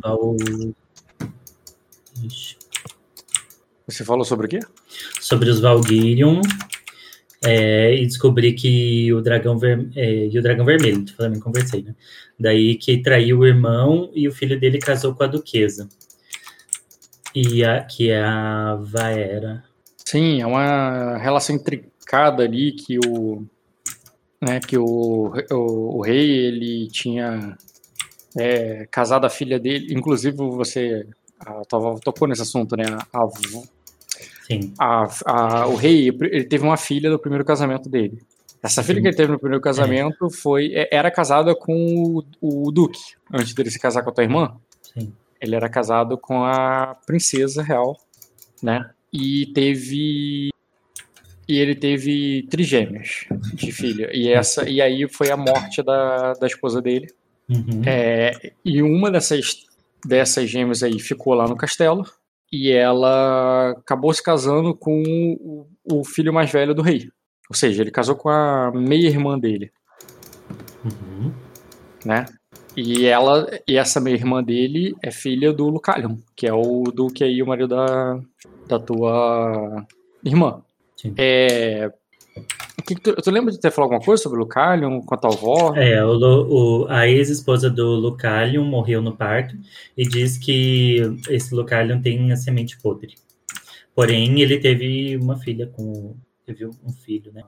Val... Você falou sobre o quê? Sobre os Valgyrion é, e descobri que o dragão, ver, é, e o dragão vermelho, também conversei, né? Daí que traiu o irmão e o filho dele casou com a duquesa. E a, que é a Vaera. Sim, é uma relação intricada ali que o né, que o, o, o rei ele tinha é, casado a filha dele, inclusive você tocou nesse assunto, né? A, Sim. A, a, o rei ele teve uma filha do primeiro casamento dele. Essa filha Sim. que ele teve no primeiro casamento é. foi é, era casada com o, o, duque antes dele se casar com a tua irmã. Sim. Ele era casado com a princesa real, né? E teve e ele teve trigêmeos de filha. E essa e aí foi a morte da, da esposa dele. Uhum. É, e uma dessas dessas gêmeas aí ficou lá no castelo e ela acabou se casando com o, o filho mais velho do rei. Ou seja, ele casou com a meia-irmã dele. Uhum. Né? E ela e essa meia-irmã dele é filha do Lucalion, que é o duque aí, o marido da, da tua irmã. Sim. É, que tu, tu, lembra de ter falado alguma coisa sobre o Lucalion com a tua avó? É, o, o, a ex-esposa do Lucalion morreu no parto e diz que esse Lucalion tem a semente podre. Porém, ele teve uma filha com. Teve um filho, né?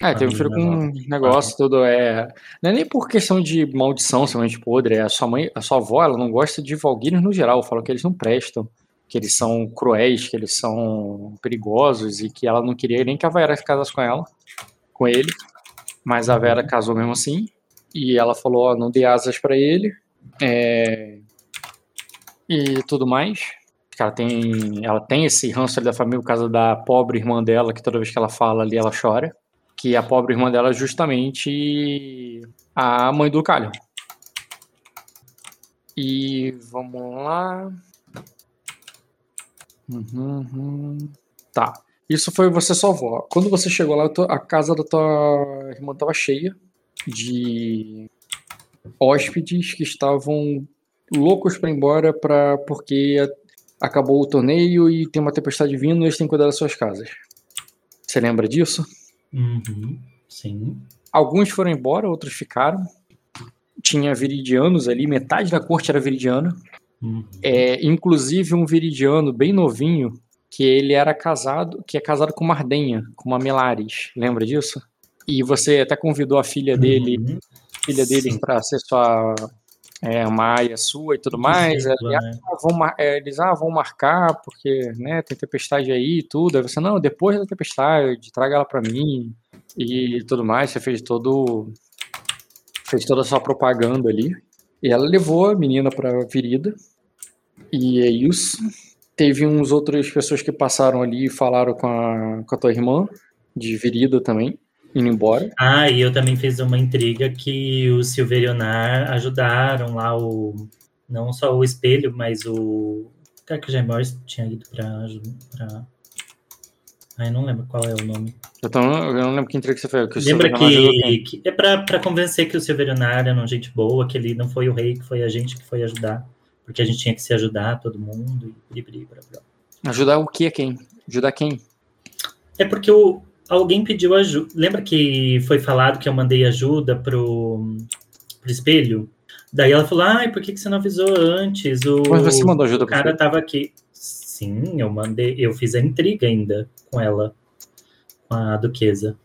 É, teve um filho com um negócio tudo. É... Não é nem por questão de maldição, semente podre. É a sua mãe, a sua avó, ela não gosta de Valguinos no geral. Fala que eles não prestam que eles são cruéis, que eles são perigosos e que ela não queria nem que a Vera casasse com ela, com ele, mas a Vera casou mesmo assim e ela falou, não dê asas para ele é... e tudo mais. Ela tem, ela tem esse ranço da família por causa da pobre irmã dela, que toda vez que ela fala ali ela chora. Que a pobre irmã dela é justamente a mãe do Calho. E vamos lá. Uhum, uhum. Tá. Isso foi você salvou. Quando você chegou lá, a casa da tua irmã estava cheia de hóspedes que estavam loucos para ir embora pra, porque acabou o torneio e tem uma tempestade vindo e eles têm que cuidar das suas casas. Você lembra disso? Uhum, sim. Alguns foram embora, outros ficaram. Tinha viridianos ali, metade da corte era viridiana. Uhum. É, inclusive um viridiano bem novinho, que ele era casado, que é casado com uma ardenha, com uma Melares. Lembra disso? E você até convidou a filha dele, uhum. filha dele para ser sua é, uma área sua e tudo mais. Sim, ah, vão, é, eles ah, vão marcar porque né, tem tempestade aí e tudo. Aí você, não, depois da tempestade, traga ela para mim e tudo mais. Você fez todo fez toda a sua propaganda ali. E ela levou a menina pra virida. E é isso. Teve uns outras pessoas que passaram ali e falaram com a, com a tua irmã, de virida também, indo embora. Ah, e eu também fiz uma intriga que os Silverionar ajudaram lá o. Não só o espelho, mas o. O cara que o Jaime tinha ido pra, pra Ai, não lembro qual é o nome. Eu, tô, eu não lembro que entrega que você fez. Que Lembra que, que, é pra, pra convencer que o Silverionar era um gente boa, que ele não foi o rei, que foi a gente que foi ajudar. Porque a gente tinha que se ajudar, todo mundo, e Ajudar o que quem? Ajudar quem? É porque o, alguém pediu ajuda. Lembra que foi falado que eu mandei ajuda pro, pro espelho? Daí ela falou, ai, por que, que você não avisou antes? O, Mas você mandou ajuda o cara tava aqui. Sim, eu mandei, eu fiz a intriga ainda com ela, com a duquesa.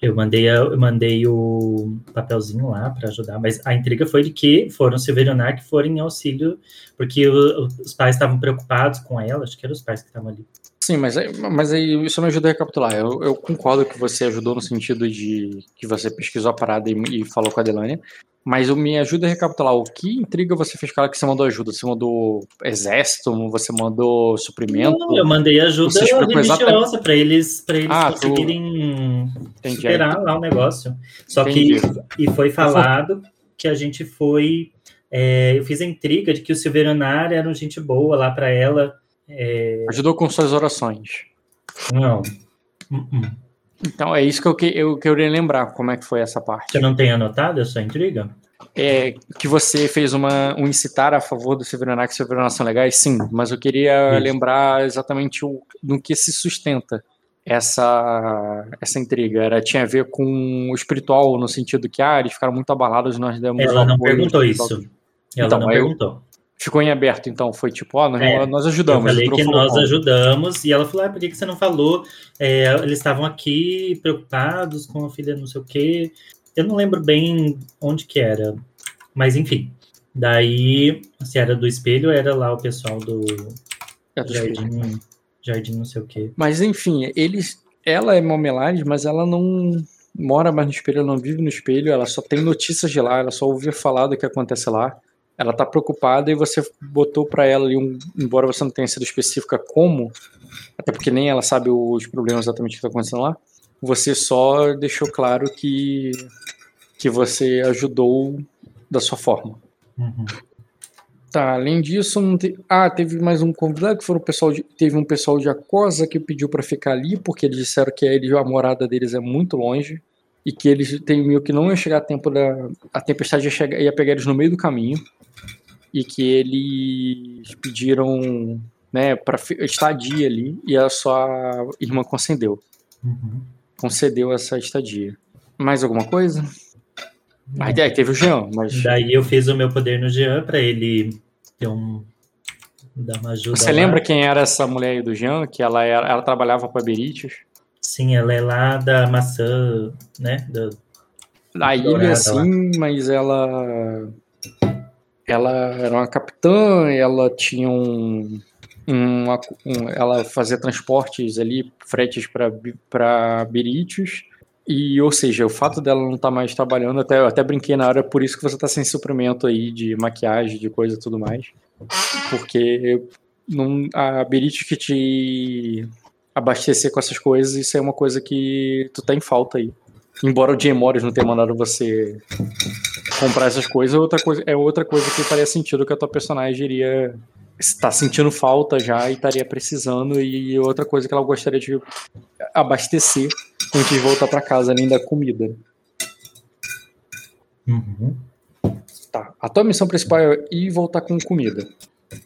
Eu mandei, eu mandei o papelzinho lá para ajudar, mas a intriga foi de que foram Silverionar que foram em auxílio, porque o, os pais estavam preocupados com ela, acho que eram os pais que estavam ali. Sim, mas, mas aí isso me ajuda a recapitular. Eu, eu, concordo que você ajudou no sentido de que você pesquisou a parada e, e falou com a Delânia, mas me ajuda a recapitular. O que intriga você fez com ela que você mandou ajuda? Você mandou exército? Você mandou suprimento? Não, eu mandei ajuda religiosa para eles, pra eles ah, conseguirem tu... superar lá o negócio. Só Entendi. que e foi falado que a gente foi. É, eu fiz a intriga de que o Silveranar era um gente boa lá para ela. É... Ajudou com suas orações. Não. Uh -uh. Então é isso que eu, que, eu queria lembrar, como é que foi essa parte. Você não tem anotado essa intriga? é, que você fez uma, um incitar a favor do Severinax e Severinax são legais, sim, mas eu queria Isso. lembrar exatamente o, no que se sustenta essa, essa intriga. Era, tinha a ver com o espiritual, no sentido que ah, eles ficaram muito abalados nós demos. Ela não perguntou isso. Ela então, não perguntou. Ficou em aberto, então. Foi tipo, ó, oh, nós, é, nós ajudamos. Eu falei que nós bom. ajudamos, e ela falou, ah, por que, que você não falou? É, eles estavam aqui preocupados com a filha não sei o quê. Eu não lembro bem onde que era, mas enfim. Daí, se era do espelho, era lá o pessoal do, é do jardim, jardim não sei o quê. Mas enfim, eles, ela é Malmelade, mas ela não mora mais no espelho, ela não vive no espelho, ela só tem notícias de lá, ela só ouve falar do que acontece lá. Ela tá preocupada e você botou para ela ali um, embora você não tenha sido específica como, até porque nem ela sabe os problemas exatamente que tá acontecendo lá você só deixou claro que, que você ajudou da sua forma. Uhum. Tá, além disso, te... ah, teve mais um convidado que foi o pessoal de... teve um pessoal de Acosa que pediu para ficar ali porque eles disseram que a, a morada deles é muito longe e que eles temiam que não ia chegar a tempo da a tempestade ia, chegar, ia pegar eles no meio do caminho e que eles pediram, né, para estadia ali e a sua irmã concedeu. Uhum concedeu essa estadia. Mais alguma coisa? A ideia teve o Jean, mas. Daí eu fiz o meu poder no Jean para ele ter um. dar uma ajuda. Você lá. lembra quem era essa mulher aí do Jean? Que ela, era, ela trabalhava para Berites? Sim, ela é lá da maçã, né? Da, da ilha, sim, mas ela. Ela era uma capitã, ela tinha um uma, um, ela fazia transportes ali, fretes para Biritos, e, ou seja, o fato dela não estar tá mais trabalhando, até, até brinquei na hora, por isso que você está sem suprimento aí de maquiagem, de coisa e tudo mais. Porque não, a Biritos que te abastecer com essas coisas, isso é uma coisa que tu tá em falta aí. Embora o Jay Morris não tenha mandado você comprar essas coisas, é outra coisa, é outra coisa que faria sentido que a tua personagem iria está sentindo falta já e estaria precisando. E outra coisa que ela gostaria de abastecer antes de voltar para casa, além da comida. Uhum. Tá. A tua missão principal é ir voltar com comida.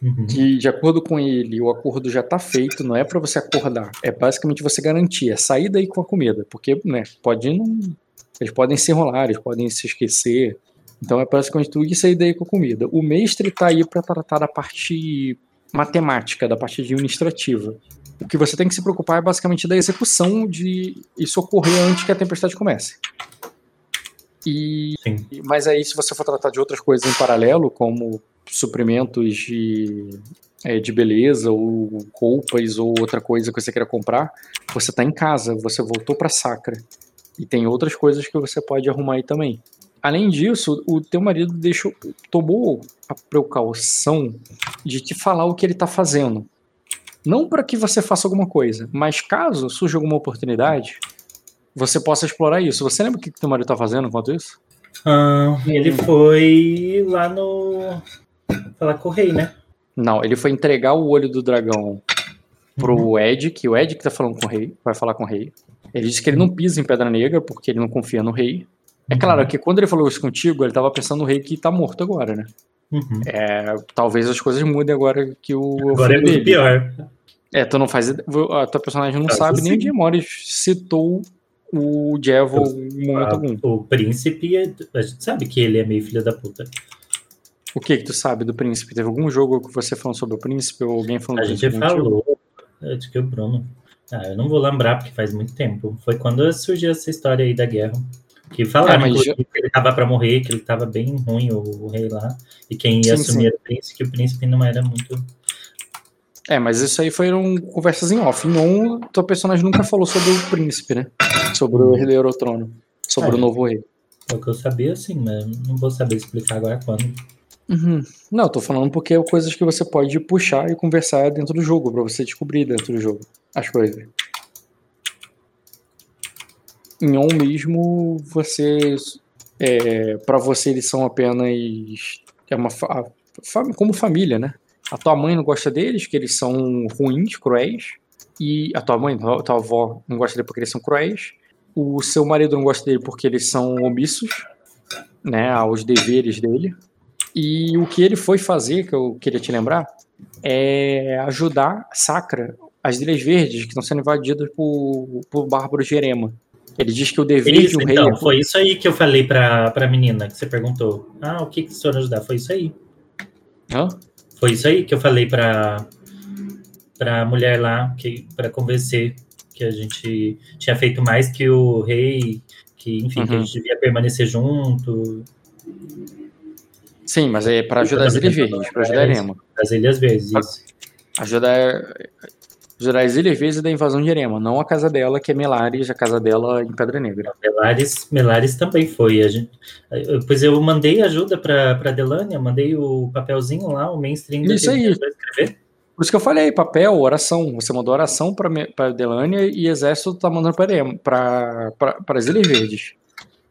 Uhum. Que, de acordo com ele, o acordo já está feito, não é para você acordar, é basicamente você garantir, é sair daí com a comida, porque né, pode não, eles podem se enrolar, eles podem se esquecer, então é basicamente tu ir sair daí com a comida. O mestre está aí para tratar da parte matemática, da parte administrativa. O que você tem que se preocupar é basicamente da execução de isso ocorrer antes que a tempestade comece. E, mas aí, se você for tratar de outras coisas em paralelo, como suprimentos de, é, de beleza, ou roupas, ou outra coisa que você queira comprar, você está em casa, você voltou para Sacra. E tem outras coisas que você pode arrumar aí também. Além disso, o teu marido deixou, tomou a precaução de te falar o que ele está fazendo. Não para que você faça alguma coisa, mas caso surja alguma oportunidade, você possa explorar isso. Você lembra o que, que teu marido está fazendo enquanto isso? Ah, ele foi lá no. Falar com o rei, né? Não, ele foi entregar o olho do dragão pro uhum. Ed, que o Ed que tá falando com o rei, vai falar com o rei. Ele disse que ele não pisa em Pedra Negra porque ele não confia no rei. É claro que quando ele falou isso contigo, ele tava pensando no rei que tá morto agora, né? Uhum. É, talvez as coisas mudem agora que o. Agora é muito pior. É, tu não faz. A tua personagem não sabe, nem o Jim citou o Jevo em momento algum. O príncipe, a gente sabe que ele é meio filho da puta. O que que tu sabe do príncipe? Teve algum jogo que você falou sobre o príncipe ou alguém falou A gente falou, acho que o Bruno. Ah, eu não vou lembrar porque faz muito tempo. Foi quando surgiu essa história aí da guerra. Que falaram é, já... que ele tava para morrer, que ele tava bem ruim, o, o rei lá. E quem ia sim, assumir sim. era o príncipe, que o príncipe não era muito. É, mas isso aí foram conversas em off. Não, tua personagem nunca falou sobre o príncipe, né? Sobre o herdeiro ao trono. Sobre é, o novo rei. É o que eu sabia, sim, mas não vou saber explicar agora quando. Uhum. Não, tô falando porque é coisas que você pode puxar e conversar dentro do jogo, para você descobrir dentro do jogo as coisas em on mesmo, você é, para você eles são apenas é uma como família, né? A tua mãe não gosta deles, que eles são ruins, cruéis, e a tua mãe, a tua avó não gosta deles porque eles são cruéis. O seu marido não gosta dele porque eles são omissos. né, aos deveres dele. E o que ele foi fazer, que eu queria te lembrar, é ajudar Sacra, as Ilhas Verdes, que estão sendo invadidas por, por Bárbaro Jerema. Ele diz que o dever Isso, de um rei. então, é- foi isso aí que eu falei pra, pra menina que você perguntou. Ah, o que que o senhor ajudar? Foi isso aí. Hã? Foi isso aí que eu falei pra, pra mulher lá, que, pra convencer que a gente tinha feito mais que o rei, que, enfim, que a Uhum. gente devia permanecer junto, Sim, mas é para ajudar as Ilhas Verdes, para ajudar a Erema. das Ilhas Verdes, isso. Ajudar, ajudar as Ilhas Verdes da invasão de Erema, não a casa dela, que é Melares, a casa dela em Pedra Negra. Melares, Melares também foi. A gente, pois eu mandei ajuda pra Delânia, mandei o papelzinho lá, o mainstream Isso aí. escrever. Por isso que eu falei, papel, oração. Você mandou oração para Delânia e exército tá mandando para as Ilhas Verdes.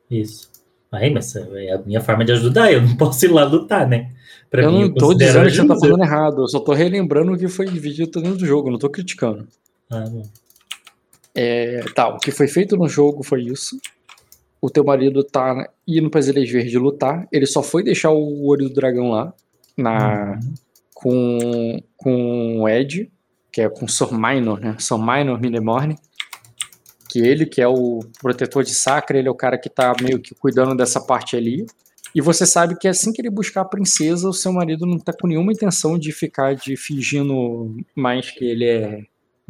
Isso. Mas é a minha forma de ajudar, eu não posso ir lá lutar, né? Pra eu mim, não tô dizendo que você tá ajuda. fazendo errado, eu só tô relembrando o que foi dividido dentro do jogo, não tô criticando. Ah, bom. É, tá, o que foi feito no jogo foi isso. O teu marido tá indo para as Ilhas Verdes lutar. Ele só foi deixar o olho do dragão lá, na, Uhum. com, com o Ed, que é com Sor Minor, né? Sor Minor Minemorne. Que ele, que é o protetor de Sacra, ele é o cara que tá meio que cuidando dessa parte ali. E você sabe que assim que ele buscar a princesa, o seu marido não tá com nenhuma intenção de ficar de fingindo mais que ele é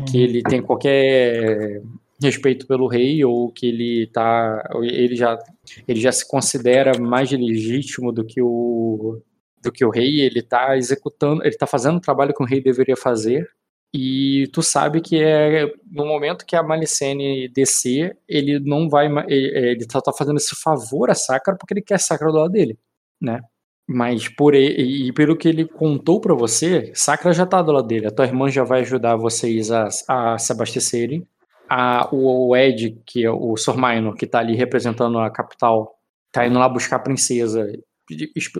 que Uhum. ele tem qualquer respeito pelo rei ou que ele tá ele já ele já se considera mais legítimo do que o do que o rei, ele tá executando, ele tá fazendo o trabalho que o rei deveria fazer. E tu sabe que é no momento que a Malicene descer, ele não vai ma- ele, só tá fazendo esse favor a Sacra porque ele quer Sacra do lado dele, né? Mas por ele, e pelo que ele contou pra você, Sacra já tá do lado dele. A tua irmã já vai ajudar vocês a, a se abastecerem. A, o, o Ed, que é o Sor Minor, que tá ali representando a capital, tá indo lá buscar a princesa,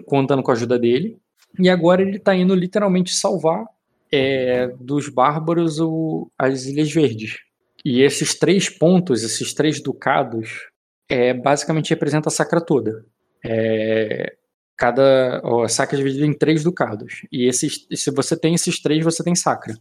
contando com a ajuda dele. E agora ele tá indo literalmente salvar é, dos bárbaros o, as Ilhas Verdes. E esses três pontos, esses três ducados, é, basicamente representa a Sacra toda. É, cada ó, a Sacra é dividida em três ducados. E esses, se você tem esses três, você tem Sacra.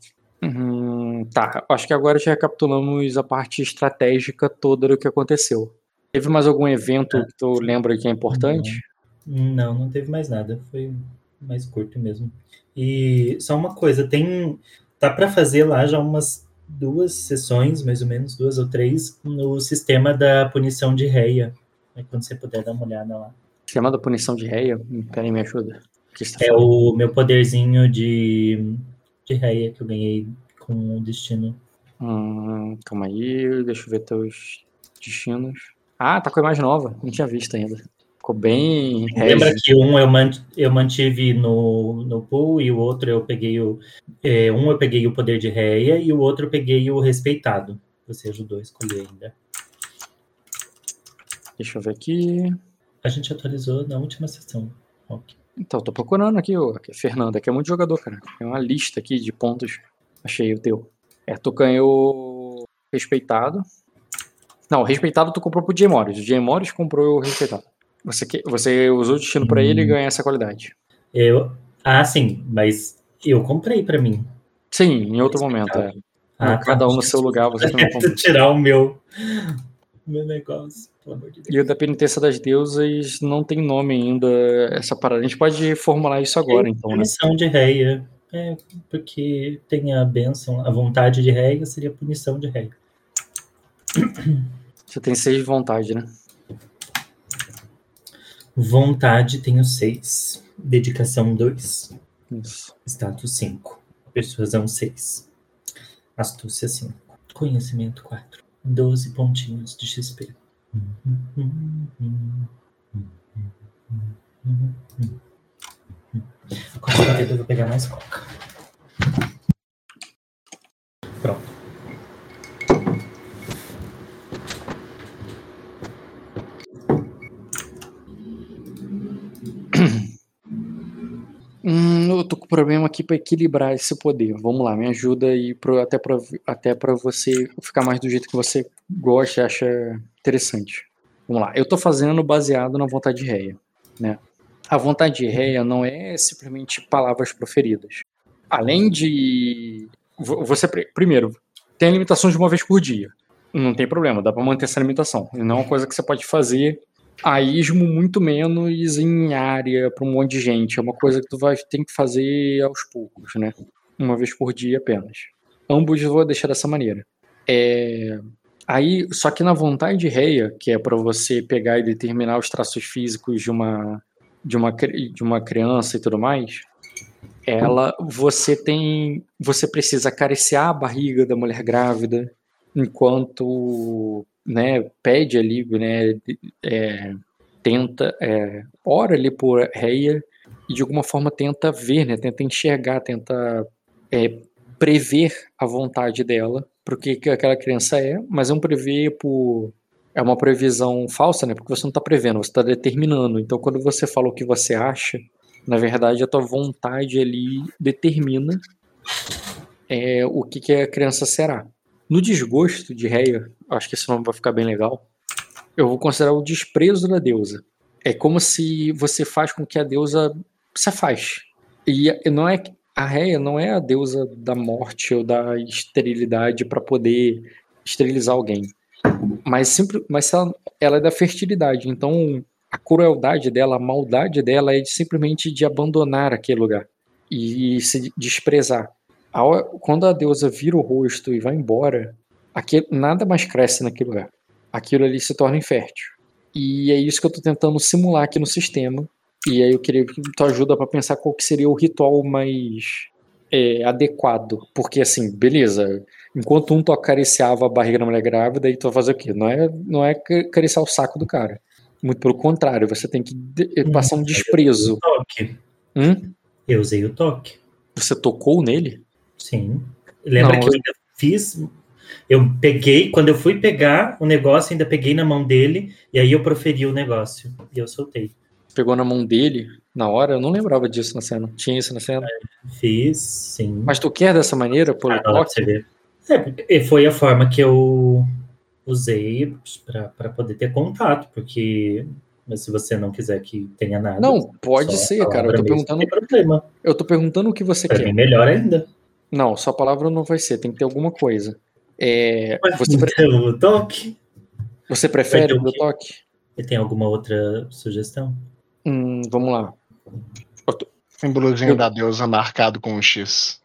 Uhum, tá, acho que agora já recapitulamos a parte estratégica toda do que aconteceu. Teve mais algum evento que tu lembra que é importante? Não, não teve mais nada. Foi mais curto mesmo. E só uma coisa, tem. Tá para fazer lá já umas duas sessões, mais ou menos, duas ou três, no sistema da punição de réia. É quando você puder dar uma olhada lá. Esquema da punição de réia? Peraí, me ajuda. Tá É falando? o meu poderzinho de, de réia que eu ganhei com o destino. Hum, calma aí, deixa eu ver teus destinos. Ah, tá com a imagem nova, não tinha visto ainda. Ficou bem. Lembra que um eu, eu mantive no, no pool e o outro eu peguei o. é, um eu peguei o poder de réia e o outro eu peguei o respeitado. Você ajudou a escolher ainda. Deixa eu ver aqui. A gente atualizou na última sessão. Ok. Então, tô procurando aqui, aqui, Fernanda, que é muito jogador, cara. Tem uma lista aqui de pontos. Achei o teu. É, tu ganhou respeitado. Não, respeitado tu comprou pro Jay Morris. O Jay Morris comprou o respeitado. Você, que, você usou o destino pra ele e ganha essa qualidade. Eu, ah, sim, mas eu comprei pra mim. Sim, em outro momento. É. Ah, Cada um no tá. seu lugar, você também comprou. tirar o meu, meu negócio, pelo amor de Deus. E o da penitência das deusas não tem nome ainda, essa parada. A gente pode formular isso agora, então, né? Punição de réia. É, porque tem a bênção, a vontade de réia seria punição de réia. Você tem seis de vontade, né? Vontade tenho seis. Dedicação dois. Isso. Status 5. Persuasão 6. Astúcia 5. Conhecimento 4. 12 pontinhos de XP. Com certeza eu vou pegar mais coca. Pronto. Eu tô com problema aqui pra equilibrar esse poder. Vamos lá, me ajuda aí pro, até, pra, até pra você ficar mais do jeito que você gosta e acha interessante. Vamos lá, eu tô fazendo baseado na vontade de réia. né? A vontade de Reia não é simplesmente palavras proferidas. Além de você primeiro tem limitações de uma vez por dia. Não tem problema, dá para manter essa limitação. Não é uma coisa que você pode fazer a muito menos em área para um monte de gente. É uma coisa que tu vai ter que fazer aos poucos, né? Uma vez por dia apenas. Ambos vou deixar dessa maneira. É... Aí, só que na vontade de Reia, que é para você pegar e determinar os traços físicos de uma, de uma, de uma criança e tudo mais, ela você tem você precisa acariciar a barriga da mulher grávida enquanto né pede ali né é, tenta é, ora ali por Reia e de alguma forma tenta ver né tenta enxergar tenta é, prever a vontade dela porque que aquela criança é mas é um prever por é uma previsão falsa né porque você não está prevendo você está determinando então quando você fala o que você acha na verdade, a tua vontade ali determina é, o que, que a criança será. No desgosto de Reia, acho que esse nome vai ficar bem legal, eu vou considerar o desprezo da deusa. É como se você faz com que a deusa se afaste. E não é a Reia não é a deusa da morte ou da esterilidade para poder esterilizar alguém. Mas, sempre, mas ela, ela é da fertilidade. Então, a crueldade dela, a maldade dela é de, simplesmente de abandonar aquele lugar e se desprezar. Quando a deusa vira o rosto e vai embora, aquilo, nada mais cresce naquele lugar. Aquilo ali se torna infértil. E é isso que eu estou tentando simular aqui no sistema. E aí eu queria que tu ajuda para pensar qual que seria o ritual mais é, adequado. Porque assim, beleza, enquanto um tu acariciava a barriga da mulher grávida, e tu vai fazer o quê? Não é, não é acariciar o saco do cara. Muito pelo contrário, você tem que hum, passar um desprezo. Eu toque. Hum? Eu usei o toque. Você tocou nele? Sim. Lembra Não, que eu ainda fiz. Eu peguei, quando eu fui pegar o negócio, ainda peguei na mão dele, e aí eu proferi o negócio. E eu soltei. Pegou na mão dele na hora? Eu não lembrava disso na cena. Tinha isso na cena? É, fiz, sim. Mas tu quer dessa maneira? Por ah, toque? É, foi a forma que eu usei para poder ter contato, porque mas se você não quiser que tenha nada. Não, pode ser, cara. Eu tô perguntando. Não problema. Eu tô perguntando o que você pra quer. Mim, melhor ainda. Não, sua palavra não vai ser, tem que ter alguma coisa. É, você pre... então, o toque? Você prefere o toque? E tem alguma outra sugestão? Hum, vamos lá. Símbolozinho eu... da deusa marcado com um X.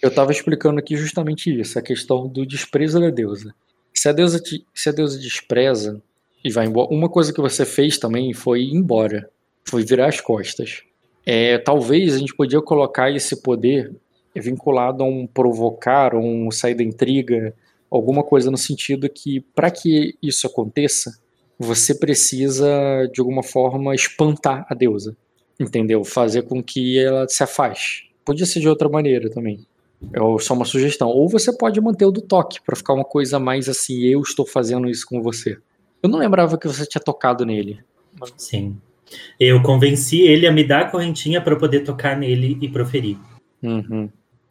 Eu tava explicando aqui justamente isso, a questão do desprezo da deusa. Se a deusa, te, se a deusa despreza e vai embora, uma coisa que você fez também foi ir embora, foi virar as costas. É, talvez a gente podia colocar esse poder vinculado a um provocar, um sair da intriga, alguma coisa no sentido que para que isso aconteça, você precisa de alguma forma espantar a deusa, entendeu? Fazer com que ela se afaste. Podia ser de outra maneira também. É só uma sugestão. Ou você pode manter o do toque, para ficar uma coisa mais assim, eu estou fazendo isso com você. Eu não lembrava que você tinha tocado nele. Sim. Eu convenci ele a me dar a correntinha para poder tocar nele e proferir. Uhum.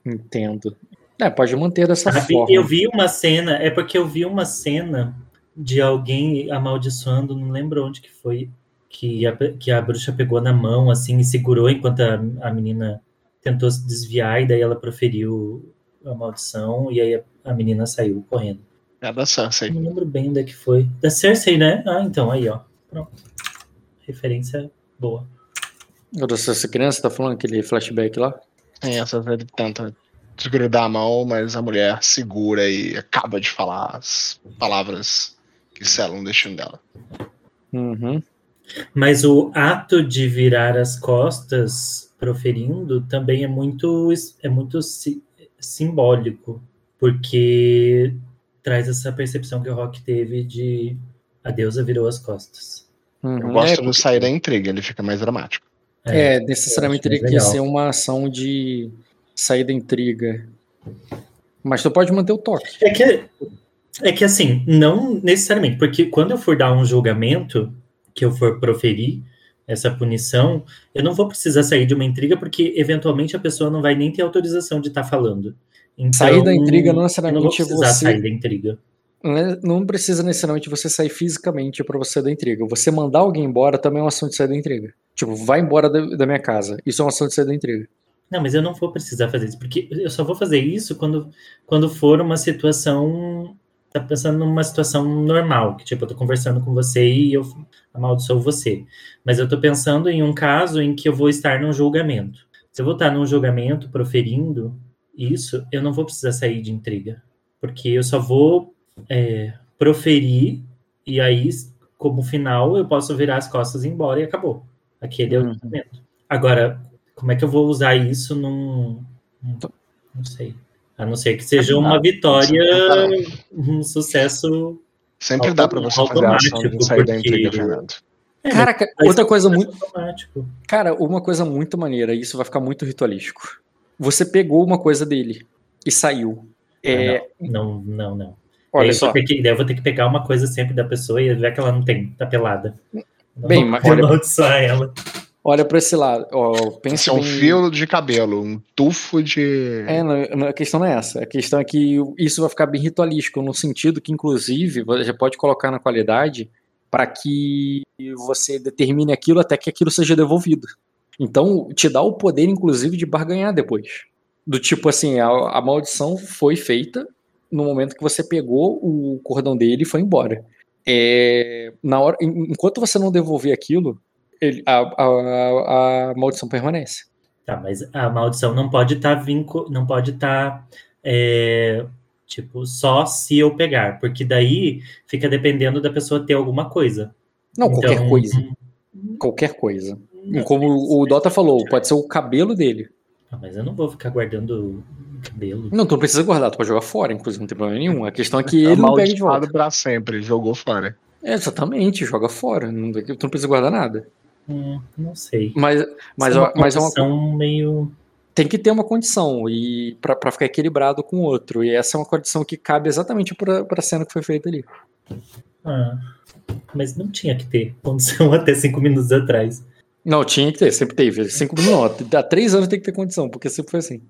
Entendo. É, pode manter dessa forma. Eu vi uma cena, é porque eu vi uma cena de alguém amaldiçoando, não lembro onde que foi, que a, que a bruxa pegou na mão, assim, e segurou enquanto a, a menina tentou se desviar e daí ela proferiu a maldição e aí a, a menina saiu correndo. É da Cersei. Não lembro bem onde é que foi. Da Cersei, né? Ah, então, aí, ó. Pronto. Referência boa. Essa criança tá falando aquele flashback lá? É, essa ele tenta desgrudar a mão, mas a mulher segura e acaba de falar as palavras que selam o destino dela. Uhum. Mas o ato de virar as costas proferindo também é muito, é muito si, simbólico, porque traz essa percepção que o Rock teve de a deusa virou as costas. Uhum. Eu gosto é, do sair da intriga, ele fica mais dramático. É, é necessariamente teria que ser uma ação de sair da intriga. Mas tu pode manter o toque. É que, é que assim, não necessariamente, porque quando eu for dar um julgamento, que eu for proferir, essa punição, eu não vou precisar sair de uma intriga, porque eventualmente a pessoa não vai nem ter autorização de estar tá falando. Então, sair da intriga não necessariamente eu não vou precisar você... sair da intriga. Né, não precisa necessariamente você sair fisicamente para você da intriga. Você mandar alguém embora também é uma ação de sair da intriga. Tipo, vai embora da, da minha casa. Isso é uma ação de sair da intriga. Não, mas eu não vou precisar fazer isso, porque eu só vou fazer isso quando, quando for uma situação. Tá pensando numa situação normal, que tipo, eu tô conversando com você e eu amaldiçoo você. Mas eu tô pensando em um caso em que eu vou estar num julgamento. Se eu vou estar num julgamento proferindo isso, eu não vou precisar sair de intriga. Porque eu só vou é, proferir, e aí, como final, eu posso virar as costas e ir embora e acabou. Aquele é o julgamento. Uhum. Agora, como é que eu vou usar isso num. Não sei. A não ser que seja uma vitória, um sucesso. Sempre dá para você fazer a ação de sair da intriga, Fernando. É, cara, outra coisa muito. Automático. Cara, uma coisa muito maneira, e isso vai ficar muito ritualístico. Você pegou uma coisa dele e saiu. É... Não, não, não, não. Olha só. Porque, daí eu vou ter que pegar uma coisa sempre da pessoa e ver que ela não tem, tá pelada. Bem, mas olha, ela. Olha para esse lado. Ó, pensa é um fio de cabelo, um tufo de. É, não, a questão não é essa. A questão é que isso vai ficar bem ritualístico, no sentido que, inclusive, você pode colocar na qualidade para que você determine aquilo até que aquilo seja devolvido. Então, te dá o poder, inclusive, de barganhar depois. Do tipo assim, a, a maldição foi feita no momento que você pegou o cordão dele e foi embora. É, na hora, enquanto você não devolver aquilo, ele, a, a, a, maldição permanece. Tá, mas a maldição não pode estar tá vinco, não pode estar tá, é, tipo só se eu pegar, porque daí fica dependendo da pessoa ter alguma coisa. Não, então, qualquer coisa. Qualquer coisa. Como o Dota falou, pode ser o cabelo dele. Ah, mas eu não vou ficar guardando cabelo. Não, tu não precisa guardar, tu pode jogar fora, inclusive, não tem problema nenhum. A questão é que ele não pega de volta. pra sempre, jogou fora. É, exatamente, joga fora. Não, tu não precisa guardar nada. Hum, não sei. Mas, mas, é uma mas é uma meio. Tem que ter uma condição e para ficar equilibrado com o outro. E essa é uma condição que cabe exatamente para a cena que foi feita ali. Ah, mas não tinha que ter condição até cinco minutos atrás. Não, tinha que ter, sempre teve. Cinco minutos. Há três anos tem que ter condição, porque sempre foi assim.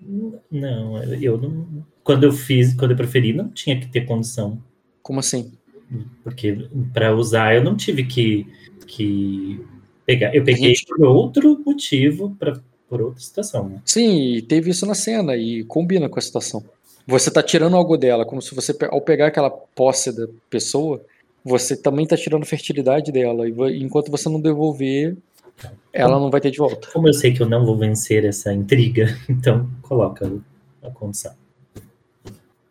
Não, eu não. Quando eu fiz, quando eu preferi, não tinha que ter condição. Como assim? Porque para usar eu não tive que que pegar. Eu peguei gente... por outro motivo, pra, por outra situação. Né? Sim, teve isso na cena e combina com a situação. Você tá tirando algo dela, como se você, ao pegar aquela posse da pessoa, você também tá tirando fertilidade dela. E enquanto você não devolver, ela não vai ter de volta. Como eu sei que eu não vou vencer essa intriga, então coloca a condição.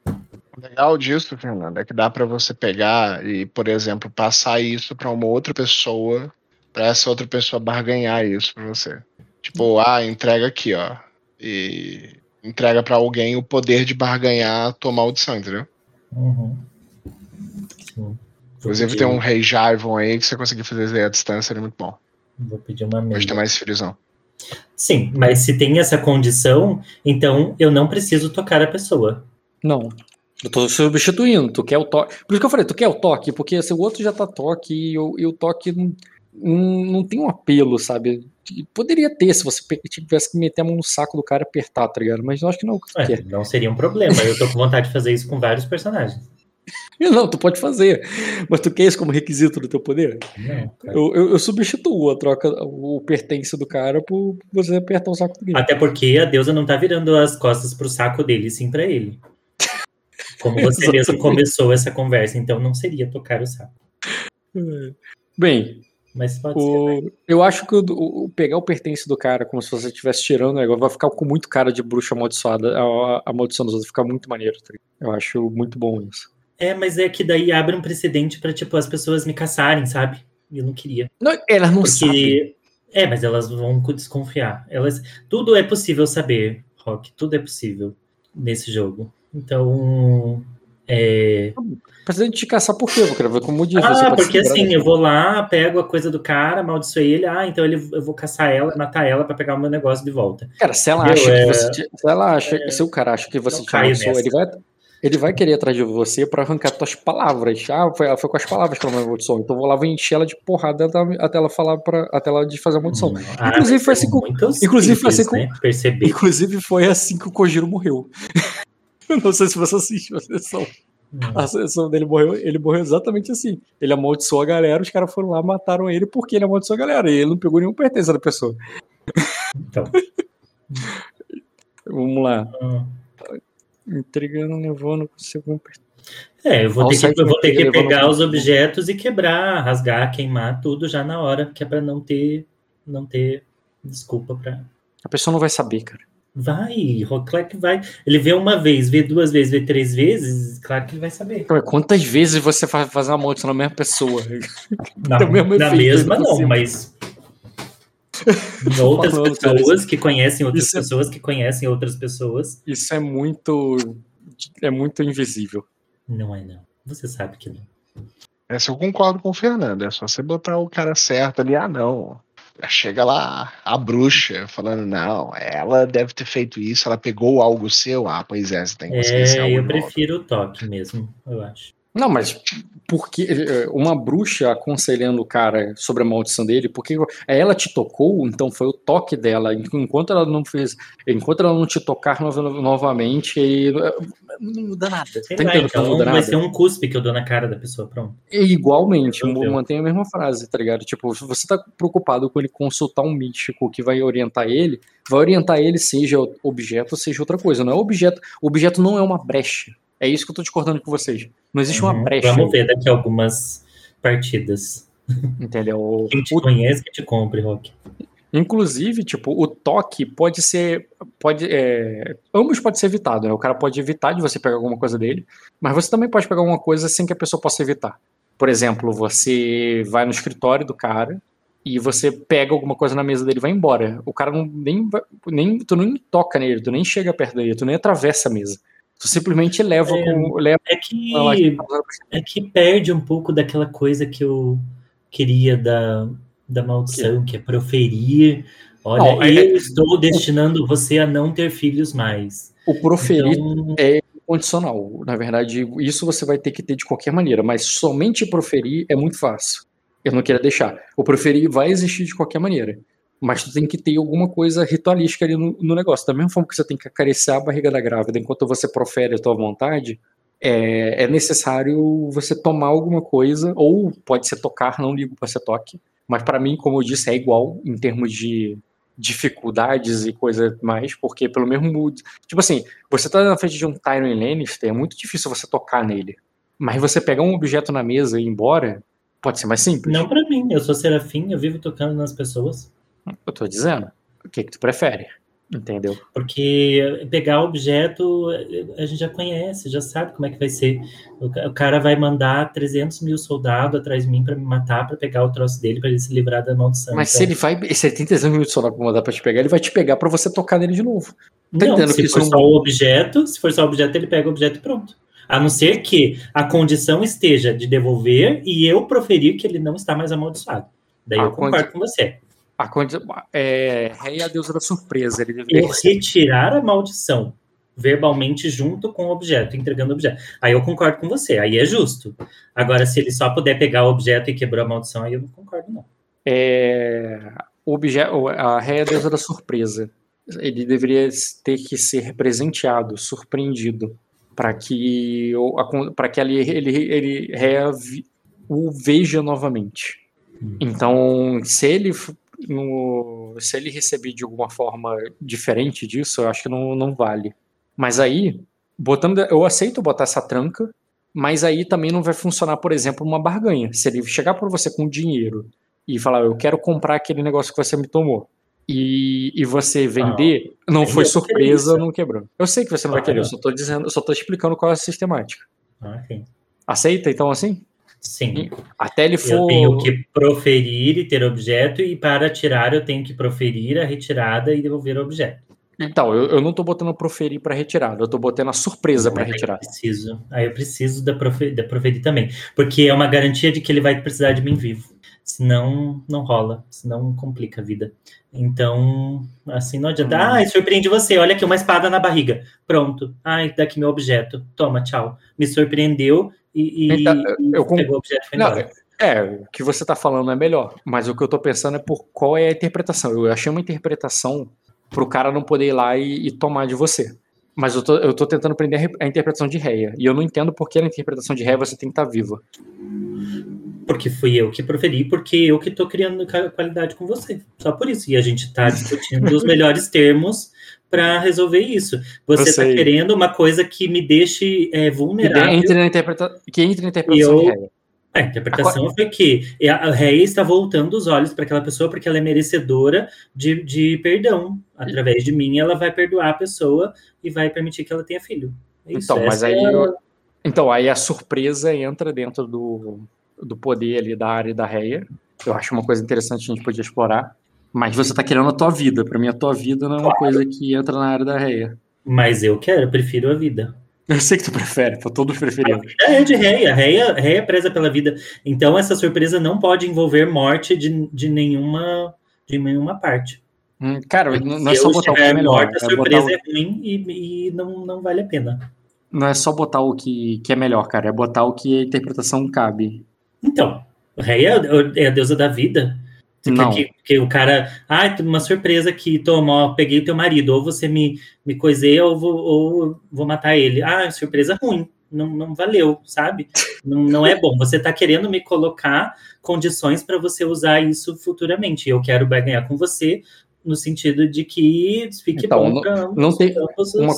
O legal disso, Fernando, é que dá para você pegar e, por exemplo, passar isso para uma outra pessoa, para essa outra pessoa barganhar isso para você. Tipo, ah, entrega aqui, ó. E entrega para alguém o poder de barganhar a tua maldição, entendeu? Uhum. Sim. Inclusive tem um Rei Jarvon aí que você conseguir fazer a distância, é muito bom. Vou pedir uma mesa. Hoje tem mais friozão. Sim, mas se tem essa condição, então eu não preciso tocar a pessoa. Não. Eu tô substituindo, tu quer o toque. Por isso que eu falei, tu quer o toque, porque se o outro já tá toque e o, e o toque não, não, não, tem um apelo, sabe? Poderia ter se você tivesse que meter a mão no saco do cara e apertar, tá ligado? Mas eu acho que não é, quer. Não seria um problema. Eu tô com vontade de fazer isso com vários personagens. Não, tu pode fazer, mas tu quer isso como requisito do teu poder? Não, eu, eu, eu, substituo a troca, o pertence do cara por você apertar o saco dele. Até porque a deusa não tá virando as costas pro saco dele, sim para ele. Como você mesmo começou essa conversa, então não seria tocar o saco. Bem, mas pode o, ser, né? eu acho que o, o, pegar o pertence do cara como se você estivesse tirando, né, vai ficar com muito cara de bruxa amaldiçoada, a, a maldição dos outros, ficar muito maneiro. Tá? Eu acho muito bom isso. É, mas é que daí abre um precedente para tipo as pessoas me caçarem, sabe? Eu não queria. Não, elas não Porque... sabem. É, mas elas vão desconfiar. Elas, tudo é possível saber, Rock. Tudo é possível nesse jogo. Então, é... Precisa te caçar por quê? Eu quero ver como diz. Ah, porque assim, eu vou lá, pego a coisa do cara, amaldiçoei ele, ah, então ele, eu vou caçar ela, matar ela para pegar o meu negócio de volta. Cara, se ela acha é... que você. Se ela acha, é... se o cara acha que você te amaldiçoou, ele vai, ele vai querer atrás de você para arrancar tuas palavras. Ah, foi, foi com as palavras que ela me amaldiçoou. Então vou lá, vou encher ela de porrada até ela falar para até ela de fazer a maldição. Hum, ah, inclusive foi assim com, inclusive foi assim com, né? Perceber. Inclusive foi assim que o Kojiro morreu. Não sei se você assistiu a sessão. A sessão dele morreu, ele morreu exatamente assim. Ele amaldiçoou a galera, os caras foram lá, mataram ele porque ele amaldiçoou a galera. E ele não pegou nenhum pertence da pessoa. Então. Vamos lá. Hum. Entregando, levando, segundo É, eu vou ter que, eu vou ter que pegar os objetos e quebrar, rasgar, queimar tudo já na hora, que é pra não ter, não ter desculpa pra. A pessoa não vai saber, cara. Vai, claro que vai. Ele vê uma vez, vê duas vezes, vê três vezes, claro que ele vai saber. Cara, Quantas vezes você vai fazer uma maldição na mesma pessoa? Na, na mesma por não, mas outras pessoas que conhecem outras isso é- pessoas que conhecem outras pessoas. Isso é muito. É muito invisível. Não é não. Você sabe que não. Essa eu concordo com o Fernando. É só você botar o cara certo ali. Ah, não. Chega lá a bruxa falando, não, ela deve ter feito isso, ela pegou algo seu. Ah, pois é, você tem que esse É, algo eu novo. prefiro o toque mesmo, eu acho. Não, mas porque uma bruxa aconselhando o cara sobre a maldição dele, porque ela te tocou, então foi o toque dela. Enquanto ela não fez, enquanto ela não te tocar no- novamente, aí, não muda nada. Sei tá lá, não então muda vai nada? ser um cuspe que eu dou na cara da pessoa, pronto. E igualmente, mantém a mesma frase, tá ligado? Tipo, se você tá preocupado com ele consultar um místico que vai orientar ele, vai orientar ele, seja objeto, seja outra coisa. Não é objeto. O objeto não é uma brecha. É isso que eu tô discordando com vocês. Não existe uma Uhum. brecha. Vamos ver daqui a algumas partidas. Entendeu? Quem te O- conhece que te compre, Rock. Inclusive, tipo, o toque pode ser. Pode, é, ambos pode ser evitado, né? O cara pode evitar de você pegar alguma coisa dele, mas você também pode pegar alguma coisa sem que a pessoa possa evitar. Por exemplo, você vai no escritório do cara e você pega alguma coisa na mesa dele e vai embora. O cara não, nem, nem. Tu nem toca nele, tu nem chega perto dele, tu nem atravessa a mesa. Tu simplesmente leva É, com. Leva É que, aqui. é que perde um pouco daquela coisa que eu queria da, da maldição, que é proferir. Olha, Não, é- eu estou destinando você a não ter filhos mais. O proferir Então, condicional. Na verdade, isso você vai ter que ter de qualquer maneira, mas somente proferir é muito fácil. Eu não quero deixar. O proferir vai existir de qualquer maneira. Mas tu tem que ter alguma coisa ritualística ali no, no negócio. Da mesma forma que você tem que acariciar a barriga da grávida enquanto você profere a tua vontade, é, é necessário você tomar alguma coisa, ou pode ser tocar, não ligo para ser toque. Mas para mim, como eu disse, é igual em termos de dificuldades e coisa mais, porque pelo mesmo. Tipo assim, você tá na frente de um Tyrion Lannister, é muito difícil você tocar nele. Mas você pegar um objeto na mesa e ir embora, pode ser mais simples. não pra mim, eu sou serafim, eu vivo tocando nas pessoas. Eu tô dizendo. O que, que tu prefere? Entendeu? Porque pegar objeto a gente já conhece, já sabe como é que vai ser. O ca- o cara vai mandar 300 mil soldados atrás de mim para me matar, para pegar o troço dele, para ele se livrar da maldição. Mas Então, se ele vai. Se ele tem 300 minutos só pra mandar pra te pegar, ele vai te pegar pra você tocar nele de novo. tá não, se que isso for não- só o objeto, se for só o objeto, ele pega o objeto e pronto. A não ser que a condição esteja de devolver e eu proferir que ele não está mais amaldiçoado. Daí A eu concordo condi- com você. A é, Rei é a deusa da surpresa. Ele deveria retirar a maldição verbalmente junto com o objeto, entregando o objeto. Aí eu concordo com você, aí é justo. Agora, se ele só puder pegar o objeto e quebrou a maldição, aí eu não concordo, não. É, o objeto, a ré é a deusa da surpresa. Ele deveria ter que ser presenteado, surpreendido, para que para que ele ele, ele vi- o veja novamente. Hum. Então, se ele no, se ele receber de alguma forma diferente disso, eu acho que não, não vale. Mas aí, botando, eu aceito botar essa tranca, mas aí também não vai funcionar, por exemplo, uma barganha. Se ele chegar para você com dinheiro e falar, eu quero comprar aquele negócio que você me tomou, e, e você vender, não foi eu vou querer surpresa, não quebrou. Eu sei que você não vai Ah, querer, eu não. só tô dizendo, eu só tô explicando qual é a sistemática. Ah, sim. Aceita então assim? Sim. Até ele Eu for. tenho que proferir e ter objeto, e para tirar eu tenho que proferir a retirada e devolver o objeto. Então, eu, eu não tô botando proferir para retirada, eu tô botando a surpresa para Aí eu retirada. preciso. Aí eu preciso da, profe, da proferir também. Porque é uma garantia de que ele vai precisar de mim vivo. Senão, não rola. Senão, complica a vida. Então, assim, não adianta. Hum. Ai, surpreende você. Olha aqui, uma espada na barriga. Pronto. Ai, daqui meu objeto. Toma, tchau. Me surpreendeu e, e, Então, e eu pegou o objeto foi Não, é, o que você tá falando é melhor, mas o que eu tô pensando é por qual é a interpretação. Eu achei uma interpretação pro cara não poder ir lá e, e tomar de você. Mas eu tô, eu tô tentando aprender a interpretação de Reia. E eu não entendo por que na interpretação de Reia você tem que estar tá viva. Porque fui eu que proferi, porque eu que tô criando qualidade com você. Só por isso. E a gente tá discutindo os melhores termos para resolver isso. Você está querendo uma coisa que me deixe é, vulnerável. Que entre na, interpreta... que entre na interpretação eu... de. A interpretação foi que a Reia está voltando os olhos para aquela pessoa porque ela é merecedora de, de perdão. Através de mim, ela vai perdoar a pessoa e vai permitir que ela tenha filho. É isso, então, mas aí, é... então, aí a surpresa entra dentro do, do poder ali da área da Reia. Eu acho uma coisa interessante a gente podia explorar. Mas você está querendo a tua vida. Para mim, a tua vida não é uma coisa que entra na área da Reia. Mas eu quero, eu prefiro a vida. Eu sei que tu prefere, tô todos preferindo. É de Reia, Reia, Reia é presa pela vida. Então essa surpresa não pode envolver morte de, de nenhuma de nenhuma parte. Hum, cara, não é só botar o que é melhor. A surpresa é, é ruim e, e, não, não vale a pena. Não é só botar o que, que é melhor, cara, é botar o que a interpretação cabe. Então, Reia é a deusa da vida. Não. Que, que, o cara, ah, uma surpresa aqui, toma, ó, peguei o teu marido, ou você me, me coiseia ou vou, ou vou matar ele. Ah, surpresa ruim, não, não valeu, sabe? Não, não é bom. Você tá querendo me colocar condições para você usar isso futuramente. Eu quero ganhar com você no sentido de que fique então, bom para não tem uma,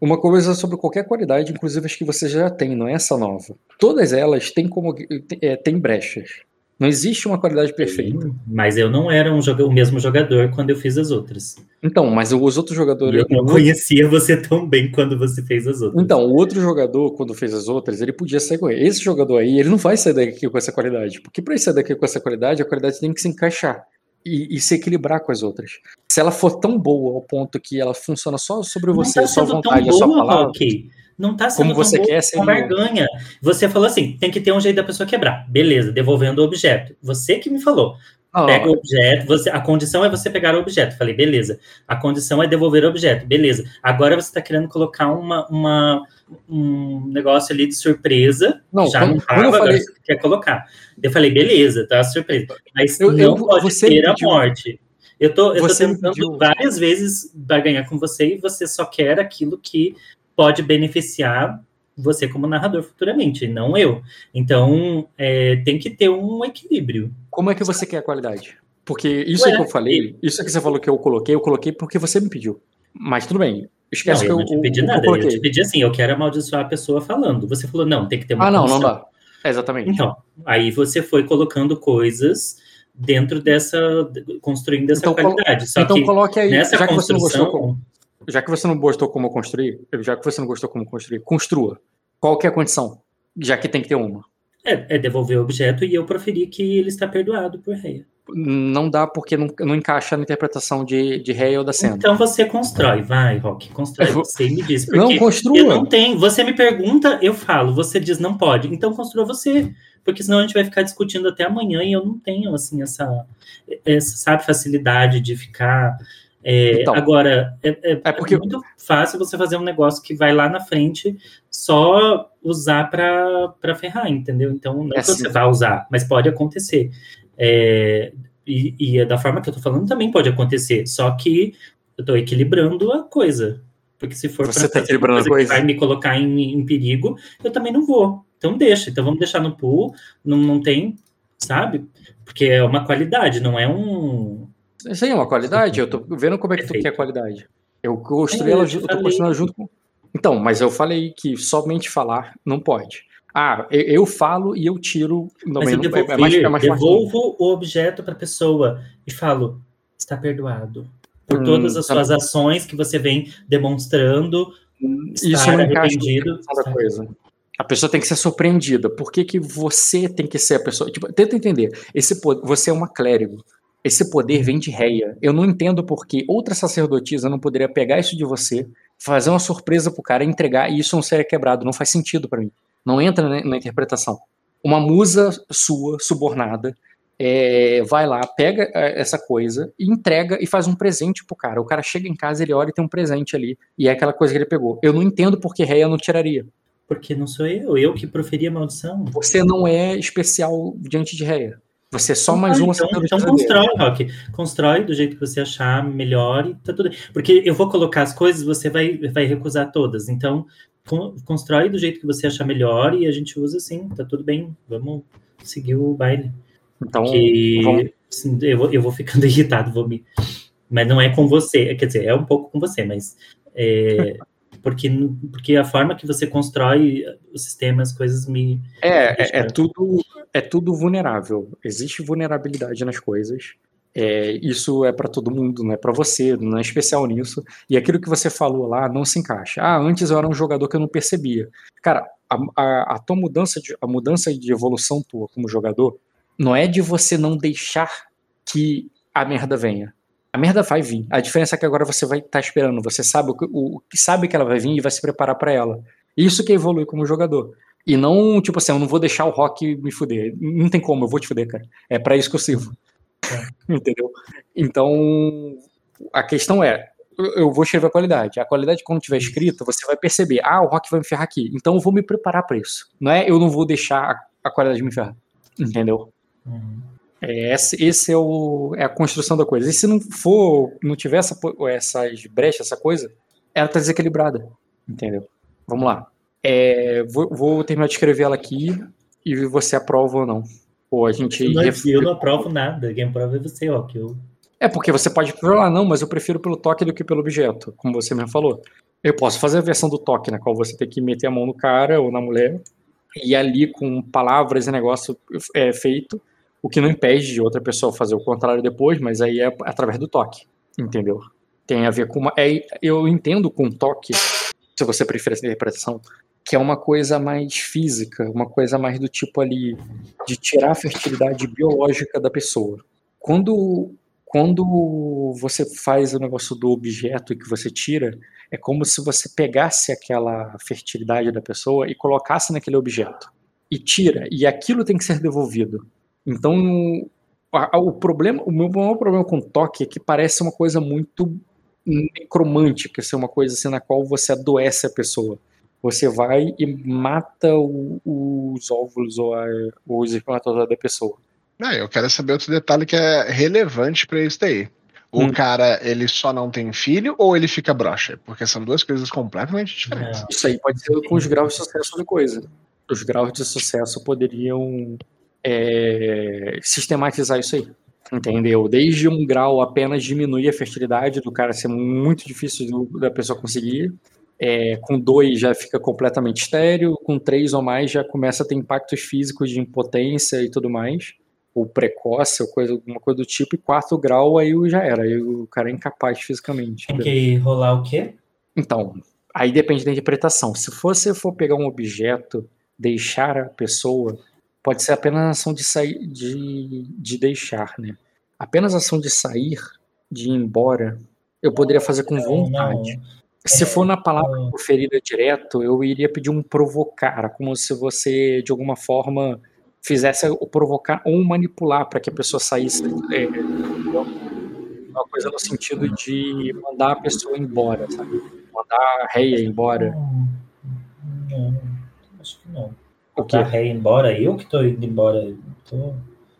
uma coisa sobre qualquer qualidade, inclusive as que você já tem, não é essa nova. Todas elas têm como é, tem brechas. Não existe uma qualidade perfeita. Mas eu não era um o mesmo jogador quando eu fiz as outras. Então, mas os outros jogadores. Eu não conhecia você tão bem quando você fez as outras. Então, o outro jogador, quando fez as outras, ele podia sair com ele. Esse jogador aí, ele não vai sair daqui com essa qualidade. Porque para ele sair daqui com essa qualidade, a qualidade tem que se encaixar e, e, se equilibrar com as outras. Se ela for tão boa ao ponto que ela funciona só sobre você, tá sua vontade, a sua palavra. Okay não está sendo Como você quer ser barganha. Você falou assim, tem que ter um jeito da pessoa quebrar. Beleza, devolvendo o objeto. Você que me falou. Oh. Pega o objeto, você, a condição é você pegar o objeto. Falei, beleza. A condição é devolver o objeto. Beleza. Agora você está querendo colocar uma, uma, um negócio ali de surpresa. Não, já não tava, agora falei... você quer colocar. Eu falei, beleza, tá surpresa. Mas eu, não eu, pode ter a morte. Eu tô, eu tô tentando várias vezes barganhar com você e você só quer aquilo que pode beneficiar você como narrador futuramente, não eu. Então, é, tem que ter um equilíbrio. Como é que você quer a qualidade? Porque isso Ué, que eu falei, isso que você falou que eu coloquei, eu coloquei porque você me pediu. Mas tudo bem. Esquece não, eu que eu não te pedi nada. Eu, eu te pedi assim, eu quero amaldiçoar a pessoa falando. Você falou, não, tem que ter uma Ah, não, não dá. exatamente. Então, aí você foi colocando coisas dentro dessa, construindo essa então, qualidade. Só então que coloque aí, nessa já que você não gostou, já que você não gostou como construir, já que você não gostou como construir, construa. Qual que é a condição? Já que tem que ter uma. É, é devolver o objeto e eu proferi que ele está perdoado por Reia. Não dá porque não, não encaixa na interpretação de, de Reia ou da cena. Então você constrói, vai, Rock, constrói. Você me diz. Porque não, construa. Eu não tenho. Você me pergunta, eu falo. Você diz não pode. Então construa você. Porque senão a gente vai ficar discutindo até amanhã e eu não tenho, assim, essa, essa sabe, facilidade de ficar é, então, agora, é, é, é, porque... é muito fácil você fazer um negócio que vai lá na frente só usar para ferrar, entendeu? Então, não é, é que você vai usar, mas pode acontecer. É, e, e, é da forma que eu tô falando também pode acontecer, só que eu tô equilibrando a coisa. Porque se for você tá equilibrando coisa, coisa que vai me colocar em, em, perigo, eu também não vou. Então deixa, então vamos deixar no pool, não, não tem, sabe? Porque é uma qualidade, não é um isso aí é uma qualidade? Eu tô vendo como é que tu quer qualidade. Eu construí é, ela, eu, eu tô construindo junto com. Então, mas eu falei que somente falar não pode. Ah, eu, eu falo e eu tiro. Não, mas eu devolver, é mais, é mais devolvo o objeto para a pessoa e falo: está perdoado. Por hum, todas as tá suas ações que você vem demonstrando. Isso não arrependido. Coisa. A pessoa tem que ser surpreendida. Por que, que você tem que ser a pessoa? Tipo, tenta entender. Esse, você é uma clérigo. Esse poder vem de Reia. Eu não entendo por que outra sacerdotisa não poderia pegar isso de você, fazer uma surpresa pro cara, entregar e isso não ser quebrado. Não faz sentido para mim. Não entra na, na, interpretação. Uma musa sua, subornada, é, vai lá, pega é, essa coisa entrega e faz um presente pro cara. O cara chega em casa, ele olha e tem um presente ali. E é aquela coisa que ele pegou. Eu não entendo por que Reia não tiraria. Porque não sou eu, eu que proferi a maldição. Você não é especial diante de Reia. Você é só mais um então, então constrói, Rock. Constrói do jeito que você achar melhor e tá tudo bem. Porque eu vou colocar as coisas, você vai, vai recusar todas. Então, constrói do jeito que você achar melhor e a gente usa assim, tá tudo bem. Vamos seguir o baile. Então, vamos... assim, eu, vou, eu vou ficando irritado, vou me. Mas não é com você, quer dizer, é um pouco com você, mas. É, porque, porque a forma que você constrói o sistema, as coisas me. É, é, é, tudo, é tudo vulnerável. Existe vulnerabilidade nas coisas. É, isso é para todo mundo, não é para você, não é especial nisso. E aquilo que você falou lá não se encaixa. Ah, antes eu era um jogador que eu não percebia. Cara, a, a, a tua mudança de, a mudança de evolução tua como jogador não é de você não deixar que a merda venha. A merda vai vir. A diferença é que agora você vai estar tá esperando. Você sabe o, o, sabe que ela vai vir e vai se preparar para ela. Isso que é evoluir como jogador. E não, tipo assim, eu não vou deixar o rock me fuder. Não tem como, eu vou te fuder, cara. É para isso que eu sirvo. Entendeu? Então, a questão é, eu vou escrever a qualidade. A qualidade, quando tiver escrita, você vai perceber, ah, o rock vai me ferrar aqui. Então eu vou me preparar para isso. Não é eu não vou deixar a qualidade me ferrar. Entendeu? Uhum. É, esse, esse é, o, é a construção da coisa. E se não for, não tiver essa, essas brechas, essa coisa, ela tá desequilibrada. Entendeu? Vamos lá. É, vou, vou, terminar de escrever ela aqui e você aprova ou não. Ou a gente. Eu não, eu não aprovo nada. Quem aprova é você, ó. Que eu... É porque você pode falar, ah, não, mas eu prefiro pelo toque do que pelo objeto, como você mesmo falou. Eu posso fazer a versão do toque, na qual você tem que meter a mão no cara ou na mulher, e ali com palavras e negócio é, feito, o que não impede de outra pessoa fazer o contrário depois, mas aí é através do toque, entendeu? Tem a ver com uma. É, eu entendo com toque, se você preferir essa interpretação, que é uma coisa mais física, uma coisa mais do tipo ali de tirar a fertilidade biológica da pessoa. Quando quando você faz o negócio do objeto que você tira, é como se você pegasse aquela fertilidade da pessoa e colocasse naquele objeto. E tira, e aquilo tem que ser devolvido. Então, a, a, o problema, o meu maior problema com toque é que parece uma coisa muito necromântica, ser uma coisa assim na qual você adoece a pessoa. Você vai e mata o, os óvulos ou, a, ou os espermatozoides da pessoa. Não, eu quero saber outro detalhe que é relevante para isso daí. O hum. cara, ele só não tem filho ou ele fica broxa? Porque são duas coisas completamente diferentes. É. Isso aí pode ser com os graus de sucesso da coisa. Os graus de sucesso poderiam é, sistematizar isso aí. Entendeu? Desde um grau apenas diminuir a fertilidade do cara ser muito difícil do, da pessoa conseguir. É, com dois já fica completamente estéreo, com três ou mais já começa a ter impactos físicos de impotência e tudo mais ou precoce, ou coisa, alguma coisa do tipo, e quarto grau aí já era, aí o cara é incapaz fisicamente. Tem que rolar o quê? Então, aí depende da interpretação. Se você for pegar um objeto, deixar a pessoa, pode ser apenas a ação de sair, de, de deixar, né? Apenas a ação de sair, de ir embora, eu poderia fazer com vontade. Não, não. Se for na palavra proferida direto, eu iria pedir um provocar, como se você, de alguma forma, fizesse o provocar ou manipular para que a pessoa saísse. É, uma coisa no sentido de mandar a pessoa embora, sabe? Mandar a réia embora. Não, acho que não. O que? A réia embora? Eu que estou indo embora. Estou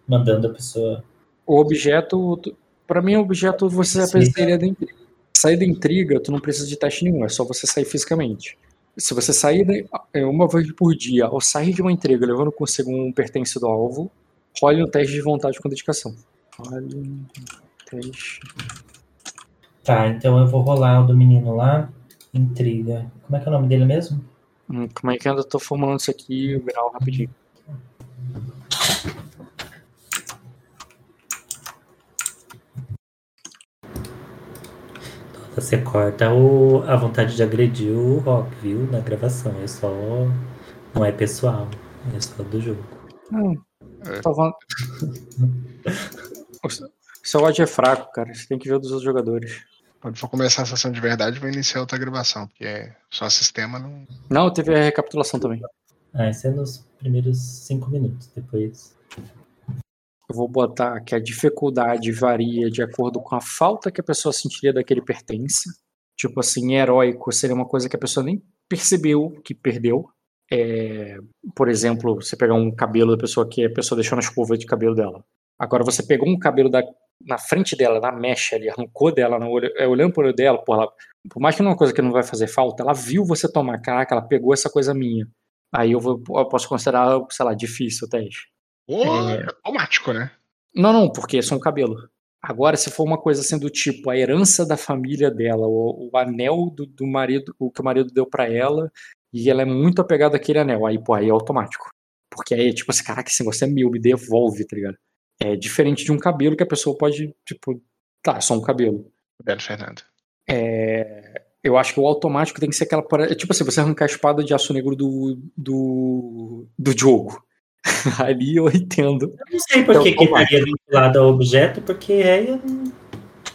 mandando a pessoa. O objeto, para mim, o objeto você precisaria da intriga. Sair da intriga, tu não precisa de teste nenhum, é só você sair fisicamente se você sair é, uma vez por dia, ao sair de uma entrega levando consigo um pertence do alvo, role um teste de vontade com dedicação. Role um teste. Tá, então eu vou rolar o do menino lá. Intriga. Como é que é o nome dele mesmo? Hum, como é que eu ainda tô formulando isso aqui, o grau rapidinho. Você corta o, a vontade de agredir o Rock, viu? Na gravação. É só. Não é pessoal. É só do jogo. Hum, é. Seu ódio é fraco, cara. Você tem que ver dos outros jogadores. Quando for começar a sessão de verdade, vai iniciar outra gravação, porque é só sistema não. Não, teve a recapitulação também. Ah, esse é nos primeiros cinco minutos. Depois eu vou botar que a dificuldade varia de acordo com a falta que a pessoa sentiria daquele pertence. Tipo assim, heróico seria uma coisa que a pessoa nem percebeu que perdeu. é, por exemplo, você pegar um cabelo da pessoa que a pessoa deixou na escova de cabelo dela. Agora você pegou um cabelo da, na frente dela, na mecha ali, arrancou dela, no olho, é, olhando pro olho dela, por, ela, por mais que não é uma coisa que não vai fazer falta, ela viu você tomar, caraca, ela pegou essa coisa minha. Aí eu, vou, eu posso considerar, sei lá, difícil o teste. Oh, é automático, né? Não, não, porque é só um cabelo. Agora, se for uma coisa assim do tipo a herança da família dela, o, o anel do, do, marido, o que o marido deu para ela, e ela é muito apegada àquele anel, aí, pô, aí é automático. Porque aí, tipo assim, caraca, esse negócio é meu, me devolve, tá ligado? É diferente de um cabelo que a pessoa pode, tipo, tá, é só um cabelo. Belo Fernando. É, eu acho que o automático tem que ser aquela. É tipo assim, você arrancar a espada de aço negro do, do, do jogo. Ali eu entendo. Eu não sei por que então, estaria vinculado ao objeto, porque é.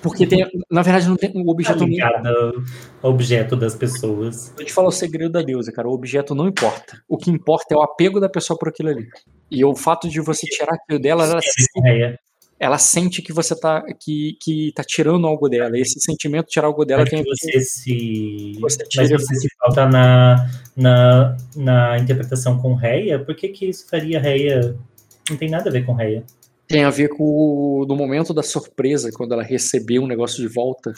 Porque tem, na verdade, não tem um objeto. Tá ligado ao objeto das pessoas. Eu te falo o segredo da deusa, cara. O objeto não importa. O que importa é o apego da pessoa por aquilo ali. E o fato de você tirar aquilo dela, ela, se, ela sente que você tá, que, que tá tirando algo dela. E esse sentimento de tirar algo dela tem você se. Você Mas você se falta na, na, na interpretação com Reia, por que, que isso faria Reia? Não tem nada a ver com Reia. Tem a ver com no momento da surpresa, quando ela recebeu um negócio de volta,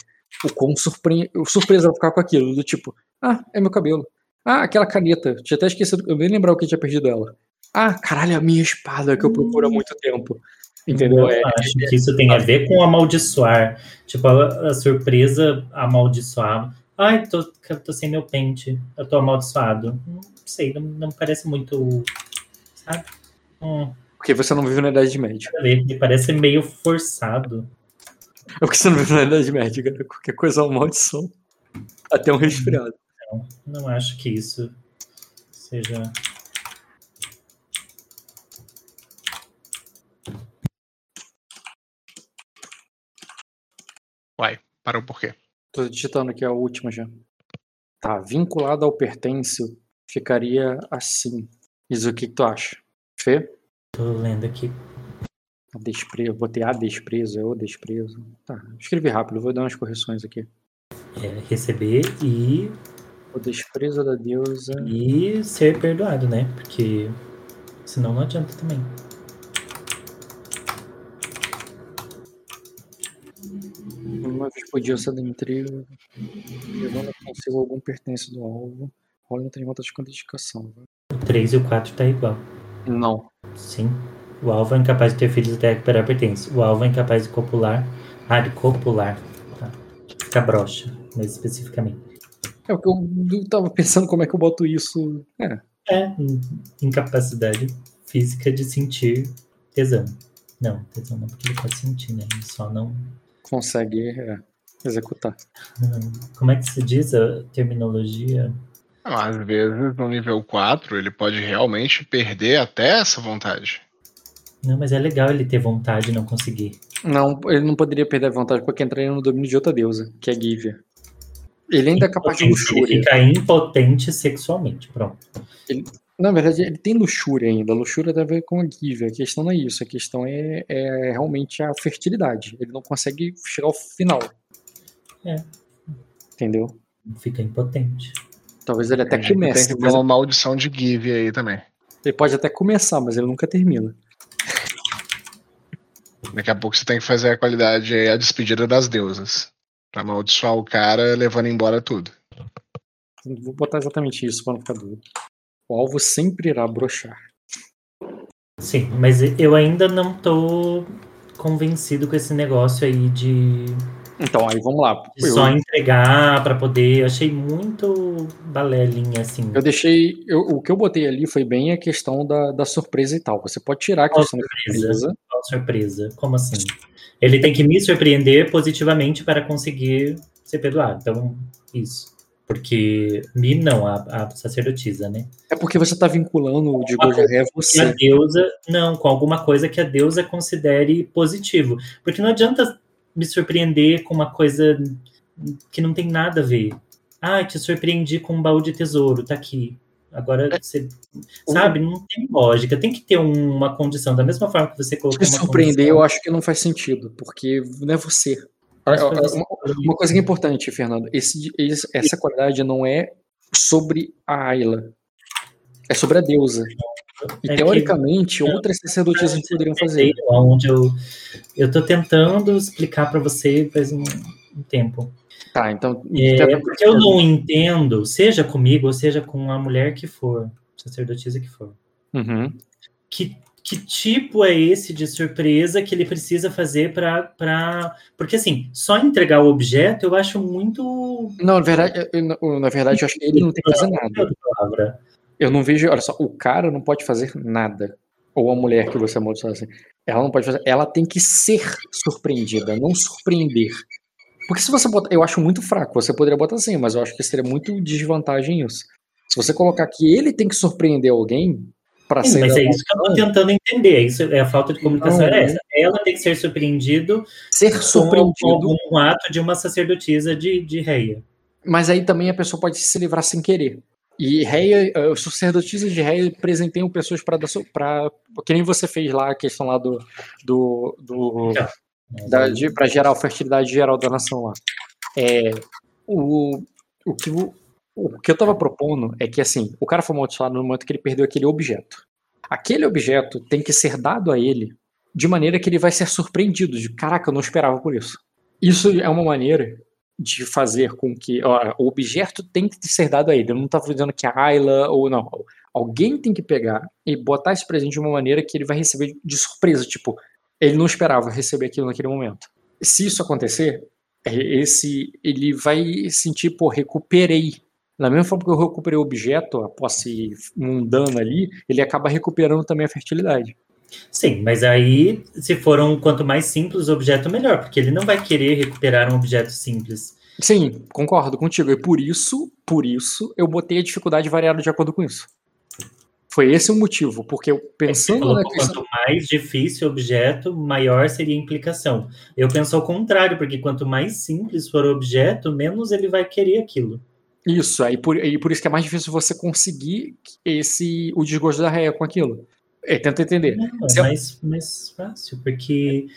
o quão surpre... surpresa ela ficar com aquilo, do tipo, ah, é meu cabelo. Ah, aquela caneta. Tinha até esquecido, eu nem lembrava que tinha perdido ela. Ah, caralho, a minha espada que eu procuro há hum. muito tempo. Entendeu? Eu é, acho é, que isso tem a ver com amaldiçoar. Tipo, a, a surpresa amaldiçoar. Ai, tô, tô sem meu pente. Eu tô amaldiçoado. Não sei, não, não parece muito. Sabe? Hum. Porque você não vive na Idade Média. Me parece meio forçado. É porque você não vive na Idade Média, cara. Qualquer coisa é uma maldição. Até um resfriado. Não, não acho que isso seja Vai, parou por quê? Tô digitando aqui a última já. Tá, vinculado ao pertence, ficaria assim. Isso o que tu acha? Fê? Tô lendo aqui. Desprezo, botei a desprezo, é o desprezo. Tá, escrevi rápido, vou dar umas correções aqui. É, receber e. O desprezo da deusa. E ser perdoado, né? Porque senão não adianta também. Uma vez por dia da intriga, levando consigo algum pertence do alvo, rola entre volta de quantificação. O 3 e o 4 tá igual. Não. Sim. O alvo é incapaz de ter filhos até recuperar pertence. O alvo é incapaz de copular. Ah, de copular. Tá. Fica broxa, mais especificamente. É o que eu, eu tava pensando como é que eu boto isso. É. É, incapacidade física de sentir tesão. Não, tesão não, porque ele pode sentir, né? Ele só não consegue é, executar. Como é que se diz a terminologia? Às vezes, no nível 4, ele pode realmente perder até essa vontade. Não, mas é legal ele ter vontade e não conseguir. Não, ele não poderia perder a vontade porque entraria no domínio de outra deusa, que é Givia. Ele ainda é capaz de luxúria. Ele fica impotente sexualmente, pronto. Ele, na verdade, ele tem luxúria ainda. A luxúria tem a ver com a give. A questão não é isso. A questão é, é realmente a fertilidade. Ele não consegue chegar ao final. É. Entendeu? Fica impotente. Talvez ele até comece. Tem que ter uma maldição de give aí também. Ele pode até começar, mas ele nunca termina. Daqui a pouco você tem que fazer a qualidade a despedida das deusas. Pra amaldiçoar o cara levando embora tudo. Vou botar exatamente isso pra não ficar dúvida. O alvo sempre irá brochar. Sim, mas eu ainda não tô convencido com esse negócio aí de. Então, aí vamos lá. Eu... Só entregar para poder. Eu achei muito balelinha, assim. Eu deixei. Eu, o que eu botei ali foi bem a questão da, da surpresa e tal. Você pode tirar a questão da surpresa. Qual surpresa? Como assim? Ele tem que me surpreender positivamente para conseguir ser perdoado. Então, isso. Porque me não, a, a, sacerdotisa, né? É porque você está vinculando o de Gojaré você. A deusa, não, com alguma coisa que a deusa considere positivo. Porque não adianta me surpreender com uma coisa que não tem nada a ver. Ah, te surpreendi com um baú de tesouro, tá aqui. Agora é. você. Sabe, não tem lógica. Tem que ter uma condição. Da mesma forma que você colocou. Te surpreender, condição. eu acho que não faz sentido, porque não é você. Uma, uma, coisa que é importante, Fernando, esse, esse, essa qualidade não é sobre a Ayla. É sobre a deusa. E É teoricamente, que- outras sacerdotisas poderiam fazer. Onde eu, eu tô tentando explicar para você faz um, um tempo. Tá, então. É, porque eu não entendo, seja comigo ou seja com a mulher que for, sacerdotisa que for, Uhum. que, que tipo é esse de surpresa que ele precisa fazer para. Pra... Porque assim, só entregar o objeto eu acho muito. Não, na verdade, eu- na verdade, eu acho que ele não tem que fazer nada. Eu não vejo. Olha só, o cara não pode fazer nada. Ou a mulher que você amaldiçoa assim. Ela não pode fazer. Ela tem que ser surpreendida, não surpreender. Porque se você botar. Eu acho muito fraco. Você poderia botar assim, mas eu acho que seria muito desvantagem isso. Se você colocar que ele tem que surpreender alguém para ser. mas é isso que eu tô tentando entender. Isso é a falta de comunicação. Não, é essa. Ela tem que ser surpreendido Ser com surpreendido. algum ato de uma sacerdotisa de, de reia. Mas aí também a pessoa pode se livrar sem querer. E reia, eh, os sacerdotisas de reia presenteiam pessoas para dar pra que nem você fez lá a questão lá do do, do para gerar a fertilidade geral da nação lá. É, o, o, que, o, o que eu tava propondo é que assim, o cara foi amaldiçoado no momento que ele perdeu aquele objeto. Aquele objeto tem que ser dado a ele de maneira que ele vai ser surpreendido, de caraca, eu não esperava por isso. Isso é uma maneira de fazer com que ó, o objeto tem que ser dado a ele. Eu não estava dizendo que a Ayla ou não. Alguém tem que pegar e botar esse presente de uma maneira que ele vai receber de surpresa. Tipo, ele não esperava receber aquilo naquele momento. Se isso acontecer, é, esse ele vai sentir, pô, recuperei. Da mesma forma que eu recuperei o objeto, a posse mundana ali, ele acaba recuperando também a fertilidade. Sim, mas aí, se for um quanto mais simples o objeto, melhor, porque ele não vai querer recuperar um objeto simples. Sim, concordo contigo. E por isso, por isso, eu botei a dificuldade variada de acordo com isso. Foi esse o motivo, porque eu Você pensando na questão. quanto mais difícil o objeto, maior seria a implicação. Eu penso ao contrário, porque quanto mais simples for o objeto, menos ele vai querer aquilo. Isso, aí por, e por isso que é mais difícil você conseguir esse o desgosto da réia com aquilo. É, tenta entender. Não, Se é mais, mais fácil, porque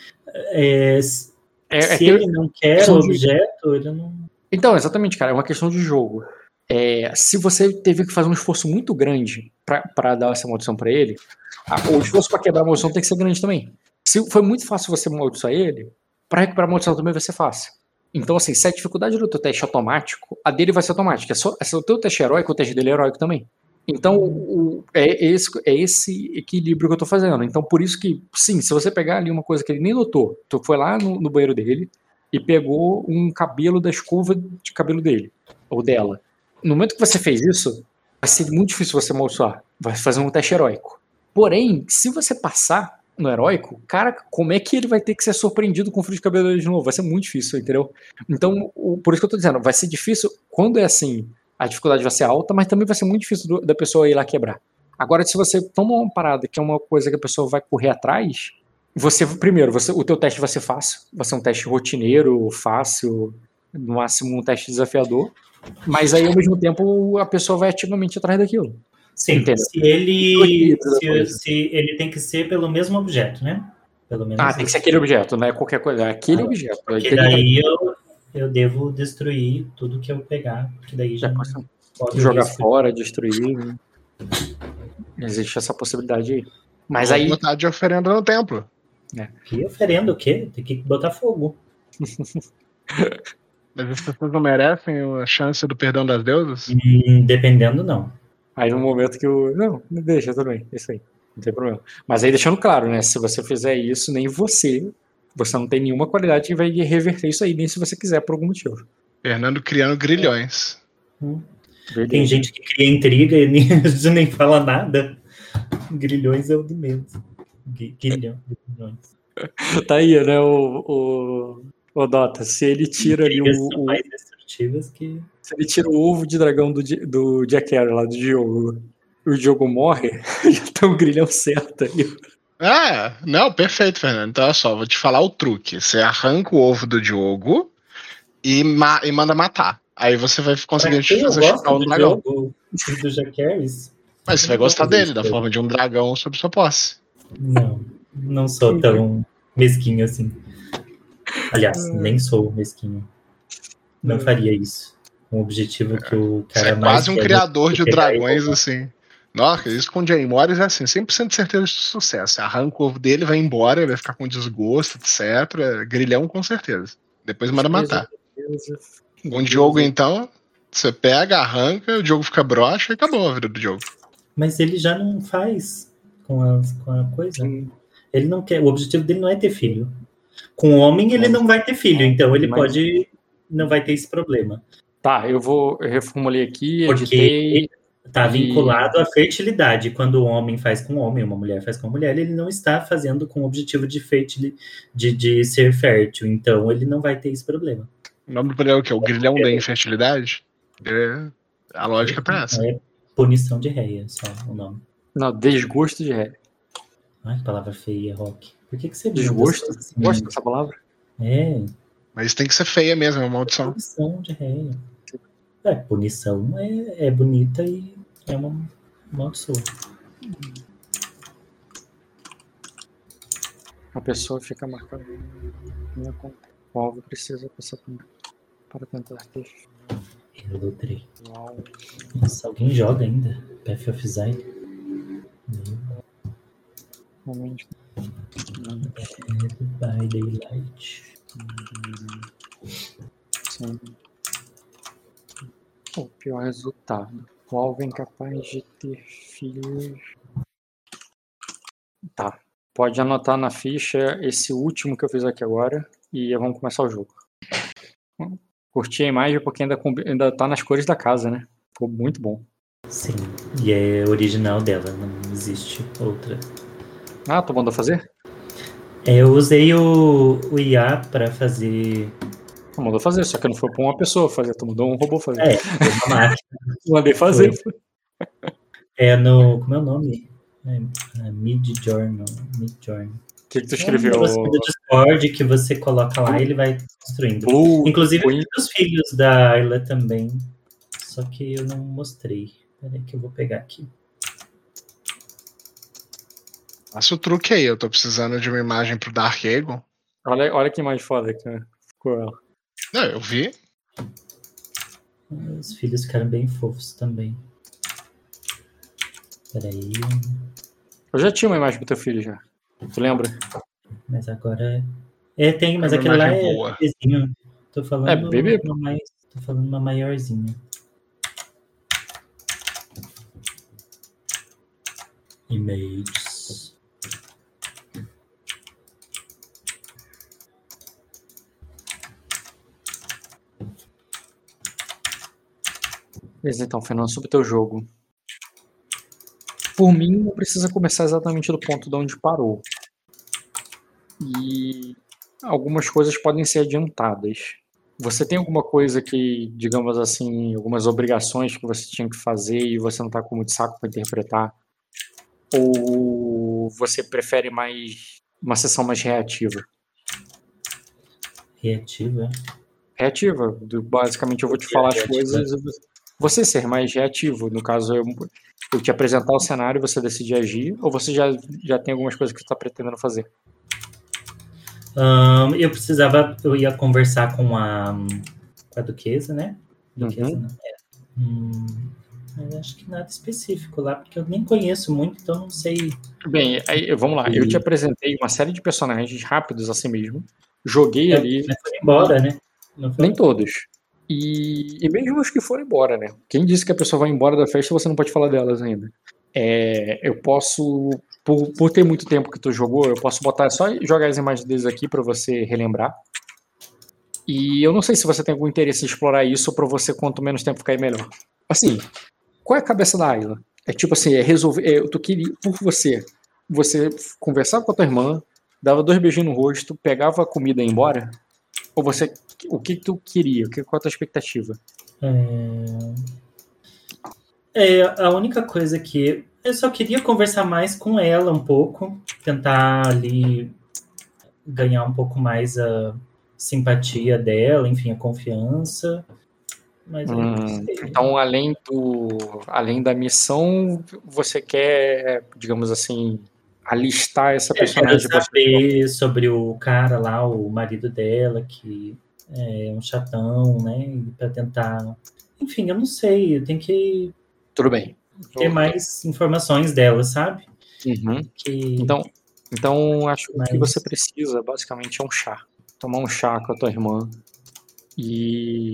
é, se É, é que- ele não quer o de- objeto, ele não. Então, exatamente, cara, é uma questão de jogo. É, se você teve que fazer um esforço muito grande pra dar essa maldição pra ele, a- o esforço pra quebrar a maldição tem que ser grande também. Se foi muito fácil você amaldiçoar ele, pra recuperar a maldição também vai ser fácil. Então, assim, se a dificuldade do teu teste é automático, a dele vai ser automática. É só, se o teu teste é heróico, o teste dele é heróico também. Então, o- é, esse, é esse equilíbrio que eu tô fazendo. Então, por isso que, sim, se você pegar ali uma coisa que ele nem notou, tu foi lá no, no banheiro dele e pegou um cabelo da escova de cabelo dele, ou dela. No momento que você fez isso, vai ser muito difícil você amaldiçoar. Vai fazer um teste heróico. Porém, se você passar no heróico, cara, como é que ele vai ter que ser surpreendido com o fio de cabelo dele de novo? Vai ser muito difícil, entendeu? Então, o- por isso que eu tô dizendo, vai ser difícil quando é assim, a dificuldade vai ser alta, mas também vai ser muito difícil do- da pessoa ir lá quebrar. Agora, se você toma uma parada que é uma coisa que a pessoa vai correr atrás, você, primeiro, você, o teu teste vai ser fácil, vai ser um teste rotineiro, fácil, no máximo um teste desafiador, mas aí, ao mesmo tempo, a pessoa vai ativamente atrás daquilo. Sim, se ele. Se, se ele tem que ser pelo mesmo objeto, né? Pelo menos. Ah, tem que ser aquele objeto, não é qualquer coisa, é aquele Ah, objeto. Porque Tem que- daí eu, eu devo destruir tudo que eu pegar, porque daí já Já não pode corre o jogar risco. fora, destruir. né? Existe essa possibilidade aí. Mas aí, botar de oferenda no templo. Que oferenda o quê? Tem que botar fogo. Mas as pessoas não merecem a chance do perdão das deusas? Hum, dependendo, não. aí no momento que o. Não, deixa, tudo bem, isso aí. Não tem problema. Mas aí deixando claro, né? Se você fizer isso, nem você. Você não tem nenhuma qualidade que vai reverter isso aí, nem se você quiser por algum motivo. Fernando criando grilhões. Tem gente que cria intriga e nem, nem fala nada. Grilhões é o do menos. Gui- Grilhão. grilhões. Tá aí, né, o, o, o Dota. Se ele tira ali o, são o- mais destrutivas que. se ele tira o ovo de dragão do, do Jack Harry lá do Diogo, e o Diogo morre, já tá um grilhão certo aí. Ah, não, perfeito, Fernando. Então, olha só, vou te falar o truque. Você arranca o ovo do Diogo e, ma- e manda matar. Aí você vai conseguir fazer chutar um do dragão. jogo do. Mas você vai gostar dele, da forma de um dragão sob sua posse. Não, não sou tão mesquinho assim. Aliás, nem sou mesquinho. Não faria isso. Um objetivo que o Você cara é mais quase um criador de dragões, assim. Nossa, isso com o Jay Morris é assim, 100% de certeza de sucesso. Arranca o ovo dele, vai embora, vai ficar com desgosto, etc. Grilhão com certeza. Depois manda matar. Um jogo, então, você pega, arranca, o jogo fica broxa e acabou a vida do jogo. Mas ele já não faz com a, com a coisa. Ele não quer. O objetivo dele não é ter filho. Com o homem, ele não vai ter filho, então ele Mas... pode. Não vai ter esse problema. Tá, eu vou. Eu reformulei aqui, Porque editei. Está vinculado à fertilidade. Quando o homem faz com o homem, uma mulher faz com a mulher, ele não está fazendo com o objetivo de, fertil, de, de ser fértil. Então, ele não vai ter esse problema. O nome do problema é o quê? O grilhão da infertilidade? É, a lógica tá essa. É punição de réia, só o nome. Não, desgosto de réia. Ai, que palavra feia, Rock. Por que, que você Desgosto? Assim? Gosto dessa palavra? É. Mas tem que ser feia mesmo, é uma maldição. Punição de réia. É, punição é, é bonita e é uma maldição. A pessoa fica marcando minha conta. O alvo precisa passar para tentar ter. Eu lutrei. Nossa, alguém joga ainda? Path of Exile? Momento. By Daylight. Sim. O pior resultado. É incapaz de ter filhos. Tá. Pode anotar na ficha esse último que eu fiz aqui agora e vamos começar o jogo. Curti a imagem porque ainda, ainda tá nas cores da casa, né? Ficou muito bom. Sim, e é original dela, não existe outra. Ah, tu mandou fazer? É, eu usei o, o IA para fazer Tu mandou fazer, só que não foi pra uma pessoa fazer, tu mandou um robô fazer. É, foi uma máquina. Mandei fazer. Foi. É no. Como é o nome? É, é Mid Journal. Mid Journal. O que, que tu escreveu? É um do Discord que você coloca lá e ele vai construindo. Uh, Inclusive, foi... os filhos da Ayla também. Só que eu não mostrei. Peraí que eu vou pegar aqui. Passa o truque aí, eu tô precisando de uma imagem pro Dark Eagle. Olha, olha que imagem foda que ficou ela. Não, eu vi. Os filhos ficaram bem fofos também. Peraí. Eu já tinha uma imagem pro teu filho já. Tu lembra? Mas agora. É, tem, mas aquele lá é boa. bebezinho. Tô falando, é, bebê? Uma mais, tô falando uma maiorzinha. Images. Então, Fernando, sobre o teu jogo. Por mim, não precisa começar exatamente do ponto de onde parou. E algumas coisas podem ser adiantadas. Você tem alguma coisa que, digamos assim, algumas obrigações que você tinha que fazer e você não está com muito saco para interpretar? Ou você prefere mais uma sessão mais reativa? Reativa? Reativa. Basicamente, eu vou te falar as coisas você ser mais reativo. No caso, eu, eu te apresentar o cenário, você decidir agir, ou você já, já tem algumas coisas que você está pretendendo fazer? Um, eu precisava, eu ia conversar com a, com a Duquesa, né? Duquesa, uhum. É. Hum, mas acho que nada específico lá, porque eu nem conheço muito, então não sei. Bem, aí, vamos lá. E... Eu te apresentei uma série de personagens rápidos assim mesmo. Joguei é, ali. Mas foi embora, né? Nem todos. E, e mesmo os que foram embora, né? Quem disse que a pessoa vai embora da festa, você não pode falar delas ainda. É, eu posso, por, por ter muito tempo que tu jogou, eu posso botar só jogar as imagens deles aqui para você relembrar. E eu não sei se você tem algum interesse em explorar isso para você quanto menos tempo ficar melhor. Assim, qual é a cabeça da Ayla? É tipo assim, é resolver, é, tu queria por você, você conversava com a tua irmã, dava dois beijinhos no rosto, pegava a comida e ia embora? Ou você o que tu queria? O que, qual a tua expectativa? É... é, a única coisa que eu só queria conversar mais com ela um pouco, tentar ali ganhar um pouco mais a simpatia dela, enfim, a confiança. Mas hum, então, além do, além da missão, você quer, digamos assim, alistar essa personagem? Eu quero saber sobre o cara lá, o marido dela, que é, um chatão, né? Para tentar. Enfim, eu não sei, eu tenho que. Tudo bem. ter mais informações dela, sabe? Uhum. Que... Então, então acho que Mas- o que você precisa basicamente é um chá. Tomar um chá com a tua irmã e,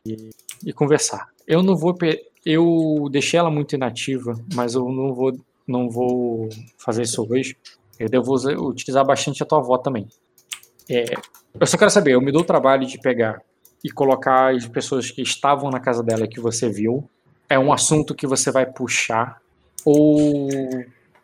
e conversar. Eu não vou. pe- Eu deixei ela muito inativa, mas eu não vou, não vou fazer isso hoje. Eu devo usar- utilizar bastante a tua avó também. É, eu só quero saber, eu me dou o trabalho de pegar e colocar as pessoas que estavam na casa dela que você viu. É um assunto que você vai puxar ou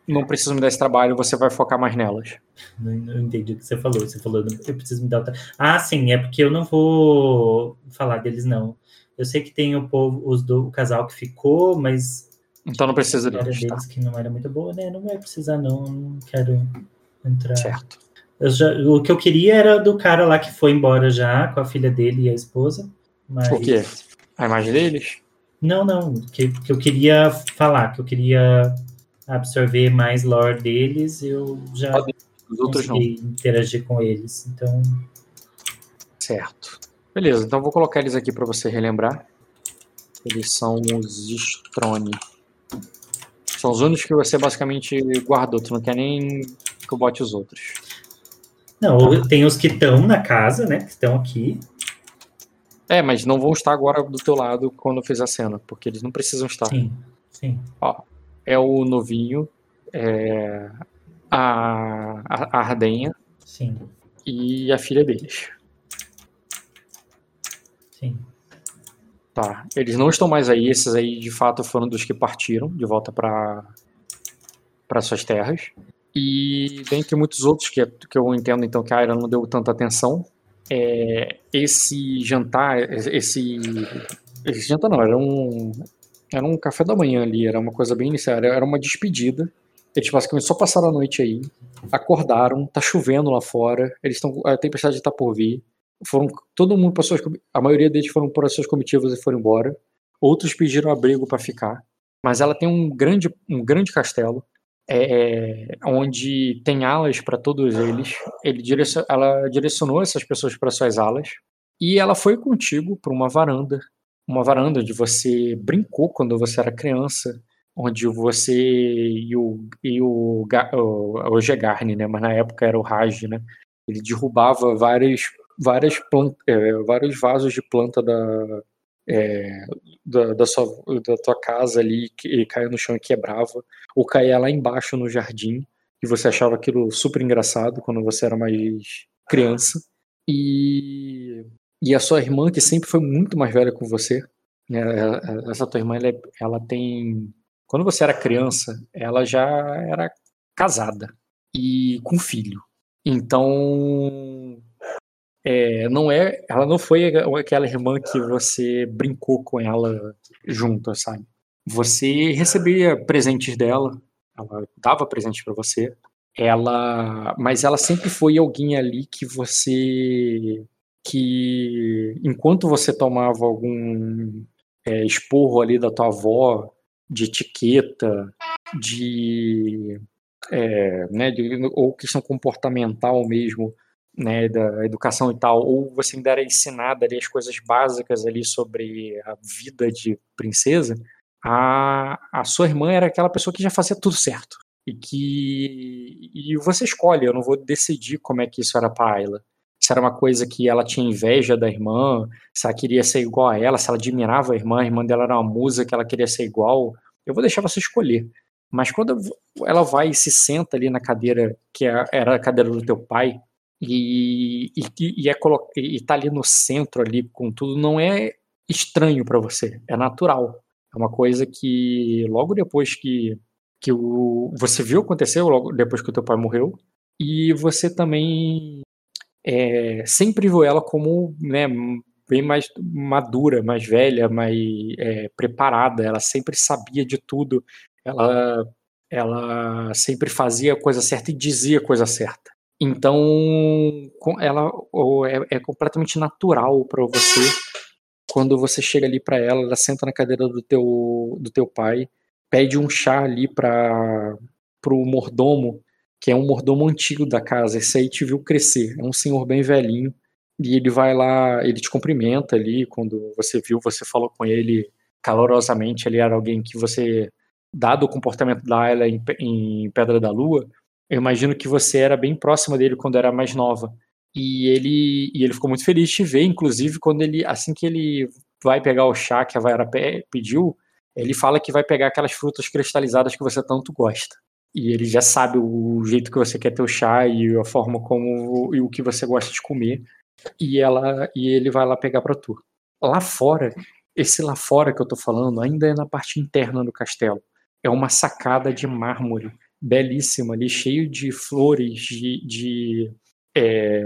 não precisa me dar esse trabalho, você vai focar mais nelas? Não, não entendi o que você falou. Você falou, eu preciso me dar outra. Ah, sim, é porque eu não vou falar deles, não. Eu sei que tem o povo, os do o casal que ficou, mas Então não precisa deles, tá? deles que não era muito boa, né? Não vai precisar, não. Não quero entrar. Certo. Já- o que eu queria era do cara lá que foi embora já, com a filha dele e a esposa. Mas... Por quê? A imagem deles? Não, não. Que, que eu queria falar, que eu queria absorver mais lore deles, eu já Os outros não. consegui interagir com eles. Então, Certo. Beleza, então vou colocar eles aqui pra você relembrar. Eles são os Strone. São os únicos que você basicamente guardou. Tu não quer nem que eu bote os outros. Não, tem os que estão na casa, né? Que estão aqui. É, mas não vão estar agora do teu lado quando eu fizer a cena, porque eles não precisam estar. Sim, sim. É o novinho, é a, a a Ardenha Sim, e a filha deles. sim. Tá, eles não estão mais aí, esses aí de fato foram dos que partiram de volta para para suas terras. E dentre muitos outros que, que eu entendo então que a Aira não deu tanta atenção, é, esse jantar, esse, esse jantar não, era um era um café da manhã ali, era uma coisa bem inicial, era uma despedida. Eles basicamente só passaram a noite aí, acordaram, tá chovendo lá fora, eles estão a tempestade está por vir foram todo mundo para suas a maioria deles foram para suas comitivas e foram embora outros pediram abrigo para ficar mas ela tem um grande um grande castelo é, onde tem alas para todos eles. Ele ela direcionou essas pessoas para suas alas. E ela foi contigo para uma varanda. Uma varanda onde você brincou quando você era criança onde você e o e o, o, hoje é Garni, né mas na época era o Raj né ele derrubava várias várias é, vários vasos de planta da, é, da, da, sua, da tua casa ali que caía no chão e quebrava, ou caía lá embaixo no jardim, e você achava aquilo super engraçado quando você era mais criança. E, e a sua irmã, que sempre foi muito mais velha com você, né, essa tua irmã, ela, é- ela tem. Quando você era criança, ela já era casada e com filho. Então, é, não é, ela não foi aquela irmã que você brincou com ela junto, sabe? Você recebia presentes dela, ela dava presentes para você. Ela, mas ela sempre foi alguém ali que você que enquanto você tomava algum é, esporro ali da tua avó de etiqueta, de, é, né, de ou questão comportamental mesmo, né, da educação e tal, ou você ainda era ensinada ali as coisas básicas ali sobre a vida de princesa, a, a sua irmã era aquela pessoa que já fazia tudo certo. E que e você escolhe, eu não vou decidir como é que isso era para ela. Se era uma coisa que ela tinha inveja da irmã, se ela queria ser igual a ela, se ela admirava a irmã, a irmã dela era uma musa que ela queria ser igual, eu vou deixar você escolher. Mas quando ela vai e se senta ali na cadeira que é, era a cadeira do teu pai, e, e, e, é, e tá ali no centro ali com tudo, não é estranho para você, é natural. É uma coisa que logo depois que, que o, você viu acontecer, logo depois que o teu pai morreu, e você também é, sempre viu ela como né, bem mais madura, mais velha, mais é, preparada. Ela sempre sabia de tudo. Ela, ela sempre fazia a coisa certa e dizia a coisa certa. Então, ela é, é completamente natural para você quando você chega ali para ela, ela senta na cadeira do teu, do teu pai, pede um chá ali para o mordomo, que é um mordomo antigo da casa. Esse aí te viu crescer, é um senhor bem velhinho. E ele vai lá, ele te cumprimenta ali quando você viu, você falou com ele calorosamente. Ele era alguém que você dado o comportamento da Ayla em, em Pedra da Lua, eu imagino que você era bem próxima dele quando era mais nova. E ele, e ele ficou muito feliz de ver, inclusive quando ele, assim que ele vai pegar o chá que a Vaira pediu, ele fala que vai pegar aquelas frutas cristalizadas que você tanto gosta. E ele já sabe o jeito que você quer ter o chá e a forma como e o que você gosta de comer. E ela e ele vai lá pegar para tu. Lá fora, esse lá fora que eu tô falando ainda é na parte interna do castelo. É uma sacada de mármore belíssima ali, cheio de flores, de, de, é,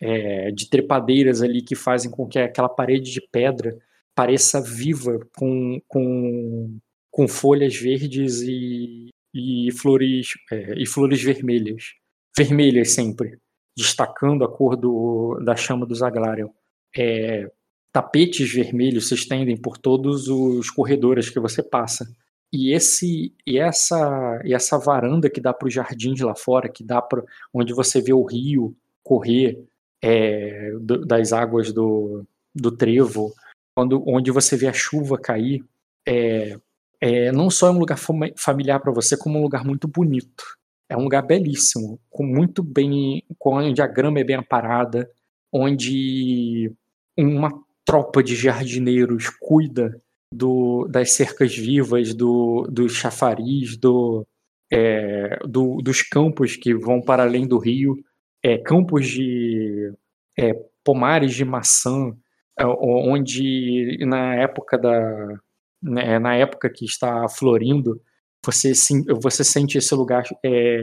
é, de trepadeiras ali que fazem com que aquela parede de pedra pareça viva com, com, com folhas verdes e, e flores é, e flores vermelhas, vermelhas sempre, destacando a cor do, da chama do Zaglarion. É, tapetes vermelhos se estendem por todos os corredores que você passa. E esse e essa e essa varanda que dá para os jardins lá fora, que dá para onde você vê o rio correr é, do, das águas do, do trevo, quando, onde você vê a chuva cair, é, é, não só é um lugar familiar para você, como um lugar muito bonito. É um lugar belíssimo, com muito bem, onde a grama é bem aparada, onde uma tropa de jardineiros cuida do, das cercas vivas, do, do chafariz, do, é, do, dos campos que vão para além do rio, é, campos de é, pomares de maçã, é, onde na época da né, na época que está florindo, você, você sente esse lugar é,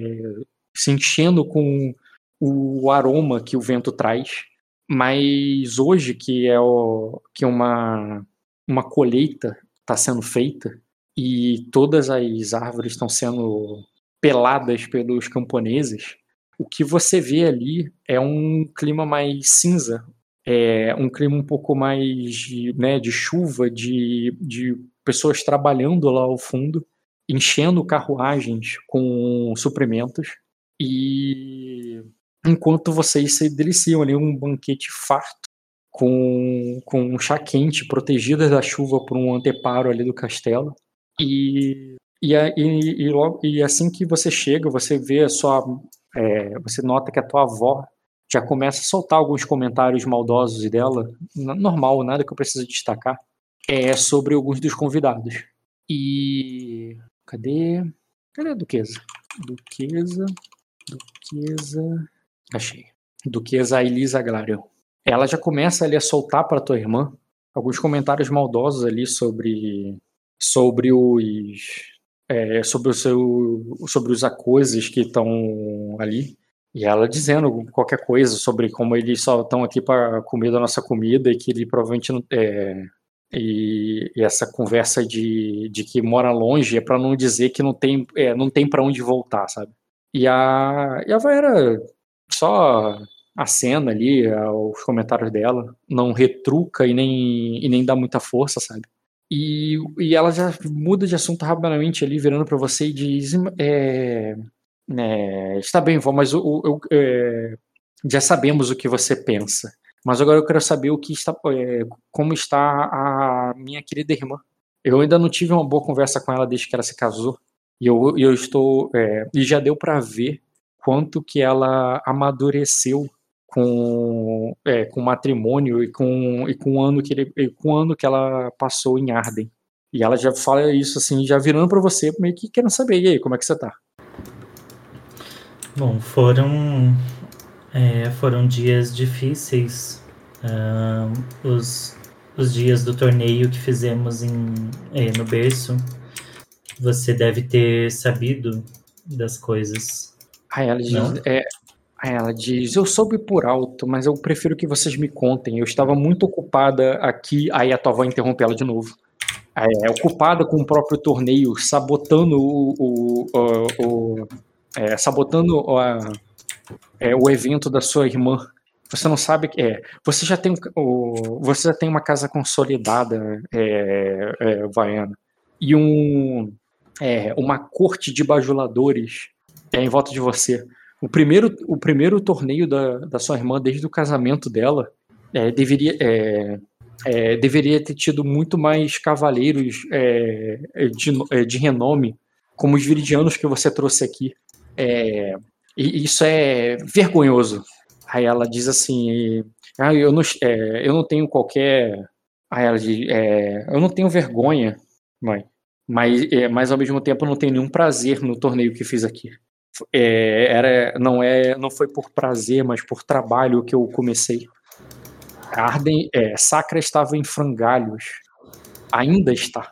se enchendo com o aroma que o vento traz. Mas hoje que é o, que uma uma colheita está sendo feita e todas as árvores estão sendo peladas pelos camponeses, o que você vê ali é um clima mais cinza, é um clima um pouco mais de, né, de chuva, de, de pessoas trabalhando lá ao fundo, enchendo carruagens com suprimentos e enquanto vocês se deliciam ali um banquete farto com, com um chá quente, protegidas da chuva por um anteparo ali do castelo. E, e, e, e, assim que você chega, você vê a sua. É, você nota que a tua avó já começa a soltar alguns comentários maldosos dela, normal, nada que eu precise destacar, é sobre alguns dos convidados. E. Cadê? Cadê a Duquesa? Duquesa. Duquesa. Achei. Duquesa Elisa Glarion ela já começa ali a soltar para tua irmã alguns comentários maldosos ali sobre sobre os é, sobre o seu sobre os acoses que estão ali. E ela dizendo qualquer coisa sobre como eles só estão aqui para comer da nossa comida e que ele provavelmente não é, e, e, essa conversa de, de que mora longe é para não dizer que não tem é, não tem para onde voltar sabe? E a e a Vaera só a cena ali, os comentários dela, não retruca e nem, e nem dá muita força, sabe? E, e ela já muda de assunto rapidamente ali, virando para você e diz: é, é, Está bem, vó, mas eu, eu é, já sabemos o que você pensa. Mas agora eu quero saber o que está, é, como está a minha querida irmã. Eu ainda não tive uma boa conversa com ela desde que ela se casou. E eu, eu estou. É, e já deu para ver quanto que ela amadureceu com, é, com matrimônio e com, e com o ano que ele, com o ano que ela passou em Arden. E ela já fala isso assim, já virando para você, meio que querendo saber, e aí, como é que você tá? Bom, foram é, foram dias difíceis. Uh, os, os dias do torneio que fizemos em, é, no berço, você deve ter sabido das coisas. Ah, ela diz, é, ela diz: Eu soube por alto, mas eu prefiro que vocês me contem. Eu estava muito ocupada aqui. Aí a tua avó interrompe ela de novo. É, ocupada com o próprio torneio, sabotando o. o, o, o é, sabotando a, é, o evento da sua irmã. Você não sabe que é. Você já tem, você já tem uma casa consolidada, é, é, Vaiana, e um, é, uma corte de bajuladores é, em volta de você. O primeiro, o primeiro torneio da, da sua irmã, desde o casamento dela, é, deveria. É, é, deveria ter tido muito mais cavaleiros é, de, é, de, renome, como os viridianos que você trouxe aqui. É, e isso é vergonhoso. Aí ela diz assim: ah, eu, não, é, eu não tenho qualquer. Aí ela diz: é, eu não tenho vergonha, mãe, mas, mas ao mesmo tempo não tenho nenhum prazer no torneio que fiz aqui. Era, não, é, não foi por prazer, mas por trabalho que eu comecei. Arden, é, Sacra estava em frangalhos. Ainda está.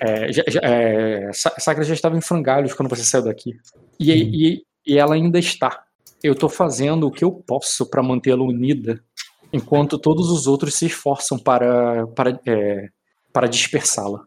É, já, é, Sacra já estava em frangalhos quando você saiu daqui. E, e, e ela ainda está. Eu estou fazendo o que eu posso para mantê-la unida, enquanto todos os outros se esforçam para, para, é, para dispersá-la.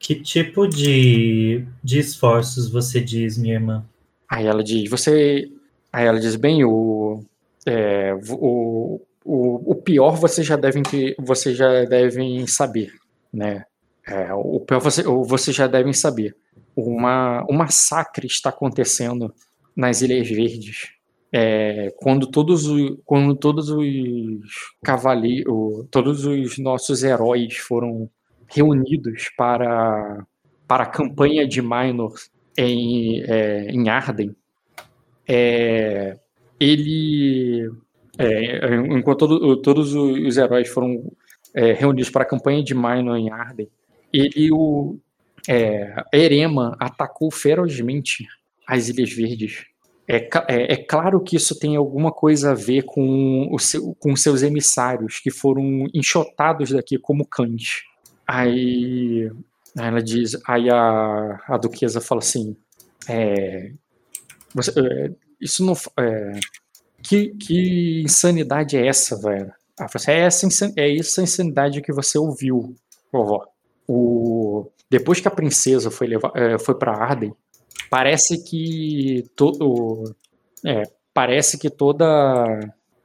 Que tipo de, de esforços você diz, minha irmã? Aí ela diz, você. Aí ela diz, bem, o, é, o, o, o pior vocês já devem vocês já devem saber, né? É, o pior você, vocês já devem saber. Uma, um massacre está acontecendo nas Ilhas Verdes. É, quando todos os, quando todos os cavaleiros, todos os nossos heróis foram reunidos para para a campanha de Minor em, é, em Arden, é, ele é, enquanto todo, todos os heróis foram é, reunidos para a campanha de Minor em Arden, ele o é, Erema atacou ferozmente as Ilhas Verdes. É, é, é, claro que isso tem alguma coisa a ver com, o seu, com seus emissários que foram enxotados daqui como cães. Aí ela diz, aí a, a duquesa fala assim, é, você, é, isso não é, que, que insanidade é essa, velho? Ah, você, é, essa, é essa insanidade que você ouviu, vovó. O, depois que a princesa foi, levar, é, foi para Arden, parece que todo, é, parece que toda,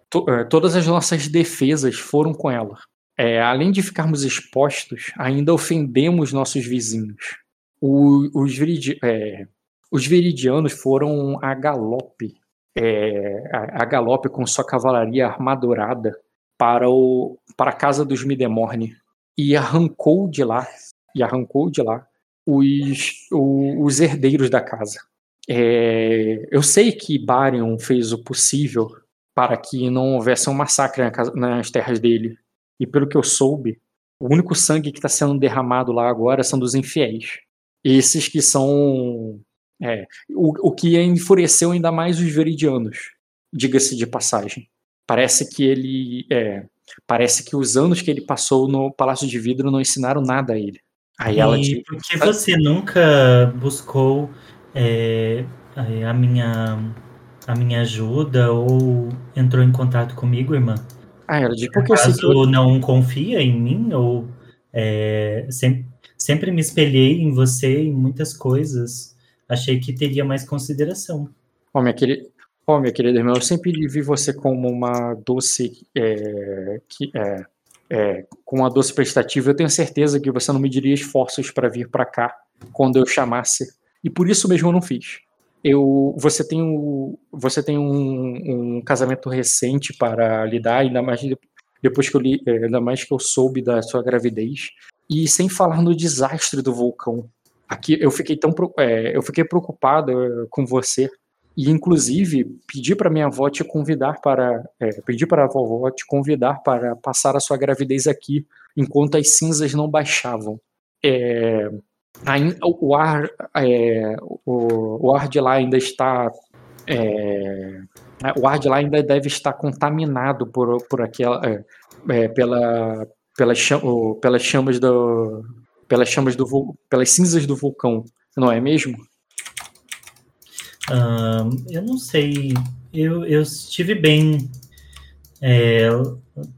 to, é, todas as nossas defesas foram com ela. É, além de ficarmos expostos, ainda ofendemos nossos vizinhos. O, os, viridi, é, os viridianos foram a galope é, a, a galope com sua cavalaria armadurada para, o, para a casa dos Midemorne e arrancou de lá e arrancou de lá os, os herdeiros da casa. É, eu sei que Barion fez o possível para que não houvesse um massacre nas terras dele. E pelo que eu soube, o único sangue que está sendo derramado lá agora são dos infiéis. Esses que são é, o, o que enfureceu ainda mais os veridianos, diga-se de passagem. Parece que ele. É, parece que os anos que ele passou no Palácio de Vidro não ensinaram nada a ele. Aí e ela te... por que você nunca buscou é, a minha a minha ajuda ou entrou em contato comigo, irmã? Ah, ela disse porque Caso eu não confia em mim ou é, sempre, sempre me espelhei em você em muitas coisas achei que teria mais consideração. Ó, minha querida, oh, minha querida irmã, eu sempre vi você como uma doce é, que é, é, com uma doce prestativa. Eu tenho certeza que você não mediria esforços para vir para cá quando eu chamasse. E por isso mesmo eu não fiz. Eu, você tem, você tem um, um casamento recente para lidar, ainda mais depois que eu li, é, ainda mais que eu soube da sua gravidez. E sem falar no desastre do vulcão aqui eu fiquei tão é, eu fiquei preocupado é, com você e inclusive pedi para minha avó te convidar para é, pedi para a vovó te convidar para passar a sua gravidez aqui enquanto as cinzas não baixavam é, o ar é, o, o, ar de lá ainda está é, o ar de lá ainda deve estar contaminado por, por aquela pela pelas, pelas chamas do, pelas chamas do pelas cinzas do vulcão, não é mesmo? eu não sei. Eu, eu estive bem é,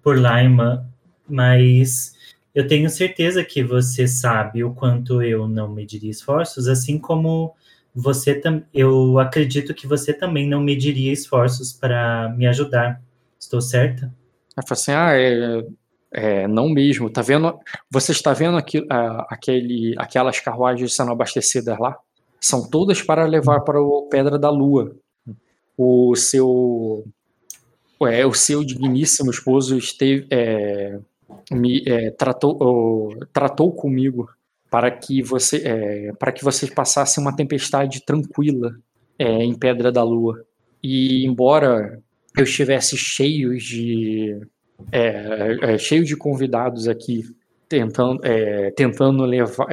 por Laima, mas eu tenho certeza que você sabe o quanto eu não mediria esforços, assim como você. Eu acredito que você também não mediria esforços para me ajudar. Estou certa? Ela falou assim: ah, é, é, não mesmo. Tá vendo? Você está vendo aqui, aquele, aquelas carruagens sendo abastecidas lá? São todas para levar para o Pedra da Lua. O seu é, o seu digníssimo esposo esteve, é, me é, tratou, tratou comigo para que você é, para que vocês passassem uma tempestade tranquila é, em Pedra da Lua. E embora eu estivesse cheio de é, é, cheio de convidados aqui tentando é, tentando levar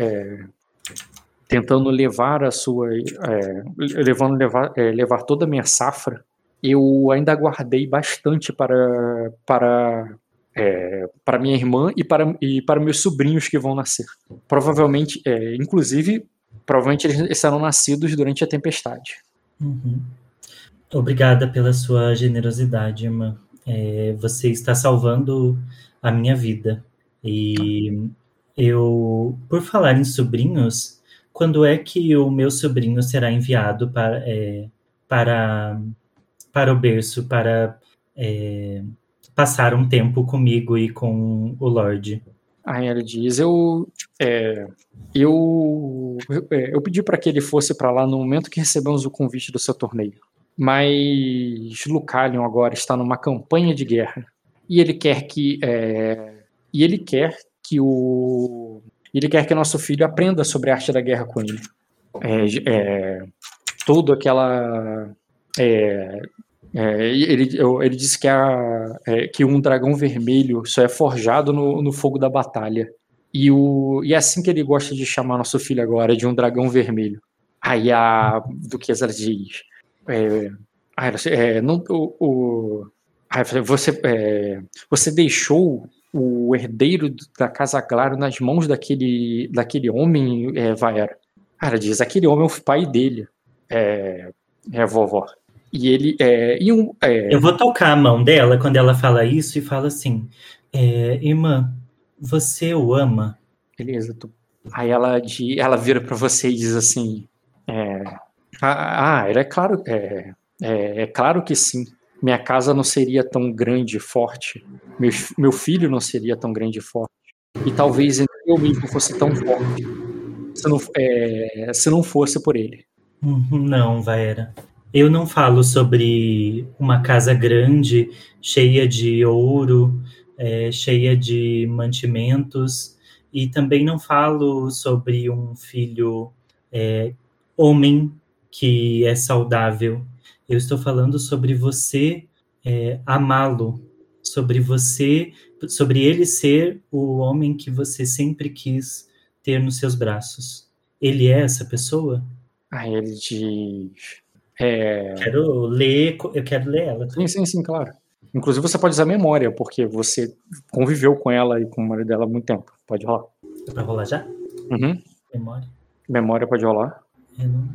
tentando levar a sua levando levar levar toda a minha safra eu ainda guardei bastante para para é, para minha irmã e para, e para meus sobrinhos que vão nascer. Provavelmente, é, inclusive, provavelmente eles serão nascidos durante a tempestade. Uhum. Obrigada pela sua generosidade, irmã. É, você está salvando a minha vida. E eu, por falar em sobrinhos, quando é que o meu sobrinho será enviado para, é, para, para o berço, para é, passar um tempo comigo e com o Lorde. Aí ele diz, eu, é, eu, é, eu pedi para que ele fosse para lá no momento que recebemos o convite do seu torneio. Mas Lucalion agora está numa campanha de guerra e ele quer que é, e ele quer que o ele quer que nosso filho aprenda sobre a arte da guerra com ele. É, é, todo aquela é, é, ele, ele disse que, a, é, que um dragão vermelho só é forjado no, no fogo da batalha. E, o, e é assim que ele gosta de chamar nosso filho agora, de um dragão vermelho. Aí a Duquesa diz: é, é, não, o, o, você, é, você deixou o herdeiro da Casa Claro nas mãos daquele, daquele homem, é, Vaera. Ela diz: aquele homem é o pai dele, é, é vovó. E ele é, e um, é... Eu vou tocar a mão dela quando ela fala isso e fala assim: é, Irmã, você o ama? Beleza. Tu... Aí ela, de, ela vira para você e diz assim: é, Ah, ah é claro, é, é, é, claro que sim. Minha casa não seria tão grande e forte. Meu, meu filho não seria tão grande e forte. E talvez eu mesmo fosse tão forte se não, é, se não fosse por ele. Uhum, não, Vaera. Eu não falo sobre uma casa grande, cheia de ouro, é, cheia de mantimentos, e também não falo sobre um filho é, homem que é saudável. Eu estou falando sobre você é, amá-lo, sobre você, sobre ele ser o homem que você sempre quis ter nos seus braços. Ele é essa pessoa? Aí ele diz: é... Quero ler, eu quero ler ela. Sim, sim, sim, claro. Inclusive você pode usar memória, porque você conviveu com ela e com o marido dela há muito tempo. Pode rolar. É pra rolar já? Uhum. Memória. Memória pode rolar. Eu não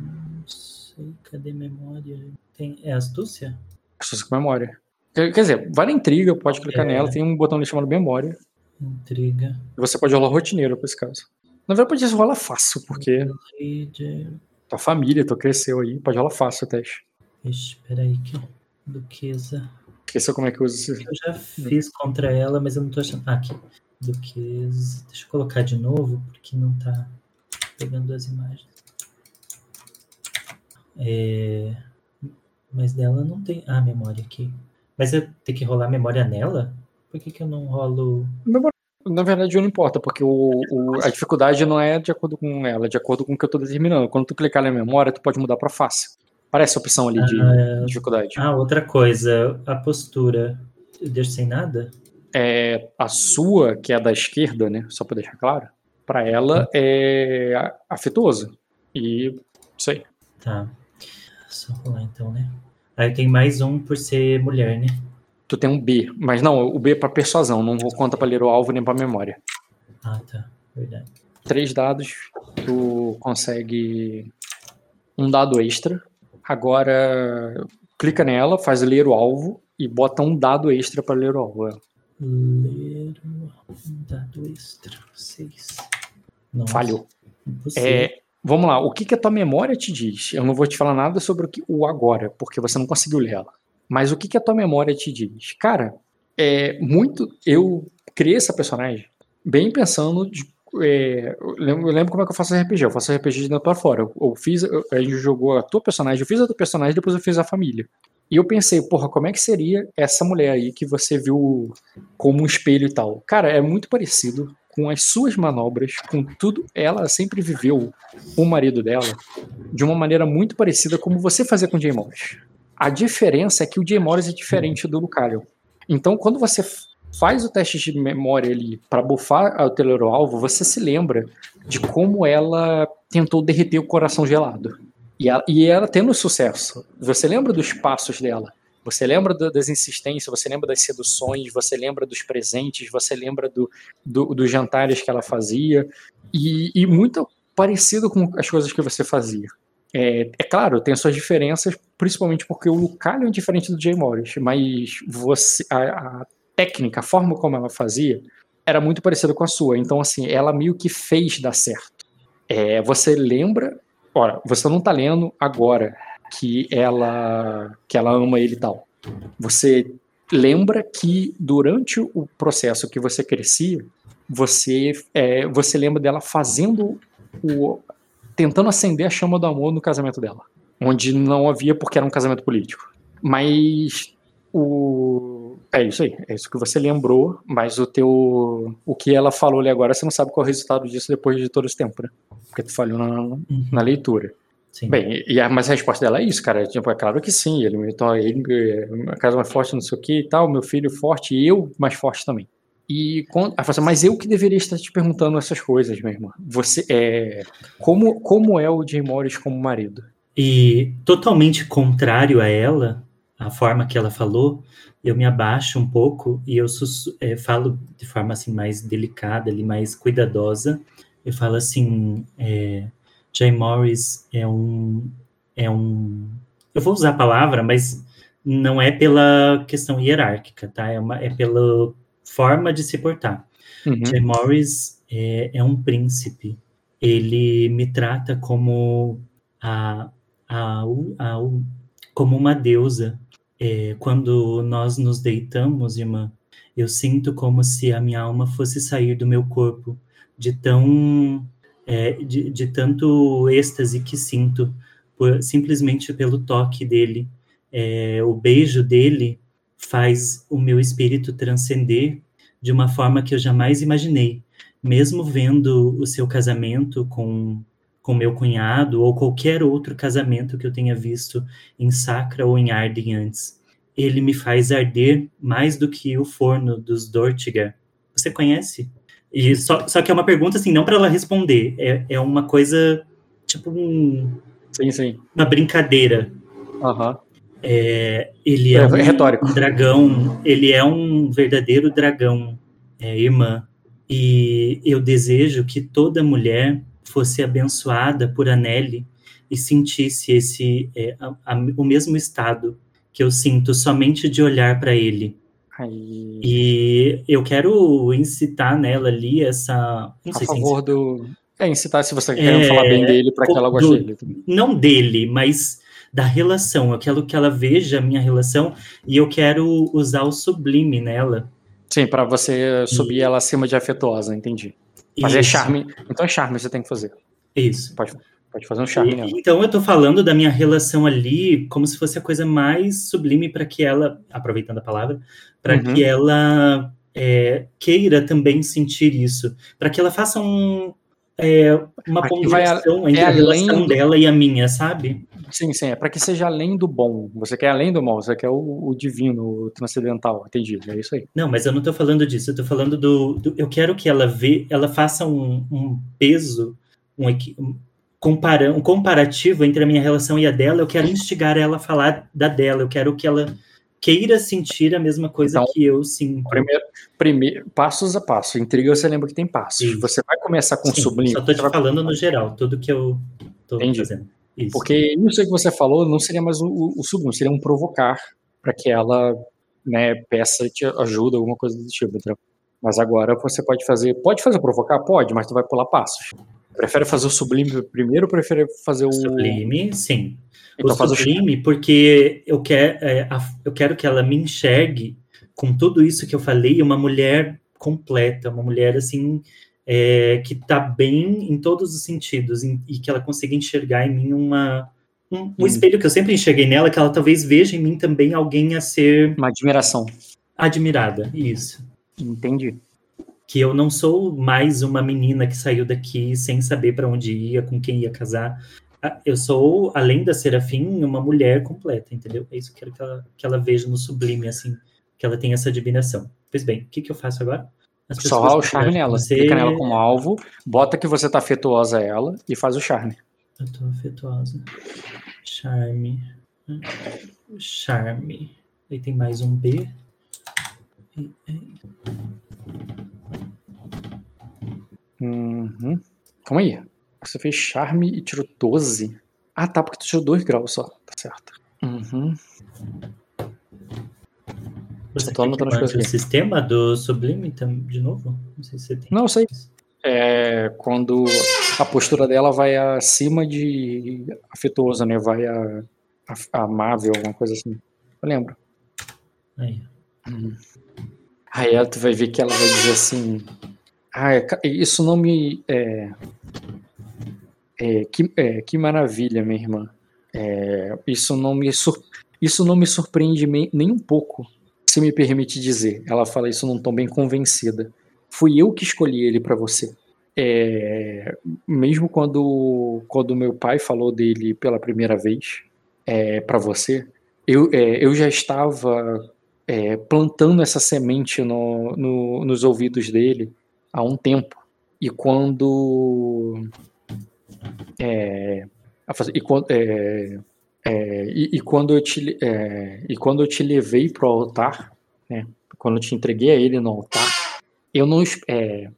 sei, cadê memória? Tem... É astúcia? Astúcia com memória. Quer dizer, vale intriga, pode clicar é. nela, tem um botão ali chamado memória. Intriga. E você pode rolar rotineiro pra esse caso. Na verdade, pode rolar fácil, porque. Tua família, tu cresceu aí, pode rolar fácil o teste. Ixi, peraí, que duquesa. Esqueceu como é que usa esse... Eu já fiz contra ela, mas eu não tô achando. Ah, aqui. Duquesa. Deixa eu colocar de novo, porque não tá pegando as imagens. É... Mas dela não tem. Ah, memória aqui. Mas eu tenho que rolar memória nela? Por que, que eu não rolo. Memória na verdade, não importa, porque o, o, a dificuldade não é de acordo com ela, é de acordo com o que eu estou determinando. Quando tu clicar na memória, tu pode mudar para fácil. Parece a opção ali de ah, dificuldade. Ah, outra coisa, a postura. Deixa sem nada? É, a sua, que é a da esquerda, né? Só para deixar claro, para ela é afetuoso. E isso aí. Tá. Só rolar então, né? Aí tem mais um por ser mulher, né? Tu tem um B. Mas não, o B é para persuasão, não vou conta para ler o alvo nem para memória. Ah, tá. Verdade. Três dados, tu consegue um dado extra. Agora clica nela, faz ler o alvo e bota um dado extra para ler o alvo. Ler um dado extra. Seis. Nossa. Falhou. É, vamos lá, o que, que a tua memória te diz? Eu não vou te falar nada sobre o, que, o agora, porque você não conseguiu ler ela. Mas o que, que a tua memória te diz? Cara, é muito. Eu criei essa personagem bem pensando de, é, eu, lembro, como é que eu faço RPG. Eu faço RPG de dentro pra fora. Eu, eu fiz, eu, a gente jogou a tua personagem, eu fiz a tua personagem, depois eu fiz a família. E eu pensei, porra, como é que seria essa mulher aí que você viu como um espelho e tal? Cara, é muito parecido com as suas manobras, com tudo. Ela sempre viveu o marido dela de uma maneira muito parecida como você fazia com Jay Morris. A diferença é que o Jay Morris é diferente do Lucario. Então, quando você faz o teste de memória ali para bufar o telero-alvo, você se lembra de como ela tentou derreter o coração gelado. E ela, e ela tendo sucesso. Você lembra dos passos dela? Você lembra do, das insistências, você lembra das seduções, você lembra dos presentes, você lembra do, do, dos jantares que ela fazia, e, e, muito parecido com as coisas que você fazia. É, é claro, tem suas diferenças, principalmente porque o Lucario é diferente do Jay Morris, mas você, a, a técnica, a forma como ela fazia, era muito parecida com a sua. Então, assim, ela meio que fez dar certo. É, você lembra Ora, você não está lendo agora que ela que ela ama ele e tal. Você lembra que durante o processo que você crescia, você é, você lembra dela fazendo o tentando acender a chama do amor no casamento dela, onde não havia porque era um casamento político. Mas o é isso aí, é isso que você lembrou, mas o teu o que ela falou ali agora, você não sabe qual é o resultado disso depois de todo esse tempo, né? Porque tu falhou na, uhum. na leitura. Sim. Bem, e a, mas a resposta dela é isso, cara. Tipo, é claro que sim. Ele me então, ele, a casa mais forte, não sei o que e tal, meu filho forte e eu mais forte também. E quando, ela fala mas eu que deveria estar te perguntando essas coisas, minha irmã. Você é como como é o Jay Morris como marido? E totalmente contrário a ela, a forma que ela falou, eu me abaixo um pouco e eu é, falo de forma assim mais delicada, ali mais cuidadosa eu falo assim, é, Jay Morris é um, é um, eu vou usar a palavra, mas não é pela questão hierárquica, tá? É, uma, é pela forma de se portar. Uhum. Jay Morris é, é, um príncipe. Ele me trata como a, a, a, como uma deusa. É, quando nós nos deitamos, irmã, eu sinto como se a minha alma fosse sair do meu corpo de tão é, de, de, tanto êxtase que sinto por, simplesmente pelo toque dele. É, o beijo dele faz o meu espírito transcender de uma forma que eu jamais imaginei. Mesmo vendo o seu casamento com com meu cunhado ou qualquer outro casamento que eu tenha visto em Sacra ou em Arden antes. Ele me faz arder mais do que o forno dos Dortigar. Você conhece? E só, só que é uma pergunta, assim, não para ela responder. É, é uma coisa, tipo, um, sim, sim. uma brincadeira. Uhum. É, ele é, é, um, retórico. dragão, ele é um verdadeiro dragão, é, irmã. E eu desejo que toda mulher fosse abençoada por Anelli e sentisse esse é, a, a, o mesmo estado que eu sinto somente de olhar para ele. Aí... E eu quero incitar nela ali essa. Não a favor do. É, incitar se você quer é, falar bem dele para que ela goste do, dele. Não dele, mas da relação. Eu quero que ela veja a minha relação e eu quero usar o sublime nela. Sim, para você subir e... ela acima de afetuosa, entendi. É Isso. é charme. Então é charme você tem que fazer. Isso. Pode, pode fazer um charme nela. Então eu tô falando da minha relação ali como se fosse a coisa mais sublime para que ela, aproveitando a palavra, para uhum. que ela é, queira também sentir isso, para que ela faça um, é, uma ponderação entre é a relação dela e a minha, sabe? Sim, sim, é para que seja além do bom. Você quer além do mal, você quer o, o divino, o transcendental, entendi, é isso aí. Não, mas eu não estou falando disso, eu tô falando do, do, Eu quero que ela vê, ela faça um, um peso, um, um, compara, um comparativo entre a minha relação e a dela, eu quero instigar ela a falar da dela, eu quero que ela queira sentir a mesma coisa então, que eu sinto. Primeiro, primeiro, passos a passo. Intriga, você lembra que tem passos. Você vai começar com Sim, sublime. Só tô te falando no geral, tudo que eu tô Entendi. fazendo. Isso. Porque isso que você falou não seria mais o, o sublime, seria um provocar para que ela né, peça te ajuda, alguma coisa do tipo. Então. Mas agora você pode fazer. Pode fazer provocar? Pode, mas tu vai pular passos. Prefere fazer o sublime primeiro ou prefere fazer o. Sublime, sim. Então, o sublime, o... porque eu, quer, é, eu quero que ela me enxergue com tudo isso que eu falei, uma mulher completa, uma mulher assim. É, que está bem em todos os sentidos em, e que ela consiga enxergar em mim uma, um, um hum. espelho que eu sempre enxerguei nela, que ela talvez veja em mim também alguém a ser. Uma admiração. Admirada, isso. Entendi. Que eu não sou mais uma menina que saiu daqui sem saber para onde ia, com quem ia casar. Eu sou, além da Serafim, uma mulher completa, entendeu? É isso que eu quero que ela, que ela veja no sublime, assim, que ela tenha essa admiração. Pois bem, o que, que eu faço agora? Só o charme nela. Você... Clica nela como alvo, bota que você tá afetuosa a ela e faz o charme. Eu tô afetuosa. Charme. Charme. Aí tem mais um B. Uhum. Calma aí. Você fez charme e tirou 12. Ah, tá, porque tu tirou 2 graus só. Tá certo. Uhum. Você tô anotando as coisas aqui. o sistema do Sublime de novo? Não sei se você tem. Não, sei. É quando a postura dela vai acima de afetuosa, né? Vai a, a, amável, alguma coisa assim. Eu lembro. Aí. Hum. Aí ela, tu vai ver que ela vai dizer assim. Ah, isso não me. É, é, que, é, que maravilha, minha irmã. É, isso, não me sur, isso não me surpreende nem um pouco, se me permite dizer. Ela fala isso num tom bem convencida. Fui eu que escolhi ele para você. É, mesmo quando quando meu pai falou dele pela primeira vez é, para você, eu, é, eu já estava é, plantando essa semente no, no, nos ouvidos dele há um tempo. E quando é, e, quando, é, e, e, quando eu te, é, e quando eu te levei para o altar, né, quando eu te entreguei a ele no altar, eu não, é,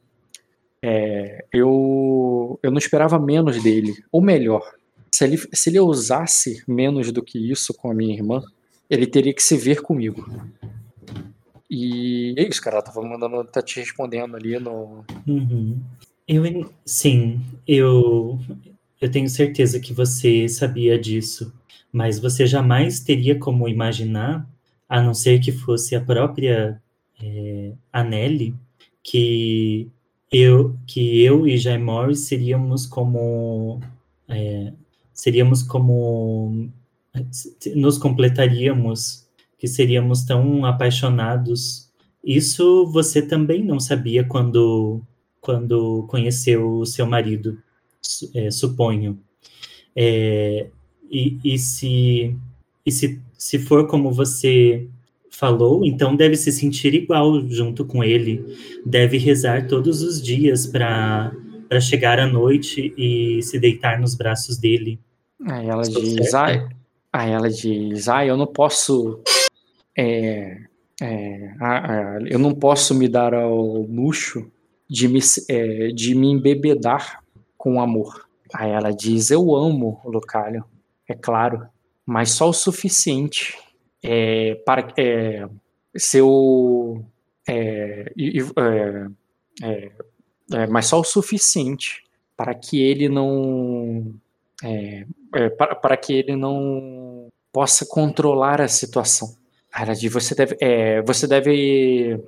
é, eu, eu não esperava menos dele. Ou melhor, se ele, se ele usasse menos do que isso com a minha irmã, ele teria que se ver comigo. E é isso, cara. Ela tava mandando, tá te respondendo ali no. Uhum. Eu, sim, eu, eu tenho certeza que você sabia disso, mas você jamais teria como imaginar, a não ser que fosse a própria é, Anneli, que eu, que eu e Jay Morris seríamos como é, seríamos como nos completaríamos, que seríamos tão apaixonados. Isso você também não sabia quando quando conheceu o seu marido é, suponho. É, e, e, se, e se, se for como você falou, então deve se sentir igual junto com ele, deve rezar todos os dias para chegar à noite e se deitar nos braços dele. Aí ela Estou diz, ah, aí ela diz, ah, eu não posso, é, é, eu não posso me dar ao luxo de me, é, de me embebedar com amor. Aí ela diz: Eu amo o Lucálio, é claro, mas só o suficiente é, para é, seu. É, é, é, é, mas só o suficiente para que ele não. para, para que ele não possa controlar a situação. Ela diz: Você deve. você deve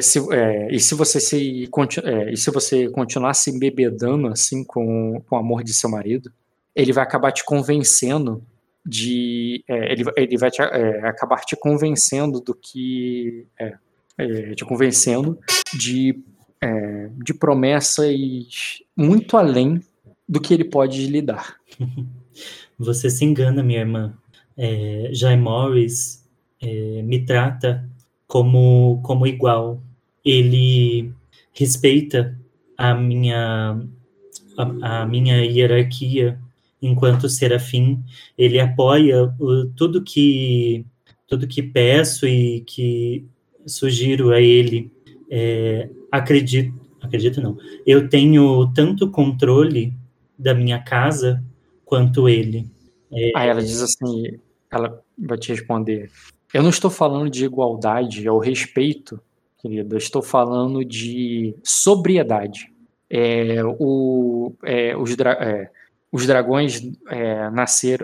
se, é, e se você se é, e se você continuar se embebedando assim com, com o amor de seu marido, ele vai acabar te convencendo de é, ele, ele vai te, é, acabar te convencendo do que é, é, te convencendo de de promessas muito além do que ele pode lhe dar. Você se engana, minha irmã. É, Jay Morris me trata como, como igual. Ele respeita a minha, a, a minha hierarquia enquanto serafim. Ele apoia o, tudo que tudo que peço e que sugiro a ele. É, acredito, acredito não. Eu tenho tanto controle da minha casa quanto ele. É, Aí ela diz assim, ela vai te responder. Eu não estou falando de igualdade ou respeito, querido. Eu estou falando de sobriedade. É, o, é, os, é, os, dragões é,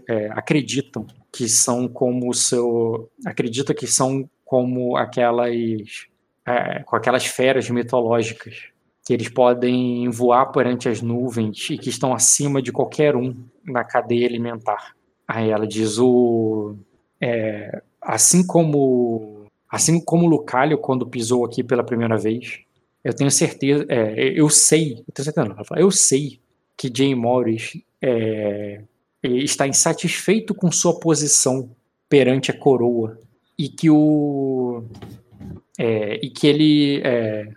é, acreditam que são como o seu, acredita que são como aquelas, é, com aquelas feras mitológicas. que eles podem voar perante as nuvens e que estão acima de qualquer um na cadeia alimentar. Aí ela diz o é, assim como assim como Lucalho quando pisou aqui pela primeira vez, eu tenho certeza, é, eu sei, eu tenho certeza, não, eu sei que Jay Morris é, está insatisfeito com sua posição perante a coroa e que o é, e que ele é,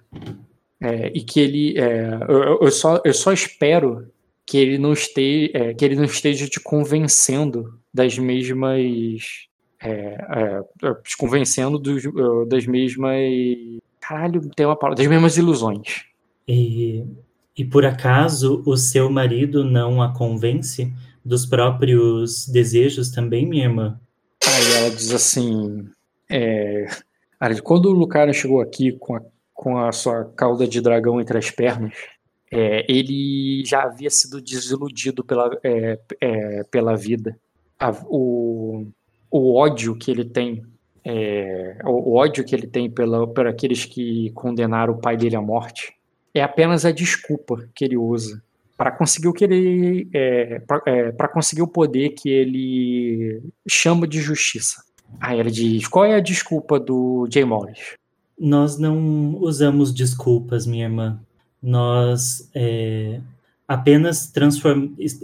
é, e que ele é, eu, eu, só eu só espero que ele não esteja é, que ele não esteja te convencendo das mesmas é, te convencendo dos, das mesmas caralho tem uma palavra das mesmas ilusões. E, e por acaso o seu marido não a convence dos próprios desejos também minha irmã Aí ela diz assim: é, quando o Lucario chegou aqui com a, com a sua cauda de dragão entre as pernas, é, ele já havia sido desiludido pela, é, é, pela vida. A, o, o ódio que ele tem, é, o, o, ódio que ele tem pela, por aqueles que condenaram o pai dele à morte, é apenas a desculpa que ele usa para conseguir o que ele é, para é, conseguir o poder que ele chama de justiça. Aí ele diz: qual é a desculpa do Jay Morris? Nós não usamos desculpas, minha irmã. Nós é, apenas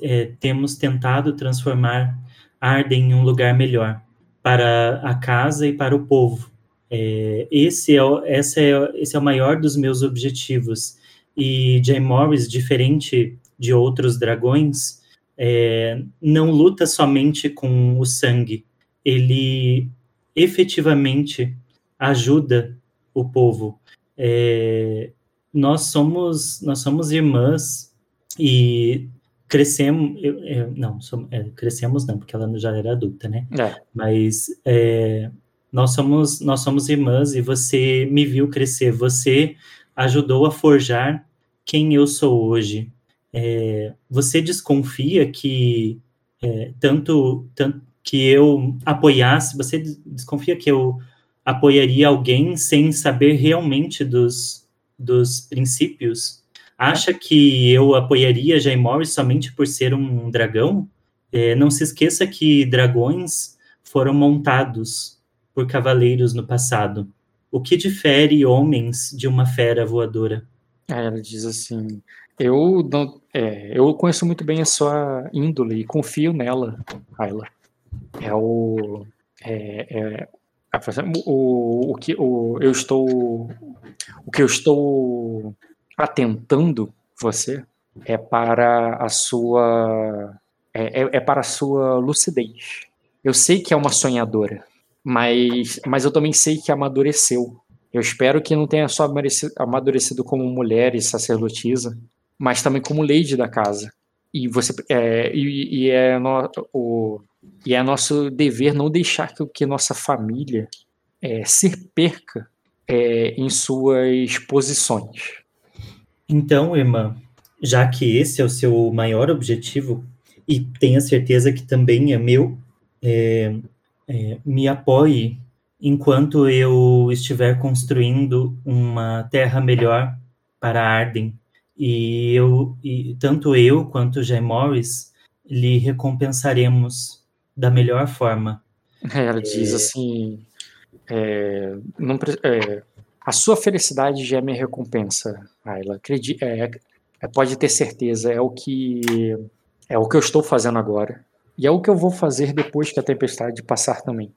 é, temos tentado transformar Arden em um lugar melhor para a casa e para o povo. É, esse, é, esse, é, esse é o maior dos meus objetivos. E Jay Morris, diferente de outros dragões, é, não luta somente com o sangue, ele efetivamente ajuda o povo. É, nós somos nós somos irmãs e crescemos eu, eu, não somos, é, crescemos não porque ela já era adulta né é. mas é, nós somos nós somos irmãs e você me viu crescer você ajudou a forjar quem eu sou hoje é, você desconfia que é, tanto, tanto que eu apoiasse, você desconfia que eu apoiaria alguém sem saber realmente dos, dos princípios? Acha que eu apoiaria Jay Morris somente por ser um dragão? É, não se esqueça que dragões foram montados por cavaleiros no passado. O que difere homens de uma fera voadora? ela diz assim: eu não, é, eu conheço muito bem a sua índole e confio nela, Ayla. É o, é, é, o, o que o, eu estou, o que eu estou atentando você é para a sua, é, é, é para a sua lucidez. Eu sei que é uma sonhadora, mas, mas eu também sei que amadureceu. Eu espero que não tenha só amadurecido como mulher e sacerdotisa, mas também como lady da casa. E você é, e, e, é no, o, e é nosso dever não deixar que, que nossa família é, se perca é, em suas posições. Então, irmã, já que esse é o seu maior objetivo, e tenha certeza que também é meu, é, é, me apoie enquanto eu estiver construindo uma terra melhor para Arden e eu, e tanto eu quanto Jay Morris lhe recompensaremos da melhor forma. É, ela diz é... assim: é, não, é, a sua felicidade já é minha recompensa, Ayla. Acredite, é, é, pode ter certeza, é o que é o que eu estou fazendo agora e é o que eu vou fazer depois que a tempestade passar também.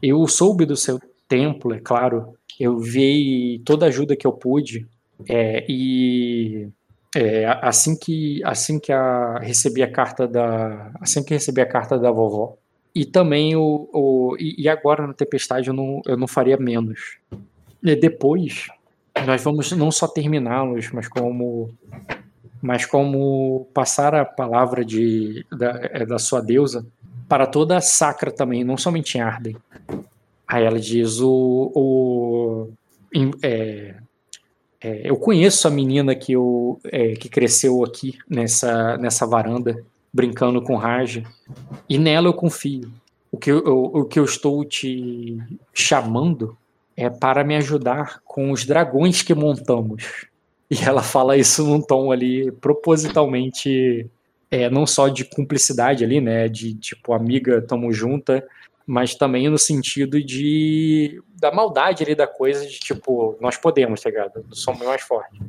Eu soube do seu templo, é claro. Eu vi toda a ajuda que eu pude é, e é, assim que assim que a, recebi a carta da assim que recebi a carta da vovó e também o, o e, agora na tempestade eu não, eu não faria menos e depois nós vamos não só terminá-los mas como mas como passar a palavra de da, é, da sua deusa para toda a sacra também não somente em Arden aí ela diz o, o é, é, eu conheço a menina que, eu, é, que cresceu aqui nessa, nessa varanda, brincando com Raja, e nela eu confio. O que eu, o que eu estou te chamando é para me ajudar com os dragões que montamos. E ela fala isso num tom ali propositalmente, é, não só de cumplicidade ali, né? De tipo, amiga, tamo junta, mas também no sentido de da maldade ali da coisa, de tipo, nós podemos, tá ligado? Somos mais fortes.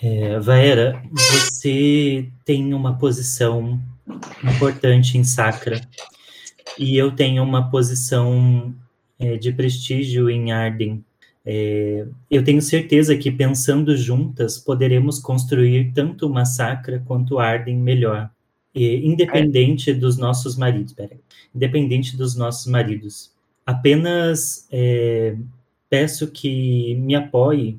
É, Vaera, você tem uma posição importante em Sacra e eu tenho uma posição é, de prestígio em Arden. É, eu tenho certeza que pensando juntas poderemos construir tanto uma Sacra quanto Arden melhor, e, independente dos nossos maridos. Independente dos nossos maridos. Apenas é, peço que me apoie.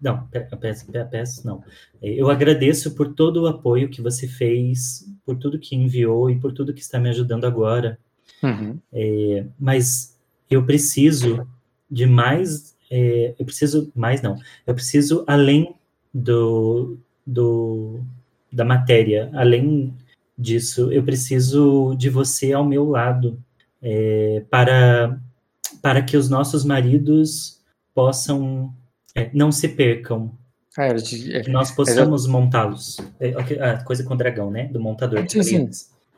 Não, peço, peço, não. Eu agradeço por todo o apoio que você fez, por tudo que enviou e por tudo que está me ajudando agora. Uhum. É, mas eu preciso de mais. É, eu preciso mais, não. Eu preciso além do, do da matéria, além disso, eu preciso de você ao meu lado é, para para que os nossos maridos possam é, não se percam. Ah, é, que nós possamos montá-los. É, a coisa com o dragão, né? Do montador de sim,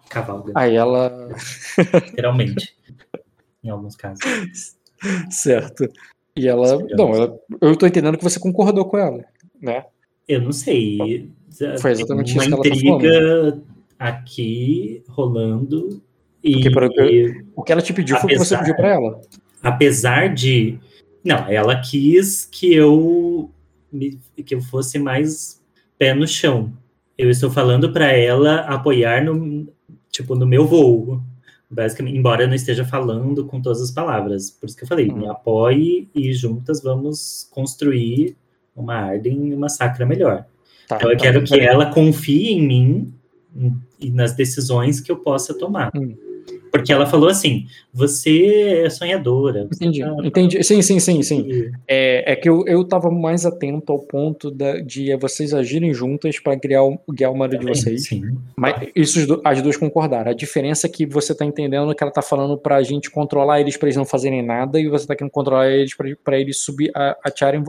Cavalga. Aí ela. Literalmente. em alguns casos. Certo. E ela. Não, ela, eu tô entendendo que você concordou com ela, né? Eu não sei. Foi exatamente uma isso que ela tá falando. aqui rolando. E, Porque, o que ela te pediu apesar, foi o que você pediu para ela apesar de. Não, ela quis que eu que eu fosse mais pé no chão. Eu estou falando para ela apoiar no tipo no meu voo, basicamente, embora eu não esteja falando com todas as palavras. Por isso que eu falei, me hum. apoie e juntas vamos construir uma Arden e uma Sacra melhor. Tá, então eu tá, quero que ela confie em mim e nas decisões que eu possa tomar. Hum. Porque ela falou assim: você é sonhadora. Você entendi, tá... entendi. Sim, sim, sim, sim. É, é que eu, eu tava mais atento ao ponto da, de vocês agirem juntas para criar o, guiar o marido de vocês. Sim. Mas isso as duas concordaram. A diferença é que você tá entendendo que ela tá falando pra gente controlar eles pra eles não fazerem nada e você tá querendo controlar eles pra, pra eles subir, atirarem.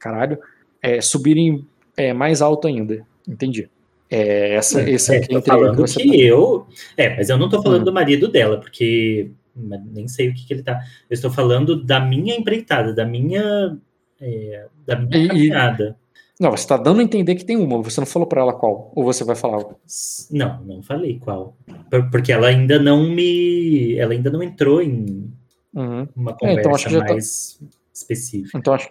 Caralho. É, subirem é, mais alto ainda. Entendi. É, essa, é, esse aqui é, falando que, tá... eu. É, mas eu não estou falando hum. do marido dela, porque nem sei o que, que, ele tá. Eu estou falando da minha empreitada, da minha. É, da minha e, caminhada. Não, você está dando a entender que tem uma, você não falou para ela qual, ou você vai falar? Não, não falei qual. Porque ela ainda não me. Ela ainda não entrou em uhum. uma conversa é, então tá mais tá... específica. Então acho,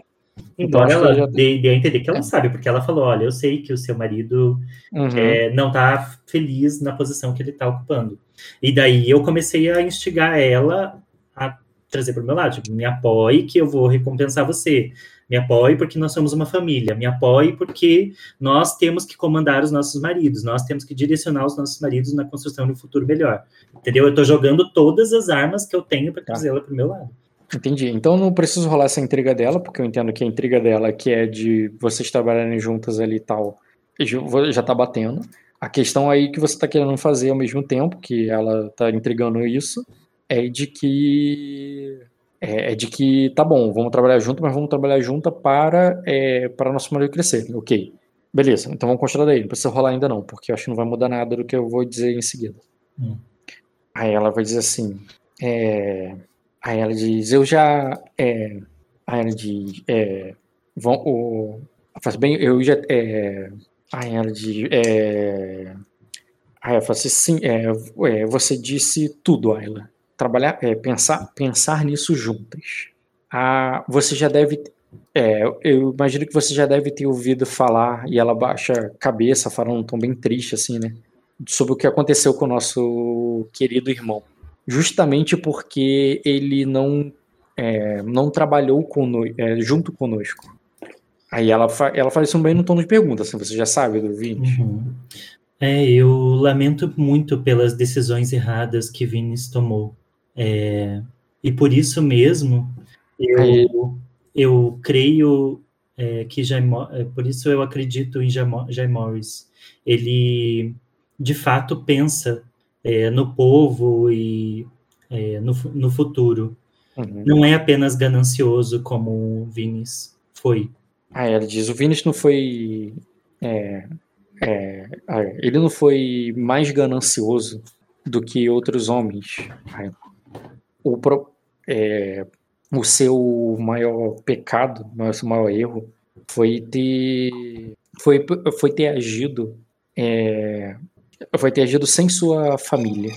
Embora ela já... dê, dê, a entender que ela é. sabe, porque ela falou: olha, eu sei que o seu marido uhum. é, não tá feliz na posição que ele tá ocupando. E daí eu comecei a instigar ela a trazer para o meu lado: tipo, me apoie que eu vou recompensar você. Me apoie porque nós somos uma família. Me apoie porque nós temos que comandar os nossos maridos. Nós temos que direcionar os nossos maridos na construção de um futuro melhor. Entendeu? Eu estou jogando todas as armas que eu tenho para tá. trazê-la para o meu lado. Entendi. Então não preciso rolar essa intriga dela, porque eu entendo que a intriga dela, que é de vocês trabalharem juntas ali e tal, já tá batendo. A questão aí que você tá querendo fazer ao mesmo tempo, que ela tá intrigando isso, é de que. É, é de que tá bom, vamos trabalhar junto, mas vamos trabalhar junto para, é, para nosso marido crescer. Ok. Beleza, então vamos continuar daí. Não precisa rolar ainda não, porque eu acho que não vai mudar nada do que eu vou dizer em seguida. Hum. Aí ela vai dizer assim. É, Aí ela diz, eu já. É, aí ela diz, é, vão, o, bem, eu já. É, aí ela diz, é, aí ela fala assim, sim, é, é, você disse tudo, Ayla. Trabalhar, é, pensar, pensar nisso juntas. Ah, você já deve. É, eu imagino que você já deve ter ouvido falar, e ela baixa a cabeça, falando um tom bem triste, assim, né? Sobre o que aconteceu com o nosso querido irmão justamente porque ele não, é, não trabalhou é, junto conosco. Aí ela, fa ela faz isso bem no tom de pergunta, assim, você já sabe do Vinícius. Uhum. É, eu lamento muito pelas decisões erradas que Vinícius tomou. É, e por isso mesmo, eu, eu creio é, que Jay, é, por isso eu acredito em Jay Morris. Ele, de fato, pensa é, no povo e é, no, no futuro. Uhum. Não é apenas ganancioso como o Vinis foi. Aí ela diz: o Vinícius não foi. É, é, ele não foi mais ganancioso do que outros homens. O, é, o seu maior pecado, o seu maior erro, foi ter, foi, foi ter agido. Foi ter agido sem sua família.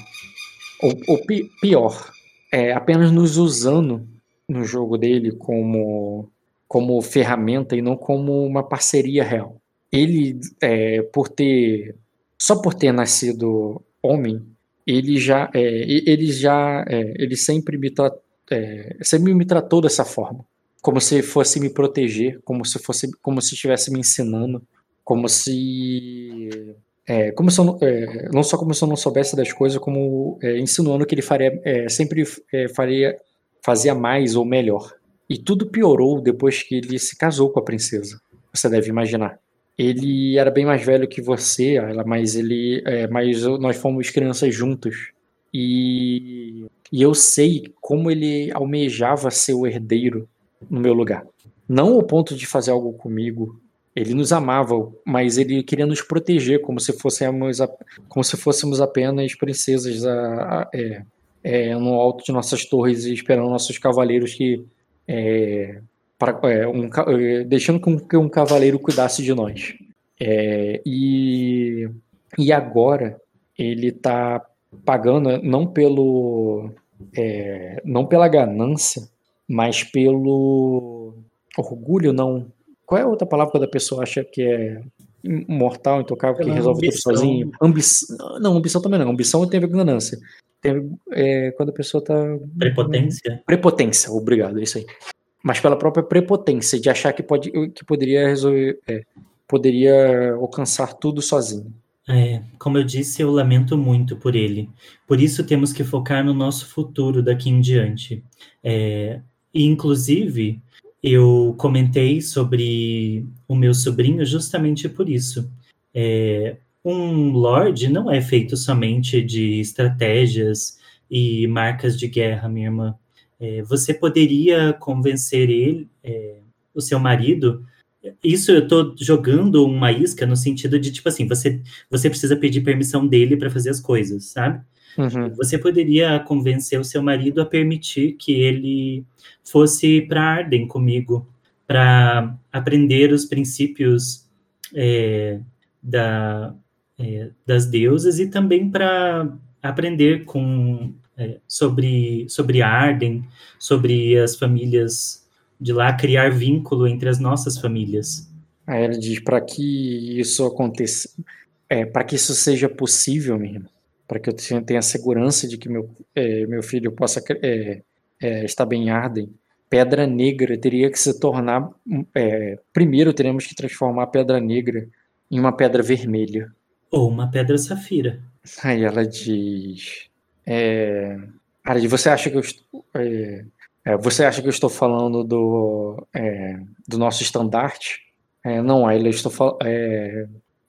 Ou, ou pior, é, apenas nos usando no jogo dele como, como ferramenta e não como uma parceria real. Ele, é, por ter. Só por ter nascido homem, ele já. É, ele já. É, ele sempre me, tra, é, sempre me tratou dessa forma. Como se fosse me proteger, como se fosse. Como se estivesse me ensinando. Como se é, como se eu, é, não só como se eu não soubesse das coisas, como é, insinuando que ele faria, é, sempre é, faria, fazia mais ou melhor. E tudo piorou depois que ele se casou com a princesa. Você deve imaginar. Ele era bem mais velho que você, mas ele, é, mas nós fomos crianças juntos. E, e eu sei como ele almejava ser o herdeiro no meu lugar. Não ao ponto de fazer algo comigo, ele nos amava, mas ele queria nos proteger como se fôssemos, como se fôssemos apenas princesas a, a, é, é, no alto de nossas torres e esperando nossos cavaleiros que é, para, é, um, é, deixando que um cavaleiro cuidasse de nós. É, e, e agora ele está pagando não pelo não pela ganância, mas pelo orgulho, não qual é a outra palavra quando a pessoa acha que é mortal, intocável, que resolve ambição. tudo sozinho? Ambição. Não, ambição também não. Ambição tem a ver com ganância. Tem, é, quando a pessoa tá. Prepotência? Prepotência, obrigado, é isso aí. Mas pela própria prepotência de achar que, pode, que poderia resolver. É, poderia alcançar tudo sozinho. É, como eu disse, eu lamento muito por ele. Por isso temos que focar no nosso futuro daqui em diante. É, e, inclusive, eu comentei sobre o meu sobrinho justamente por isso. É, um Lorde não é feito somente de estratégias e marcas de guerra, minha irmã. É, você poderia convencer ele, é, o seu marido. Isso eu estou jogando uma isca no sentido de tipo assim, você, você precisa pedir permissão dele para fazer as coisas, sabe? Uhum. Você poderia convencer o seu marido a permitir que ele fosse para Arden comigo, para aprender os princípios é, da, é, das deusas e também para aprender com, é, sobre, sobre Arden, sobre as famílias de lá, criar vínculo entre as nossas famílias. Aí ela diz: para que isso aconteça, é, para que isso seja possível mesmo, para que eu tenha segurança de que meu, é, meu filho possa é, é, estar bem em Arden, Pedra Negra teria que se tornar. É, primeiro, teremos que transformar a Pedra Negra em uma pedra vermelha. Ou uma pedra safira. Aí ela diz. É, você acha que eu estou. É, é, você acha que eu estou falando do, do nosso estandarte? Não, aí eu estou falando.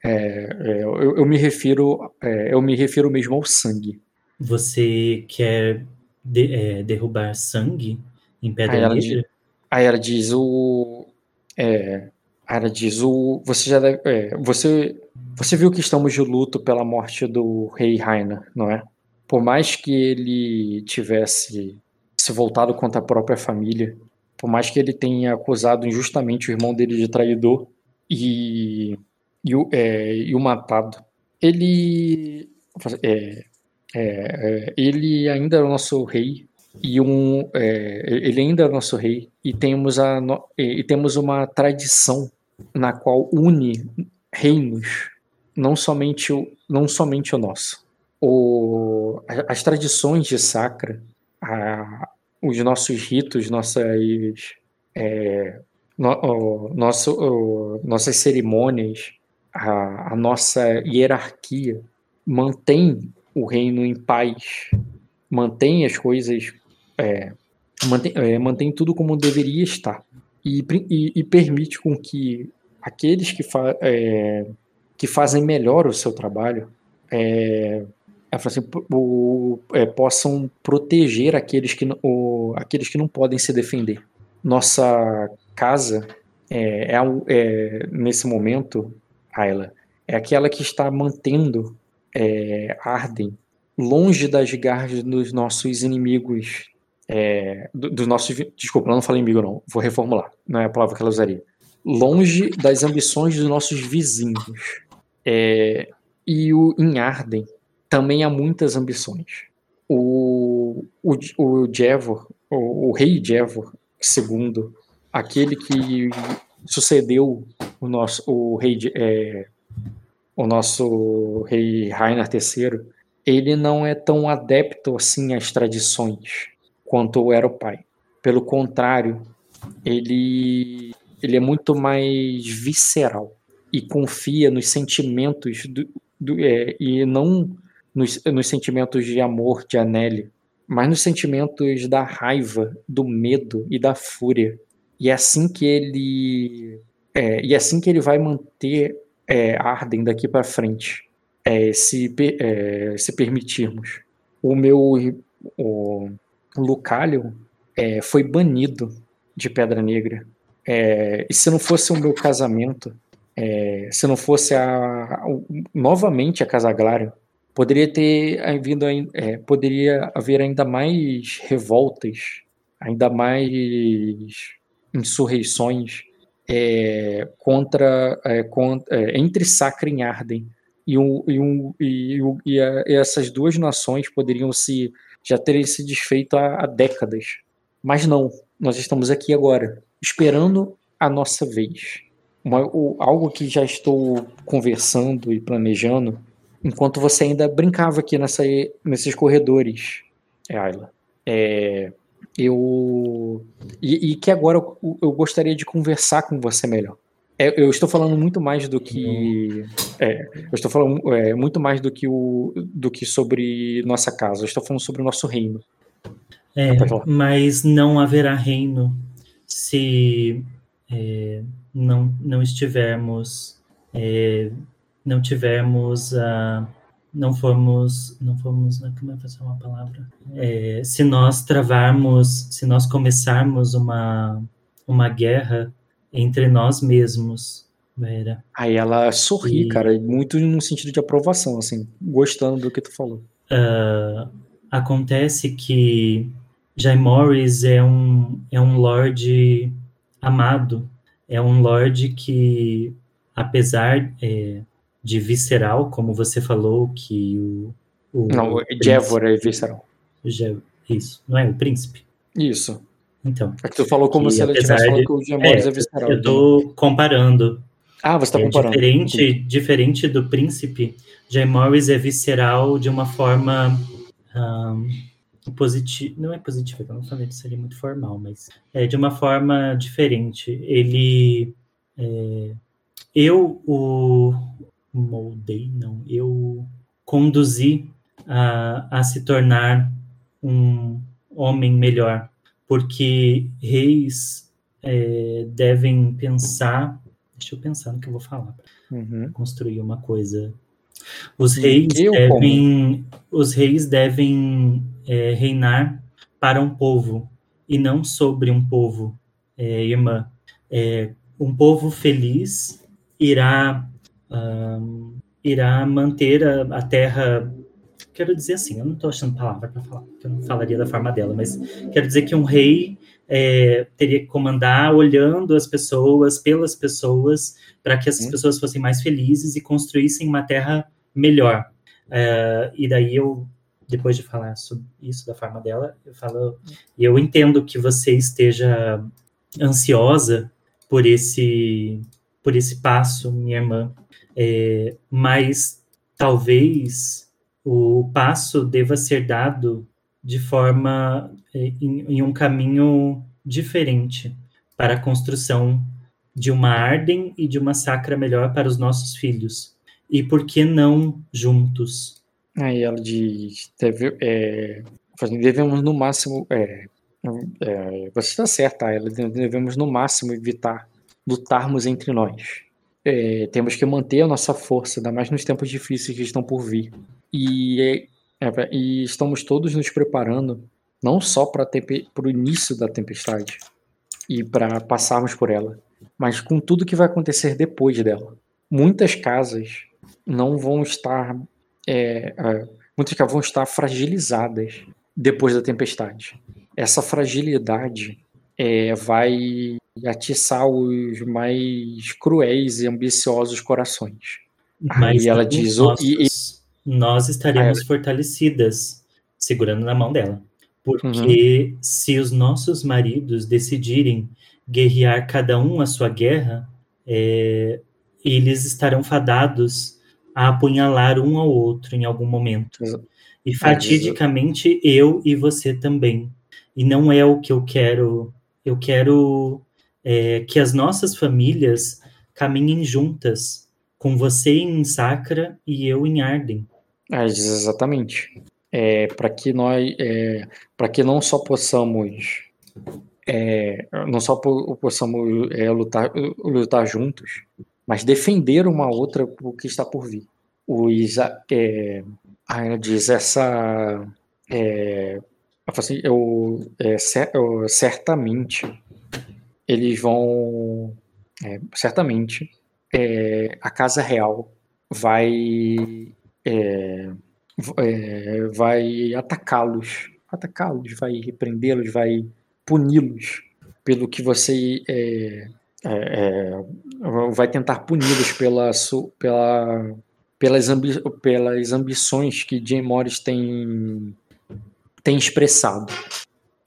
É, é, eu, eu, me refiro, é, eu me refiro mesmo ao sangue. Você quer de, é, derrubar sangue em Pedra aí ela, Negra? Aí ela diz o, é, ela diz o, você já deve, é, você, você viu que estamos de luto pela morte do rei Raina, não é? Por mais que ele tivesse se voltado contra a própria família, por mais que ele tenha acusado injustamente o irmão dele de traidor e e o, é, e o matado. Ele, é, é, é, ele ainda é o nosso rei e um, é, ele ainda é o nosso rei e temos a e temos uma tradição na qual une reinos, não somente o, não somente o nosso. O, as tradições de Sacra, a, os nossos ritos, nossas é, no, o, nosso, o, nossas cerimônias, a, a nossa hierarquia mantém o reino em paz, mantém as coisas, é, mantém, é, mantém tudo como deveria estar e, e, e permite com que aqueles que, fa, é, que fazem melhor o seu trabalho é, assim, o, é, possam proteger aqueles que, o, aqueles que não podem se defender. Nossa casa é, é, é nesse momento, Ayla, é aquela que está mantendo é, Arden longe das garras dos nossos inimigos, é, dos nossos, desculpa, não falei inimigo não, vou reformular, não é a palavra que ela usaria, longe das ambições dos nossos vizinhos. É, e o, em Arden também há muitas ambições. O, o, o Jevor, o, o rei Jevor II, aquele que sucedeu o nosso o rei é, o nosso rei Rainer III, ele não é tão adepto assim às tradições quanto era o pai. Pelo contrário, ele ele é muito mais visceral e confia nos sentimentos do, do é, e não nos, nos sentimentos de amor de Anneli, mas nos sentimentos da raiva, do medo e da fúria. E é assim que ele é, e é assim que ele vai manter é, Arden daqui para frente, é, se, é, se permitirmos. O meu o Lucalion é, foi banido de Pedra Negra. E se não fosse o meu casamento, se não fosse a, a, novamente a Casa Glarion, poderia ter havido, é, poderia haver ainda mais revoltas, ainda mais insurreições é, contra, é, contra é, entre Sacra e Arden e, um, e, um, e, e, a, e, essas duas nações poderiam se já terem se desfeito há, há décadas, mas não. Nós estamos aqui agora esperando a nossa vez. Uma, o, algo que já estou conversando e planejando enquanto você ainda brincava aqui nessa, nesses corredores, Ayla. É, eu e, e, que agora eu, eu, gostaria de conversar com você melhor. É, eu estou falando muito mais do que é, eu estou falando é, muito mais do que o do que sobre nossa casa. Eu estou falando sobre o nosso reino. É, mas não haverá reino se é, não não estivermos é, não tivermos a não fomos, não fomos, né, como é que uma palavra? É, se nós travarmos, se nós começarmos uma, uma guerra entre nós mesmos, Vera. Aí ela sorri, e, cara, muito no sentido de aprovação, assim, gostando do que tu falou. Uh, acontece que Jay Morris é um, é um lord amado, é um lord que, apesar... É, de visceral, como você falou, que o. o não, o Jevor é visceral. isso, não é o príncipe? Isso. Então. É que tu falou como se ela tivesse falando que o Jevor é, é visceral. Eu tô comparando. Ah, você está é, comparando. Diferente, diferente do príncipe, Jay Morris é visceral de uma forma um, positiva. Não é positiva, eu não falei que seria muito formal, mas é de uma forma diferente. Ele. É, eu o, moldei, não, eu conduzi a, a se tornar um homem melhor, porque reis é, devem pensar, deixa eu pensar no que eu vou falar, uhum. construir uma coisa. Os reis eu devem, como? os reis devem é, reinar para um povo e não sobre um povo, é, irmã. É, um povo feliz irá um, irá manter a, a, terra. Quero dizer assim, eu não estou achando palavra para falar, eu não falaria da forma dela, mas quero dizer que um rei é, teria que comandar olhando as pessoas, pelas pessoas, para que essas uhum. pessoas fossem mais felizes e construíssem uma terra melhor. Uh, e daí eu, depois de falar sobre isso da forma dela, eu falo, eu entendo que você esteja ansiosa por esse por esse passo, minha irmã, é, mas talvez o passo deva ser dado de forma é, em, em, um caminho diferente para a construção de uma Arden e de uma Sacra melhor para os nossos filhos. E por que não juntos? Aí ela diz: deve, é, devemos no máximo. É, é, você está certa, ela devemos no máximo evitar lutarmos entre nós é, temos que manter a nossa força, ainda mais nos tempos difíceis que estão por vir. E, é, é e estamos todos nos preparando, não só para o início da tempestade e para passarmos por ela, mas com tudo que vai acontecer depois dela. Muitas casas não vão estar. É, muitas casas vão estar fragilizadas depois da tempestade. Essa fragilidade é, vai atiçar os mais cruéis e ambiciosos corações. Mas Aí ela diz: nossos, e, e, nós estaremos fortalecidas, segurando na mão dela. Porque uhum. se os nossos maridos decidirem guerrear cada um a sua guerra, é, eles estarão fadados a apunhalar um ao outro em algum momento. E fatidicamente eu e você também. E não é o que eu quero. Eu quero é, que as nossas famílias caminhem juntas, com você em Sacra e eu em Arden. É, exatamente. É, para que nós, é, para que não só possamos, é, não só possamos é, lutar, lutar juntos, mas defender uma outra o que está por vir. O Isa, é, diz essa, assim, eu, é, certamente eles vão, é, certamente é, a casa real vai é, é, vai atacá-los, atacá-los, vai repreendê-los, vai puni-los pelo que você é vai tentar puni-los pela, pela, pelas, ambi, pelas ambições que Jim Morris tem, tem expressado.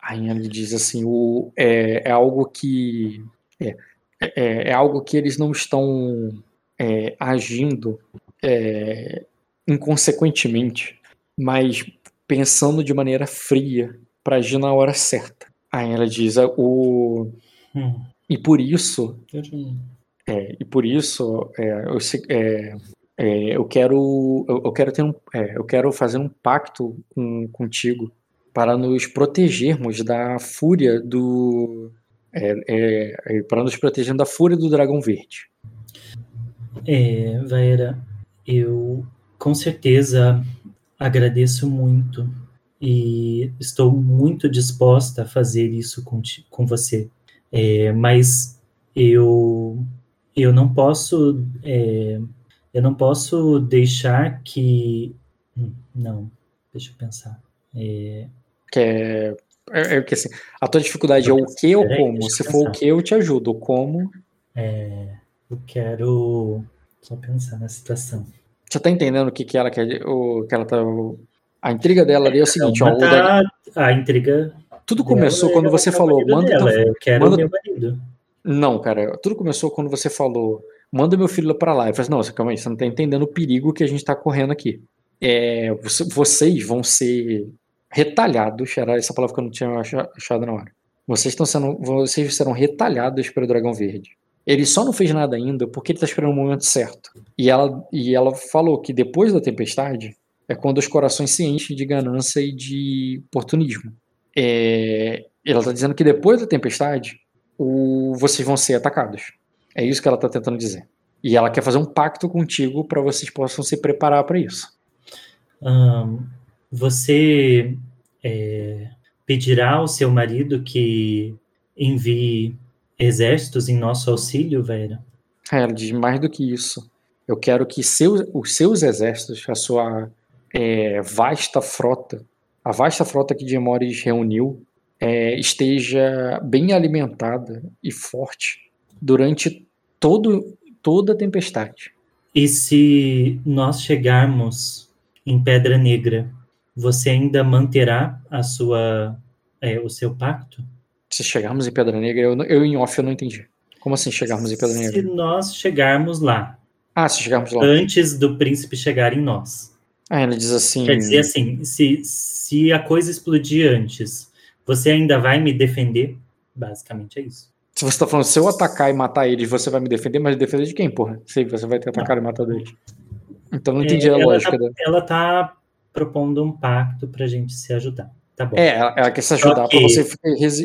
Aí ele diz assim, o, é, é algo que é, é, é algo que eles não estão é, agindo é, inconsequentemente, mas pensando de maneira fria para agir na hora certa. Aí ela diz o hum. e por isso é, e por isso é, eu, é, é, eu quero eu, eu quero ter um, é, eu quero fazer um pacto com, contigo para nos protegermos da fúria do é, para nos proteger da fúria do dragão verde. É, Vaera, eu com certeza agradeço muito e estou muito disposta a fazer isso com, com você. É, mas eu eu não posso é, eu não posso deixar que hum, não deixa eu pensar é, que é, é, é que assim, a tua dificuldade é o que ou como se for o que eu te ajudo o como é, eu quero só pensar na situação você tá entendendo o que, que ela quer? O, que ela tá. O, a intriga dela ali é o seguinte, ó. Tá, a intriga. Tudo começou quando você falou, manda. Dela, teu, eu quero manda, meu marido. Não, cara, tudo começou quando você falou, manda meu filho para lá. Eu falei assim, não, calma aí, você não tá entendendo o perigo que a gente tá correndo aqui. É, vocês vão ser retalhados, era essa palavra que eu não tinha achado na hora. Vocês estão sendo, vocês serão retalhados pelo dragão verde. Ele só não fez nada ainda porque ele está esperando o momento certo. E ela, e ela falou que depois da tempestade é quando os corações se enchem de ganância e de oportunismo. É, ela está dizendo que depois da tempestade o, vocês vão ser atacados. É isso que ela está tentando dizer. E ela quer fazer um pacto contigo para vocês possam se preparar para isso. Um, você é, pedirá ao seu marido que envie exércitos em nosso auxílio, Vera? É, ela diz mais do que isso. Eu quero que seus, os seus exércitos, a sua é, vasta frota, a vasta frota que Diemores reuniu, é, esteja bem alimentada e forte durante todo, toda a tempestade. E se nós chegarmos em Pedra Negra, você ainda manterá a sua, é, o seu pacto? Se chegarmos em Pedra Negra, eu, eu em off eu não entendi. Como assim chegarmos em Pedra Negra? Se nós chegarmos lá. Ah, se chegarmos lá. Antes do príncipe chegar em nós. Ah, ela diz assim. Quer dizer assim, se, se a coisa explodir antes, você ainda vai me defender? Basicamente é isso. Se você tá falando, se eu atacar e matar eles, você vai me defender, mas defender de quem, porra? Sei, você vai ter atacado e matado eles. Então não entendi é, a lógica tá, dela. Ela tá propondo um pacto pra gente se ajudar. Tá bom. É, ela, quer se ajudar para você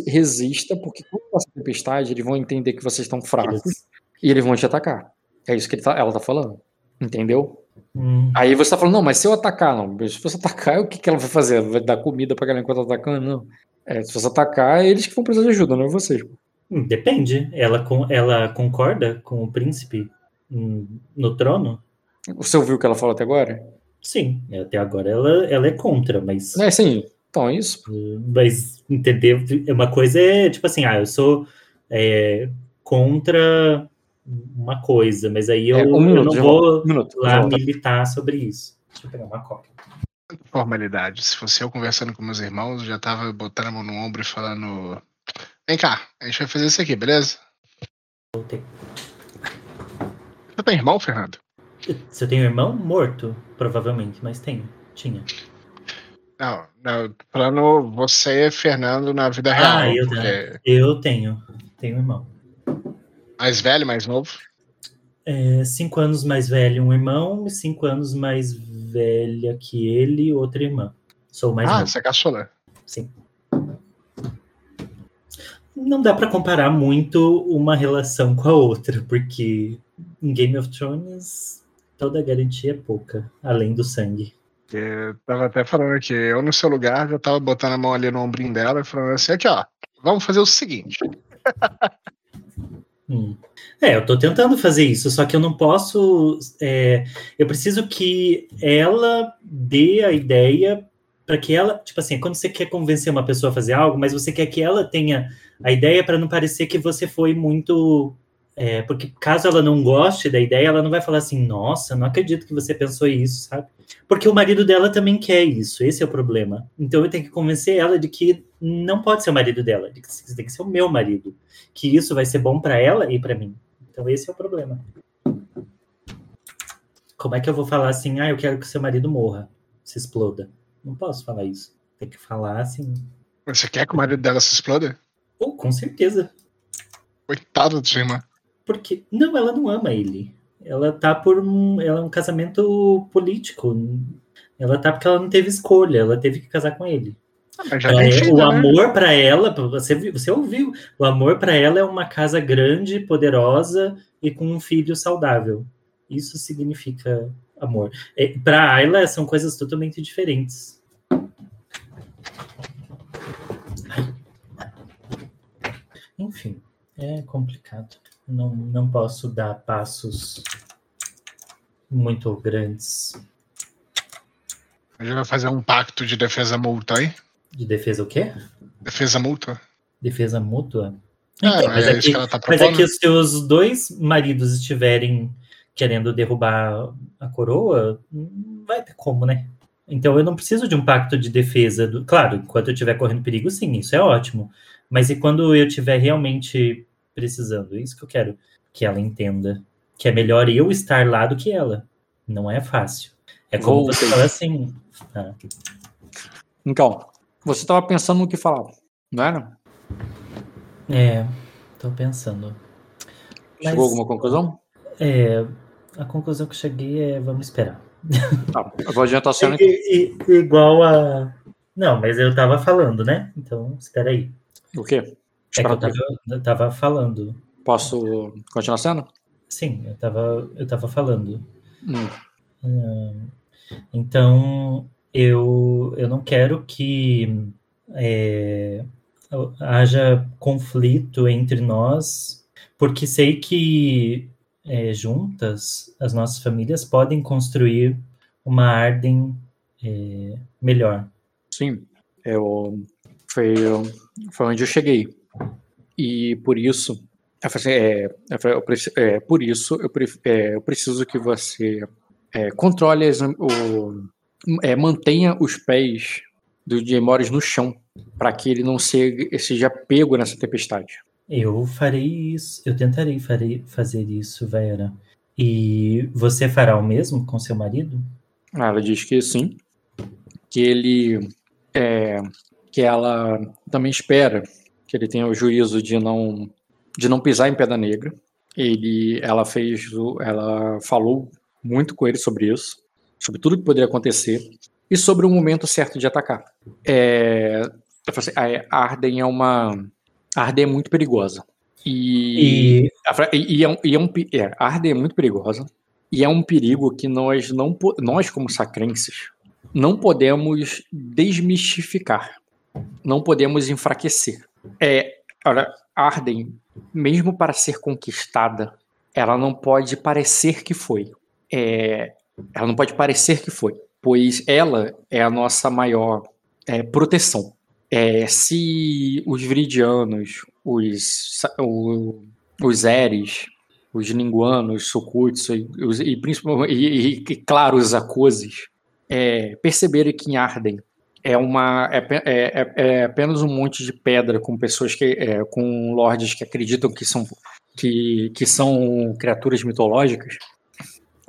resista, porque quando passa tempestade, eles vão entender que vocês estão fracos Isso. e eles vão te atacar. É isso que tá, ela tá falando. Entendeu? Hum. Aí você tá falando, não, mas se eu atacar, não. Se você atacar, o que, que ela vai fazer? Vai dar comida pra galera enquanto tá atacando? Não. É, se você atacar, é eles que vão precisar de ajuda, não é vocês. Hum, Depende. Ela, ela concorda com o príncipe hum, no trono? Você ouviu o que ela falou até agora? Sim, até agora ela, ela é contra, mas, É, sim. Então, é isso. mas entendeu? Uma coisa é tipo assim, ah, eu sou é, contra uma coisa, mas aí eu, É, um eu minuto, não vou. Um minuto, lá militar sobre isso. Deixa eu pegar uma coca. Formalidade. Se fosse eu conversando com meus irmãos, eu já tava botando a mão no ombro e falando: Vem cá, a gente vai fazer isso aqui, beleza? Voltei. Você tem irmão, Fernando? Você tem um irmão morto? Provavelmente, mas tem. Tinha. Não, não, falando você, Fernando, na vida real. Ah, eu, porque eu tenho. Tenho um irmão. mais velho, mais novo. É, cinco anos mais velho um irmão, e cinco anos mais velha que ele, outra irmã. Sou mais ah, novo. você é caçula. Sim. Não dá pra comparar muito uma relação com a outra, porque em Game of Thrones toda garantia é pouca, além do sangue. Eu tava até falando aqui, eu no seu lugar já tava botando a mão ali no ombrinho dela e falando assim: aqui, ó, vamos fazer o seguinte. Hum. É, eu tô tentando fazer isso, só que eu não posso. é, eu preciso que ela dê a ideia para que ela. Tipo assim, quando você quer convencer uma pessoa a fazer algo, mas você quer que ela tenha a ideia para não parecer que você foi muito. É, porque caso ela não goste da ideia, ela não vai falar assim, nossa, não acredito que você pensou isso, sabe? Porque o marido dela também quer isso, esse é o problema. Então eu tenho que convencer ela de que não pode ser o marido dela, de que tem que ser o meu marido que isso vai ser bom para ela e para mim. Então esse é o problema. Como é que eu vou falar assim, ah, eu quero que seu marido morra, se exploda? Não posso falar isso. Tem que falar assim, Você quer que o marido dela se exploda? ou com certeza. Coitado de irmã. Porque não, ela não ama ele. Ela tá por um, ela é um casamento político. Ela tá porque ela não teve escolha, ela teve que casar com ele. É, o né? amor para ela, você, você ouviu? O amor para ela é uma casa grande, poderosa e com um filho saudável. Isso significa amor. É, para Ayla são coisas totalmente diferentes. Enfim, é complicado. Não, não posso dar passos muito grandes A gente vai fazer um pacto de defesa mútua aí? de defesa o quê? Defesa mútua? Defesa mútua? É, Então, mas, é é isso que, que ela tá mas é que se os dois maridos estiverem querendo derrubar a coroa, não vai ter como, né? Então eu não preciso de um pacto de defesa. Do... Claro, enquanto eu estiver correndo perigo, sim, isso é ótimo. Mas e quando eu estiver realmente precisando? É isso que eu quero que ela entenda. Que é melhor eu estar lá do que ela. Não é fácil. É como você Voltei. fala assim. ah, Então, você tava pensando no que falar, não era? é, tô pensando. Mas- Chegou a alguma conclusão? É, a conclusão que eu cheguei é vamos esperar. Tá, eu vou adiantar a cena. I- i- igual a. Não, mas eu tava falando, né? Então, espera aí. O quê? É eu tava, eu tava falando. Posso continuar cena? Sim, eu tava, eu tava falando. Hum. Hum, Então, eu, eu não quero que é, haja conflito entre nós, porque sei que é, juntas as nossas famílias podem construir uma Arden é, melhor. Sim, eu, foi, foi onde eu cheguei. E por isso, eu falei assim, é, eu falei, eu preci- é, por isso eu, pref- é, eu preciso que você é, controle, as, o, é, mantenha os pés do Jaimores no chão, para que ele não seja, seja pego nessa tempestade. Eu farei isso, eu tentarei farei, fazer isso, Vera. E você fará o mesmo com seu marido? Ah, Ela diz que sim, que ele é, que ela também espera que ele tenha o juízo de não de não pisar em pedra negra. Ele, ela fez, ela falou muito com ele sobre isso, sobre tudo que poderia acontecer e sobre o momento certo de atacar. É, eu falei assim, a Arden é uma a Arden é muito perigosa e E fala- E, é um, e é um é, a Arden é muito perigosa. E é um perigo que nós não nós como sacrenses não podemos desmistificar. Não podemos enfraquecer. É, olha, Arden, mesmo para ser conquistada, ela não pode parecer que foi. É, ela não pode parecer que foi, pois ela é a nossa maior é, proteção. É, se os viridianos, os, o, os Eres, os Linguanos, Sukutsu e, e, e, e, claro, os Akoses, é, perceberem que em Arden é uma é, é, é, é, apenas um monte de pedra com pessoas que é, com lords que acreditam que são que, que são criaturas mitológicas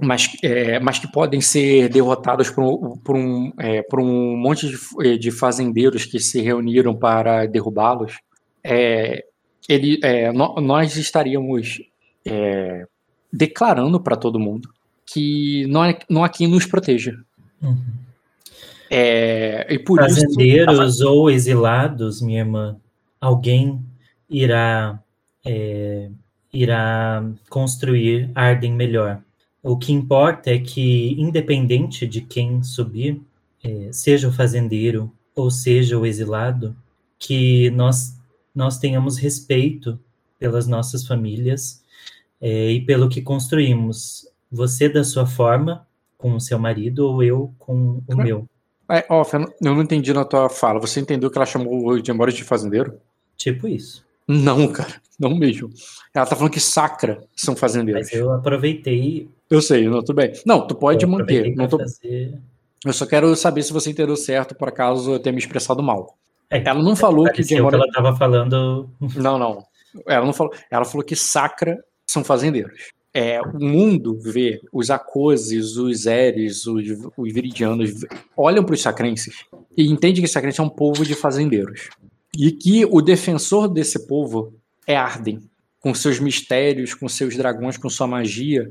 mas, é, mas que podem ser derrotadas por, por, um, é, por um monte de, de, fazendeiros que se reuniram para derrubá-los, ele, no, nós estaríamos declarando para todo mundo que não, não há quem nos proteja. Uhum. É, e por Fazendeiros isso, ou exilados, minha irmã, alguém irá, irá construir Arden melhor o que importa é que, independente de quem subir, é, seja o fazendeiro ou seja o exilado, que nós, nós tenhamos respeito pelas nossas famílias é, e pelo que construímos. Você da sua forma, com o seu marido, ou eu com o meu. É, ó, eu não entendi na tua fala. Você entendeu que ela chamou o Jamori de fazendeiro? Tipo isso. Não, cara, não mesmo. Ela tá falando que sacra são fazendeiros. Mas eu aproveitei eu sei, não, tudo bem. Não, tu pode manter. Não tô... Fazer... Eu só quero saber se você entendeu certo, por acaso eu tenha me expressado mal. É, ela não falou que demora... ela estava falando. Não, não. Ela não falou. Ela falou que sacra são fazendeiros. É, o mundo vê os acoses, os eres, os, os viridianos, olham para os sacrenses e entende que os sacrenses é um povo de fazendeiros. E que o defensor desse povo é Arden, com seus mistérios, com seus dragões, com sua magia,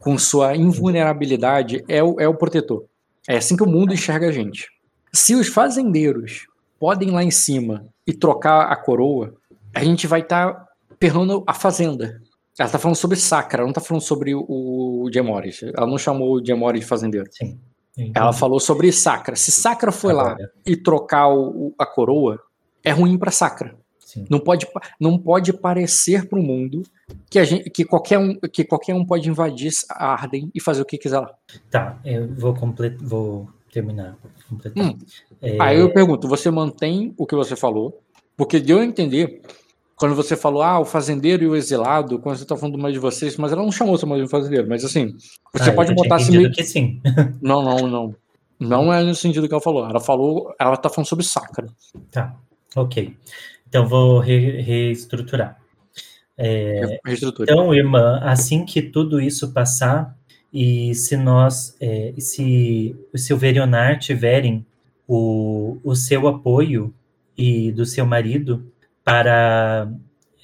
com sua invulnerabilidade, é o, é o protetor. É assim que o mundo enxerga a gente. Se os fazendeiros podem ir lá em cima e trocar a coroa, a gente vai estar tá perrando a fazenda. Ela está falando sobre Sacra, ela não está falando sobre o, Gemores. Ela não chamou o Gemores de fazendeiro. Sim. Ela falou sobre Sacra. Se Sacra foi Agora. lá e trocar o, a coroa, é ruim para Sacra. Não pode, não pode parecer para o mundo que, a gente, que, qualquer um, que qualquer um pode invadir a Arden e fazer o que quiser lá. Tá, eu vou, complet, vou terminar. Hum. É... Aí eu pergunto: você mantém o que você falou? Porque deu a entender quando você falou, ah, o fazendeiro e o exilado, quando você está falando mais de vocês, mas ela não chamou seu marido de fazendeiro, mas assim, você ah, pode botar assim. Meio... que sim. não, não, não. Não é no sentido que ela falou. Ela falou, ela tá falando sobre sacra. Tá, ok. Então, vou re reestruturar. É, então, irmã, assim que tudo isso passar, e se nós, é, se o Silverionar tiverem o, o seu apoio e do seu marido para,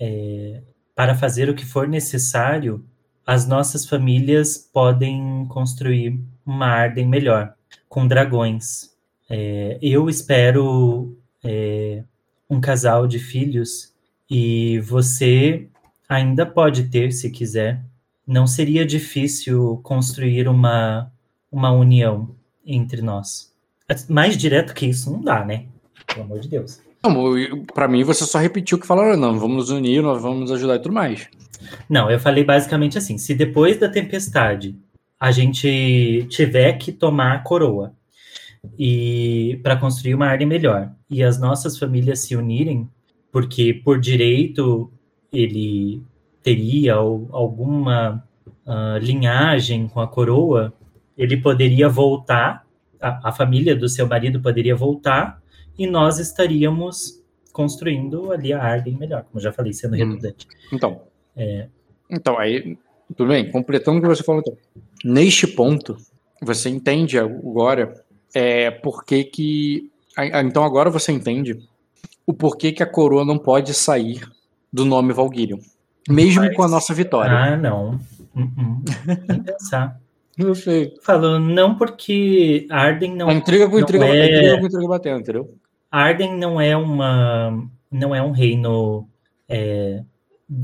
é, para fazer o que for necessário, as nossas famílias podem construir uma Arden melhor, com dragões. É, eu espero é, um casal de filhos e você ainda pode ter, se quiser. Não seria difícil construir uma, uma união entre nós. Mais direto que isso não dá, né? Pelo amor de Deus. Para mim, você só repetiu o que falaram, não, vamos nos unir, nós vamos nos ajudar e tudo mais. Não, eu falei basicamente assim: se depois da tempestade a gente tiver que tomar a coroa e para construir uma área melhor e as nossas famílias se unirem, porque por direito ele teria alguma uh, linhagem com a coroa, ele poderia voltar, a, a, família do seu marido poderia voltar e nós estaríamos construindo ali a Arden melhor, como já falei, sendo hum. redundante. Então, é... então aí, tudo bem, completando o que você falou, então. neste ponto, você entende agora é, por que que... Então agora você entende o porquê que a coroa não pode sair do nome Valguirion. Mesmo Mas... com a nossa vitória. Ah, não. Uh -uh. pensar. Não sei. Falando, não porque Arden não. A intriga com intriga, é... intriga com intriga batendo, entendeu? Arden não é uma. Não é um reino é,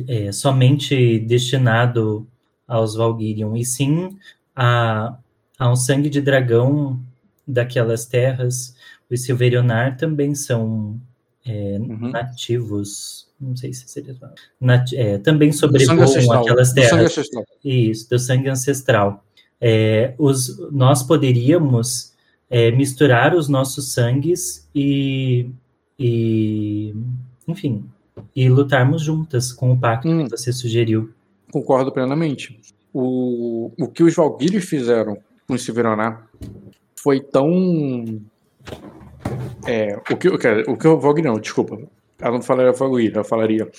é, somente destinado aos Valguirion, e sim a, a um sangue de dragão daquelas terras, os Silverionar também são é, uhum. nativos não sei se seria na, é, também sobrevoam aquelas terras. Do Isso, do sangue ancestral. É, os, nós poderíamos é, misturar os nossos sangues e, e, enfim, e lutarmos juntas com o pacto hum, que você sugeriu. Concordo plenamente. O, o que os Valguires fizeram com o Severaná foi tão. É, o que, o que o Valguir não, desculpa. Eu não falaria Valguir, eu falaria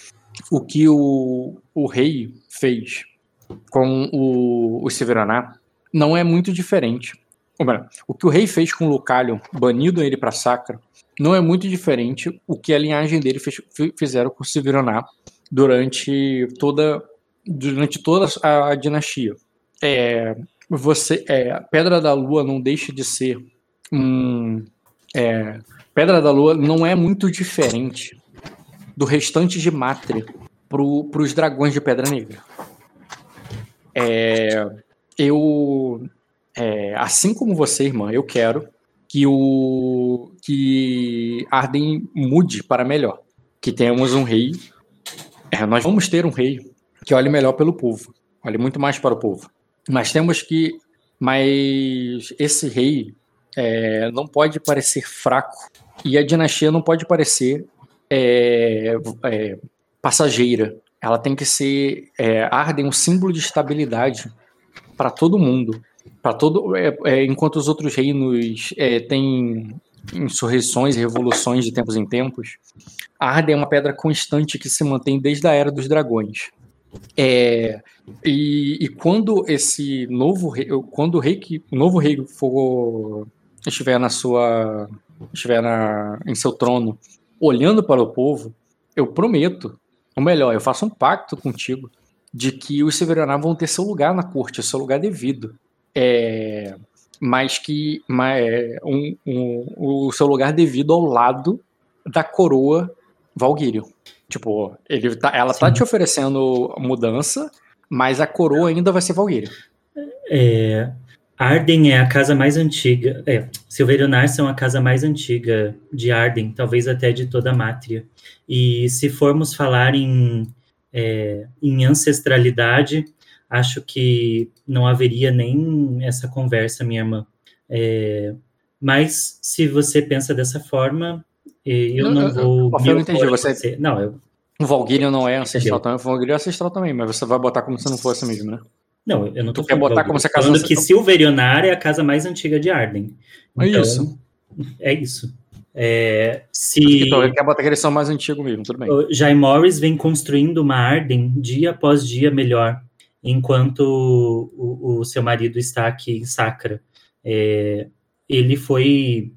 o que o, o rei fez com o, o Severaná não é muito diferente. O que o rei fez com o Lucalion, banido ele para Sacra, não é muito diferente o que a linhagem dele fez, fizeram com o Severaná durante toda durante toda a, a dinastia. É, você, é, Pedra da Lua não deixa de ser um. É, Pedra da Lua não é muito diferente do restante de Mátria para os dragões de Pedra Negra. É, eu, é, assim como você, irmã, eu quero que o que Arden mude para melhor, que tenhamos um rei. É, nós vamos ter um rei que olhe melhor pelo povo, olhe muito mais para o povo. Mas temos que. Mas esse rei é, não pode parecer fraco e a dinastia não pode parecer é, é, passageira. Ela tem que ser. É, Arden um símbolo de estabilidade para todo mundo. Para todo, é, é, enquanto os outros reinos têm insurreições e revoluções de tempos em tempos, Arden é uma pedra constante que se mantém desde a era dos dragões. É, e, e, quando esse novo rei, quando o rei que o novo rei for estiver na sua estiver na, em seu trono, olhando para o povo, eu prometo, ou melhor, eu faço um pacto contigo de que os Severaná vão ter seu lugar na corte, seu lugar devido. É, mas que mas, é, um, um, o seu lugar devido ao lado da coroa Valguírio. Tipo, ele tá, ela tá Sim. tá te oferecendo mudança, mas a coroa ainda vai ser Valgueira. É, Arden é a casa mais antiga. É, Silverionar são a casa mais antiga de Arden, talvez até de toda a Mátria. E se formos falar em, é, em ancestralidade, acho que não haveria nem essa conversa, minha irmã. É, mas se você pensa dessa forma, eu não, não vou. Eu, eu não entendi. Você... você. Não, eu. O Valguirion não é ancestral também. O Valguirion é ancestral também, mas você vai botar como se não fosse mesmo, né? Não, eu não tô tu quer botar como se a casa falando que Silverionar é a casa mais antiga de Arden. É então, é isso. É isso. É, se então, ele quer botar que eles são mais antigos mesmo, tudo bem. Jai Morris vem construindo uma Arden dia após dia melhor, enquanto o, o seu marido está aqui em Sacra. É, ele foi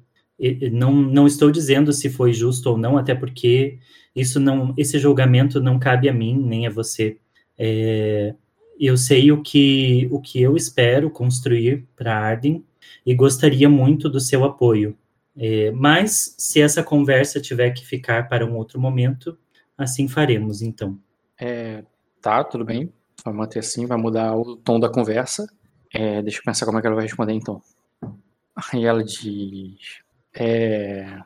não, não estou dizendo se foi justo ou não, até porque isso não, esse julgamento não cabe a mim nem a você. É, eu sei o que, o que eu espero construir para Arden e gostaria muito do seu apoio. É, mas se essa conversa tiver que ficar para um outro momento, assim faremos, então. É, tá, tudo bem. Vai manter assim, vai mudar o tom da conversa. É, deixa eu pensar como é que ela vai responder, então. Aí ela diz: é,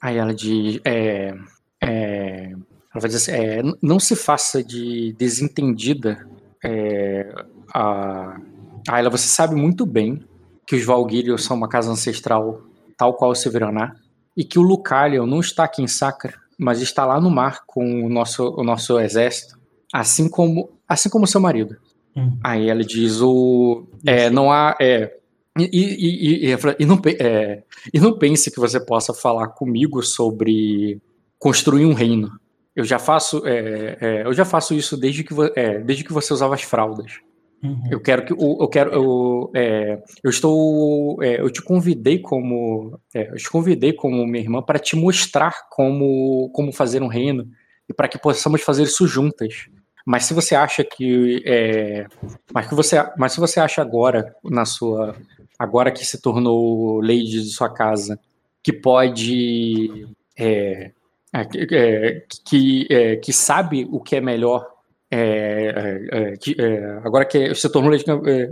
aí ela diz. É, é, ela vai dizer assim, é, não se faça de desentendida. É, a, a ela, você sabe muito bem que os Valguirios são uma casa ancestral, tal qual o Severaná, e que o Lucalion não está aqui em Sacra, mas está lá no mar com o nosso, o nosso exército, assim como assim como seu marido. Uhum. Aí ela diz o é, não há é, e, e, e, e, não, é, e não pense que você possa falar comigo sobre construir um reino. Eu já faço, é, é, eu já faço isso desde que, é, desde que você usava as fraldas. Uhum. Eu quero que eu quero eu, é, eu estou é, eu te convidei como eu te convidei como minha irmã para te mostrar como como fazer um reino e para que possamos fazer isso juntas. Mas se você acha que é, mas que você mas se você acha agora na sua agora que se tornou lady de sua casa, que pode. É, é, é que, é, que sabe o que é melhor. É, que, agora que se tornou lady,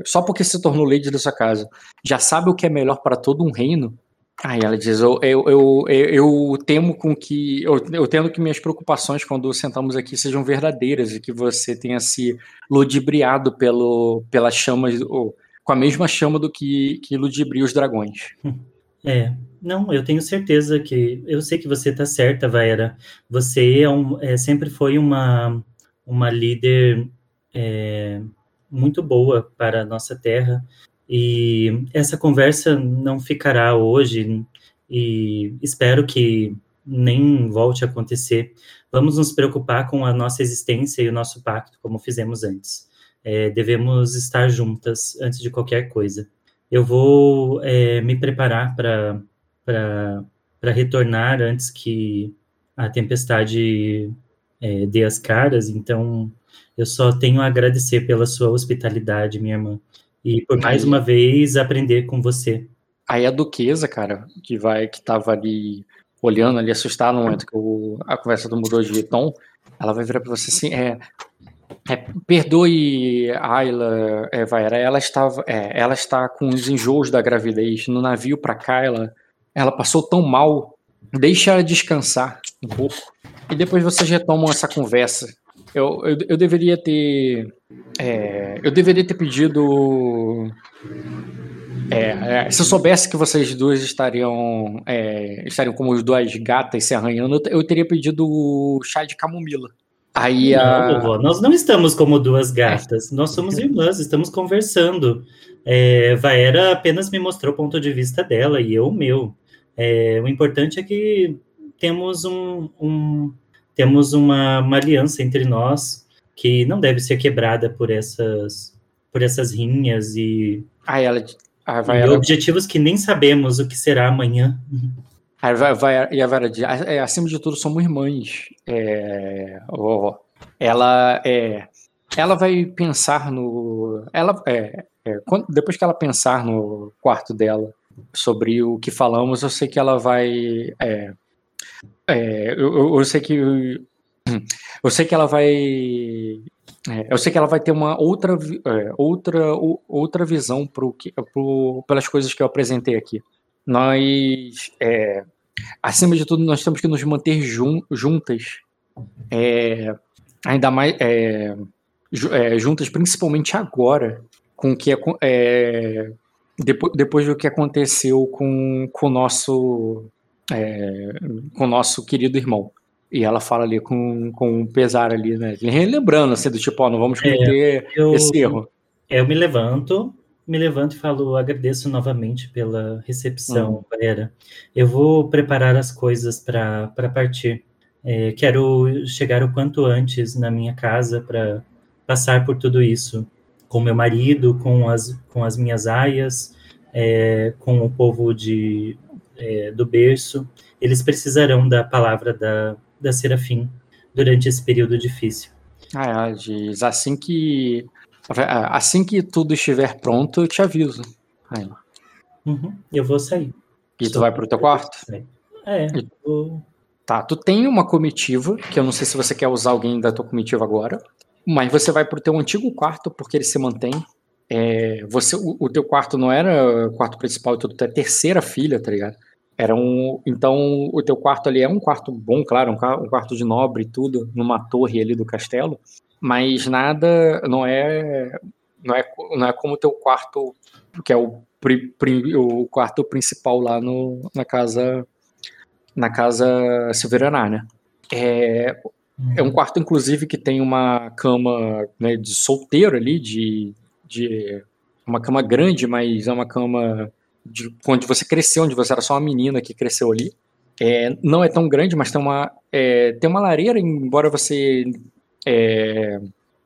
só porque se tornou lady da sua casa, já sabe o que é melhor para todo um reino. Aí ela diz: eu, eu, eu, eu, temo com que. Eu, eu temo que minhas preocupações quando sentamos aqui sejam verdadeiras e que você tenha se ludibriado pelo, pela chama, ou, com a mesma chama do que, que ludibria os dragões. É, não, eu tenho certeza que. Eu sei que você está certa, Vaera. Você é um, é, sempre foi uma, uma líder é, muito boa para a nossa terra. E essa conversa não ficará hoje, e espero que nem volte a acontecer. Vamos nos preocupar com a nossa existência e o nosso pacto, como fizemos antes. É, devemos estar juntas antes de qualquer coisa eu vou é, me preparar para retornar antes que a tempestade é, dê as caras, então eu só tenho a agradecer pela sua hospitalidade, minha irmã, e por mais Aí, uma vez aprender com você. Aí a duquesa, cara, que vai, que tava ali olhando ali, assustada no momento que o, a conversa mudou de tom, ela vai virar para você assim, é, é, perdoe Ayla, é, Vaera, ela estava, é, ela está com os enjoos da gravidez no navio para cá, ela, ela passou tão mal. Deixa ela descansar um pouco e depois vocês retomam essa conversa. Eu, eu, eu deveria ter, é, eu deveria ter pedido. É, é, se eu soubesse que vocês duas estariam, é, estariam como duas gatas se arranhando, eu, eu teria pedido chá de camomila. Aí a... Não, nós não estamos como duas gatas, nós somos irmãs, estamos conversando. É, Vaera apenas me mostrou o ponto de vista dela e eu o meu. É, o importante é que temos um, um temos uma, uma, aliança entre nós que não deve ser quebrada por essas por essas rinhas e, ah, ela, ah, e objetivos que nem sabemos o que será amanhã. Vai, vai, e a Vera diz, é, acima de tudo, somos irmãs. É, oh, ela, é, ela vai pensar no. Ela, é, é, quando, depois que ela pensar no quarto dela sobre o que falamos, eu sei que ela vai. É, é, eu, eu sei que. Eu sei que ela vai. eu sei que ela vai ter uma outra, outra, outra visão pro, pro, pelas coisas que eu apresentei aqui. Nós, é, acima de tudo, nós temos que nos manter jun juntas, é, ainda mais é, é, juntas, principalmente agora, com que é, depois, depois do que aconteceu com, com o nosso é, com o nosso querido irmão. E ela fala ali com, com um pesar ali, né? Relembrando, assim, do tipo, ó, não vamos cometer eu, esse erro. Eu me levanto, me levanto e falo, agradeço novamente pela recepção, galera. Hum. Eu vou preparar as coisas para partir. É, quero chegar o quanto antes na minha casa para passar por tudo isso com meu marido, com as, com as minhas aias, é, com o povo de, é, do berço. Eles precisarão da palavra da, da Serafim durante esse período difícil. Ah, diz assim que Assim que tudo estiver pronto, eu te aviso. Uhum, eu vou sair. E Estou tu vai pro teu quarto? É. Vou... Tá, tu tem uma comitiva, que eu não sei se você quer usar alguém da tua comitiva agora, mas você vai pro teu antigo quarto, porque ele se mantém. É, você, o, o, teu quarto não era o quarto principal, tu é terceira filha, tá ligado? Era um, então o teu quarto ali é um quarto bom, claro, um, um quarto de nobre e tudo, numa torre ali do castelo, mas nada não é não é, não é como o teu quarto, que é o, o quarto principal lá no, na casa na casa Silveraná, né? É, é um quarto, inclusive, que tem uma cama né, de solteiro ali, de, de uma cama grande, mas é uma cama de, onde você cresceu, onde você era só uma menina que cresceu ali. É, não é tão grande, mas tem uma, é, tem uma lareira, embora você é,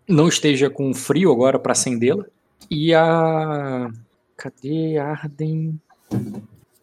não esteja com frio agora para acendê-la. E a. Cadê Arden?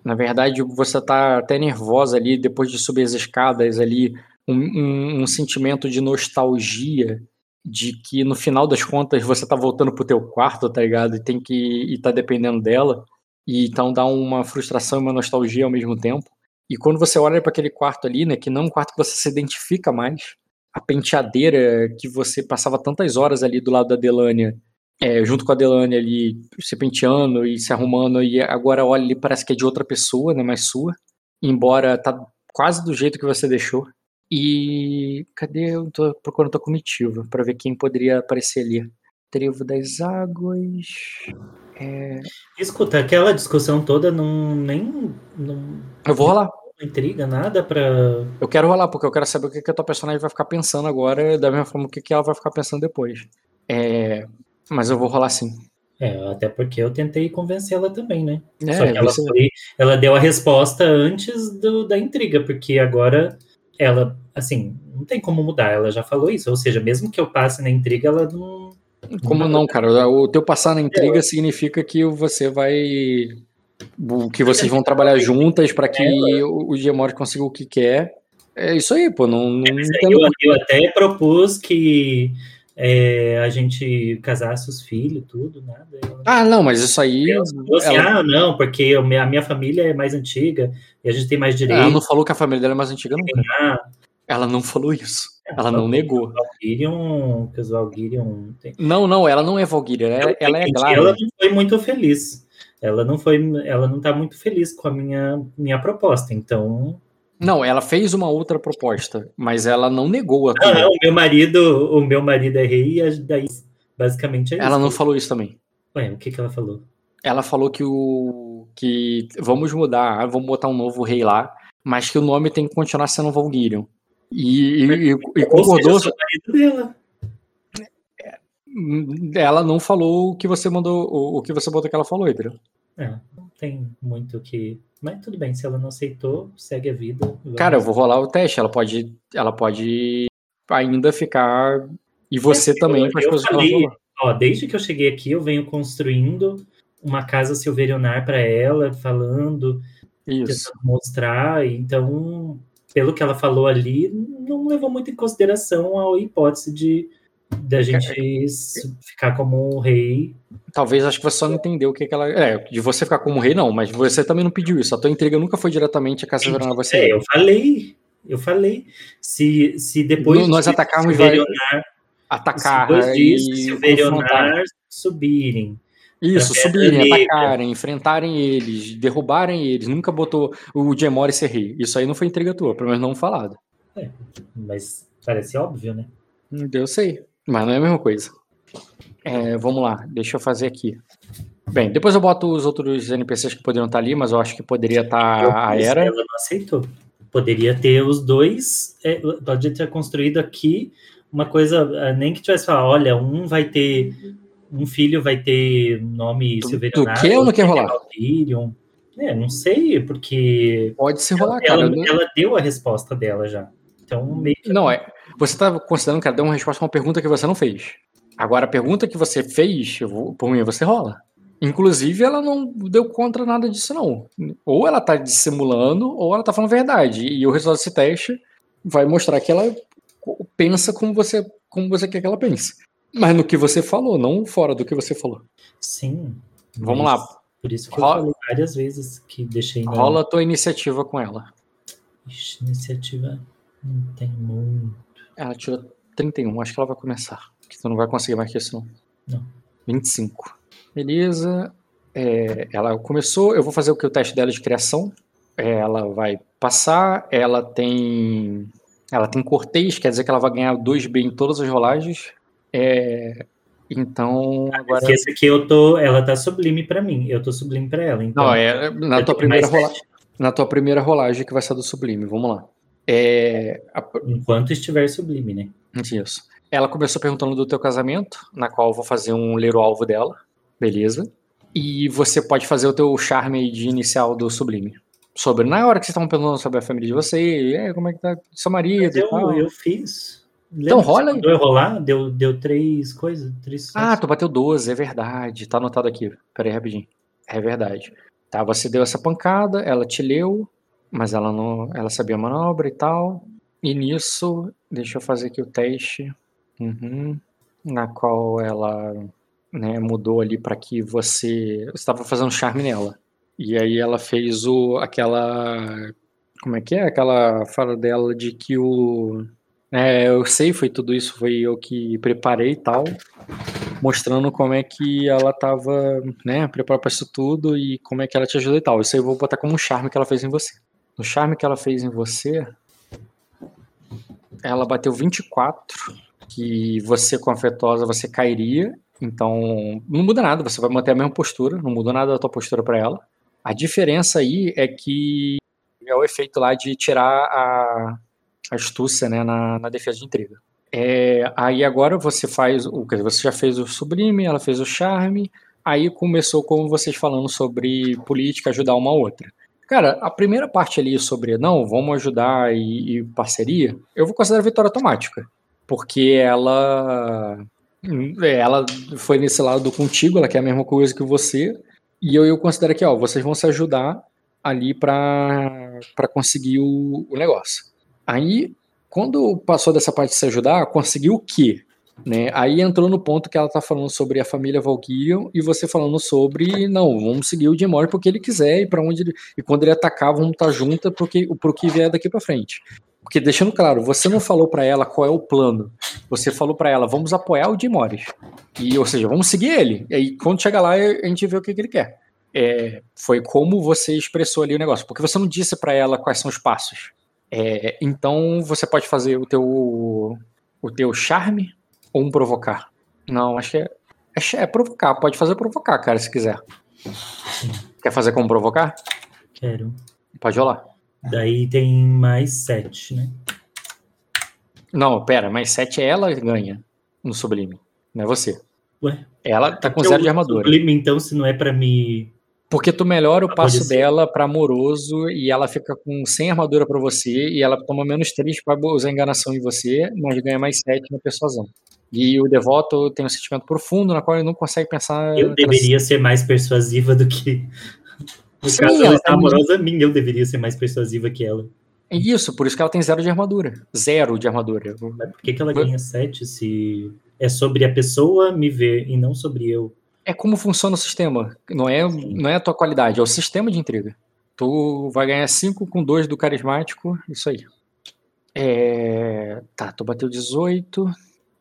Na verdade, você tá até nervosa ali depois de subir as escadas ali, um, um, um, sentimento de nostalgia de que no final das contas você tá voltando pro teu quarto, tá ligado? E tem que e tá dependendo dela. E então dá uma frustração e uma nostalgia ao mesmo tempo. E quando você olha para aquele quarto ali, né, que não é um quarto que você se identifica mais, a penteadeira que você passava tantas horas ali do lado da Delânia é, junto com a Delane ali, se penteando e se arrumando, e agora olha ali, parece que é de outra pessoa, né, mais sua, embora tá quase do jeito que você deixou. E cadê? Eu tô procurando tua comitiva para ver quem poderia aparecer ali. Trevo das Águas. É... Escuta, aquela discussão toda não nem. Não, eu vou rolar. Não intriga nada pra. Eu quero rolar, porque eu quero saber o que, que a tua personagem vai ficar pensando agora, da mesma forma o que, que ela vai ficar pensando depois. É... Mas eu vou rolar sim. É, até porque eu tentei convencê-la também, né? É, Só que ela, você- foi- ela deu a resposta antes do- da intriga, porque agora ela, assim, não tem como mudar, ela já falou isso. Ou seja, mesmo que eu passe na intriga, ela não. Como não, cara? O teu passar na intriga significa que você vai. Que vocês vão trabalhar juntas para que o o Gemori consiga o que quer. É isso aí, pô. Não, não entendo Eu, eu até propus que é, a gente casasse os filhos, tudo, nada. Ela- Ah, não, mas isso aí. Ela falou assim, ela- ah, não, porque eu- a minha família é mais antiga e a gente tem mais Ela direito. não falou que a família dela é mais antiga, não. cara. Ah, Ela não falou isso. Ela não negou. Que os Valkyrion tem. Não, não, ela não é Valkyria, ela, Eu ela é. Ela não foi muito feliz. Ela não foi, ela não tá muito feliz com a minha, minha proposta. Então, Não, ela fez uma outra proposta, mas ela não negou a ah, tua. o meu marido, o meu marido é rei, e daí basicamente é isso. Ela não falou isso também. Ué, o que que ela falou? Ela falou que o. que vamos mudar, vamos botar um novo rei lá, mas que o nome tem que continuar sendo Valkyrion. E, e, e- e Ou concordou. seja, o marido dela. Ela não falou o que você mandou, o, o que você botou que ela falou, entendeu? É, não tem muito o que. Mas tudo bem, se ela não aceitou, segue a vida. vamos- Cara, eu vou rolar o teste. Ela pode, ela pode ainda ficar. E você Eu- também com as eu coisas que ela falei-. Ó, desde que eu cheguei aqui, eu venho construindo uma casa silverionar para ela, falando, Isso. tentando mostrar. Então, pelo que ela falou ali, não levou muito em consideração a hipótese de da gente ficar como um rei. Talvez acho que você só não entendeu o que, que ela. É, de você ficar como rei, não, mas você também não pediu isso. A tua intriga nunca foi diretamente a Casa Verona você. É, eu falei, eu falei. Se, se depois No- nós atacarmos Silverionar, Atacar se depois disso, e Silverionar confrontar. subirem. Isso, subirem, Negra. atacarem, enfrentarem eles, derrubarem eles. Nunca botou o Gemori ser rei. Isso aí não foi intriga tua, pelo menos não falado. Mas parece óbvio, né? Hum, Eu sei, mas não é a mesma coisa. É, vamos lá, deixa eu fazer aqui. Bem, depois eu boto os outros NPCs que poderiam estar ali, mas eu acho que poderia estar a Era. Ela não aceitou. Poderia ter os dois, é, pode ter construído aqui uma coisa, é, nem que tivesse falado, olha, um vai ter, um filho vai ter nome Tu- Silverionar. tu quer ou não quer rolar? Valkyrion. É, não sei, porque Pode ser rolar, cara. ela, Não- ela deu a resposta dela já. Então, meio que Não, é. Você tá considerando que ela deu uma resposta a uma pergunta que você não fez. Agora, a pergunta que você fez, vou- por mim, você rola. Inclusive, ela não deu contra nada disso, não. Ou ela tá dissimulando, ou ela tá falando verdade. E o resultado desse teste vai mostrar que ela pensa como você, como você quer que ela pense. Mas no que você falou, não fora do que você falou. sim. Vamos lá. Por isso que Rola- eu falei várias vezes que deixei Rola a tua iniciativa com ela. Ixi, iniciativa. Não tem muito. Ela tirou 31, acho que ela vai começar. Que tu não vai conseguir mais que isso, não. Não. 25. Beleza. É, ela começou, eu vou fazer o que o teste dela de criação. É, ela vai passar, ela tem. Ela tem cortês, quer dizer que ela vai ganhar 2B em todas as rolagens. É, então, agora. Esqueça que eu tô. Ela tá sublime pra mim. Eu tô sublime pra ela. Então, Não, é na tua primeira rolagem. Na tua primeira rolagem que vai ser do Sublime, vamos lá. É, a- Enquanto estiver sublime, né? Isso. Ela começou perguntando do teu casamento, na qual eu vou fazer um ler o alvo dela. Beleza. E você pode fazer o teu charme de inicial do Sublime. Sobre, na hora que vocês estavam perguntando sobre a família de você, é, como é que tá seu marido Mas e eu, tal. eu fiz. Então, Lembra que rola aí. mandou eu rolar? Deu, deu três coisas. Três Ah, tu bateu 12, é verdade. Tá anotado aqui. Pera aí, rapidinho. É verdade. Tá, você deu essa pancada, ela te leu, mas ela não. Ela sabia a manobra e tal. E nisso, deixa eu fazer aqui o teste. Uhum. Na qual ela né, mudou ali para que você. Estava fazendo charme nela. E aí ela fez o. aquela. Como é que é? Aquela fala dela de que o. É, eu sei, foi tudo isso, foi eu que preparei e tal. mostrando como é que ela tava, né, preparada para isso tudo e como é que ela te ajuda e tal. Isso aí eu vou botar como um charme que ela fez em você. No charme que ela fez em você, ela bateu 24, que você com afetosa você cairia, então não muda nada, você vai manter a mesma postura, não muda nada da tua postura para ela. A diferença aí é que é o efeito lá de tirar a, astúcia né, na, na defesa de intriga. É, aí agora você faz o que você já fez o sublime, ela fez o charme, aí começou com vocês falando sobre política, ajudar uma outra. Cara, a primeira parte ali sobre não, vamos ajudar e, e parceria, eu vou considerar vitória automática, porque ela ela foi nesse lado contigo, ela quer a mesma coisa que você, e eu, eu considero que ó, vocês vão se ajudar ali para conseguir o, o negócio. Aí, quando passou dessa parte de se ajudar, conseguiu o quê? Né? Aí entrou no ponto que ela tá falando sobre a família Valkyrion e você falando sobre, não, vamos seguir o Jim porque ele quiser e para onde ele, e quando ele atacar, vamos estar tá junto porque pro que vier daqui para frente. Porque deixando claro, você não falou para ela qual é o plano. Você falou para ela, vamos apoiar o Jim Morris. E, ou seja, vamos seguir ele. E aí, quando chegar lá, a gente vê o que, que ele quer. É, foi como você expressou ali o negócio. Porque você não disse para ela quais são os passos. É, então você pode fazer o teu o teu charme ou um provocar. Não, acho que é, é, é provocar. Pode fazer provocar, cara, se quiser. Quer fazer como provocar? Quero. Pode rolar. Daí tem mais sete, né? Não, pera, mais sete é ela ganha no sublime, não é você. Ué? Ela tá com zero de armadura. Sublime, então, se não é para me porque tu melhora o passo dela para amoroso e ela fica com 100 armadura para você e ela toma menos 3 para usar enganação em você, mas ganha mais 7 na persuasão. E o devoto tem um sentimento profundo na qual ele não consegue pensar. Eu deveria ser mais persuasiva do que. No Sim, caso, ela está amorosa a mim, eu deveria ser mais persuasiva que ela. É isso, por isso que ela tem zero de armadura. Zero de armadura. Mas por que, que ela ganha 7 se é sobre a pessoa me ver e não sobre eu? é como funciona o sistema. Não é, não é a tua qualidade, é o sistema de intriga. Tu vai ganhar 5 com 2 do carismático, isso aí. É... Tá, tu bateu 18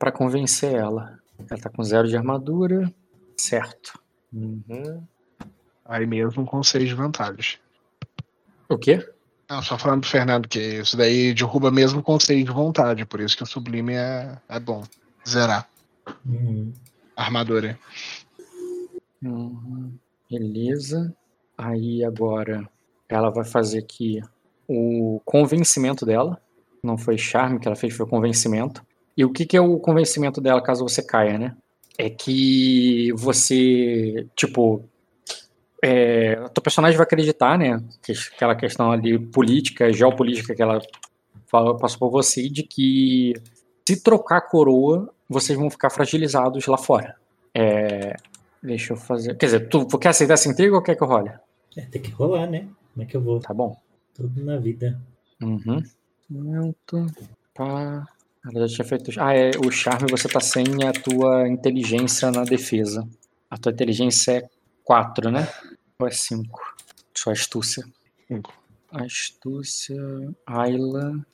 para convencer ela. Ela tá com 0 de armadura. Certo. Uhum. Aí mesmo com 6 de vantagem. O quê? Não, só falando pro Fernando que isso daí derruba mesmo com 6 de vontade, por isso que o sublime é, é bom. Zerar. Uhum. Armadura. Uhum. Beleza. Aí agora ela vai fazer aqui o convencimento dela. Não foi charme que ela fez, foi convencimento. E o que, que é o convencimento dela caso você caia, né? É que você, tipo, é, o teu personagem vai acreditar, né? Que, aquela questão ali política, geopolítica que ela passou por você, de que se trocar a coroa, vocês vão ficar fragilizados lá fora. É, Deixa eu fazer. Quer dizer, tu quer aceitar essa intriga ou quer que eu role? É, tem que rolar, né? Como é que eu vou? Tá bom. Tudo na vida. Uhum. Momento. Pá. Ela já tinha feito. Ah, é. O charme você tá sem a tua inteligência na defesa. A tua inteligência é 4, né? Ou é 5? Sua astúcia. 5. Astúcia. Ayla.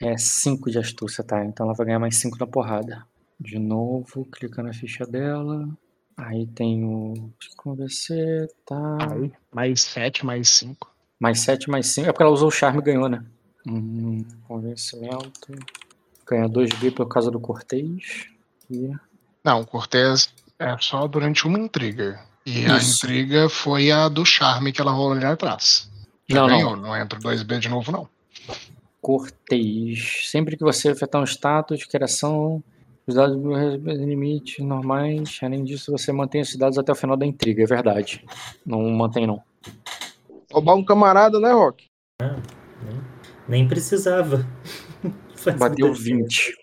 É 5 de astúcia, tá? Então ela vai ganhar mais 5 na porrada. De novo, clica na ficha dela. Aí tem o. Convencer, tá. Aí, mais 7, mais 5. Mais 7, mais 5. É porque ela usou o charme e ganhou, né? Hum, convencimento. Ganha 2B por causa do Cortês. E... Não, o Cortês é só durante uma intriga. E Isso. a intriga foi a do charme que ela rolou ali atrás. Já não, ganhou, não. não entra 2B de novo, não. Cortês. Sempre que você afetar um status, criação os dados do limite normais. Além disso, você mantém esses dados até o final da intriga, é verdade. Não mantém, não. Roubar um camarada, né, Rock? Ah, nem precisava. Bateu 20.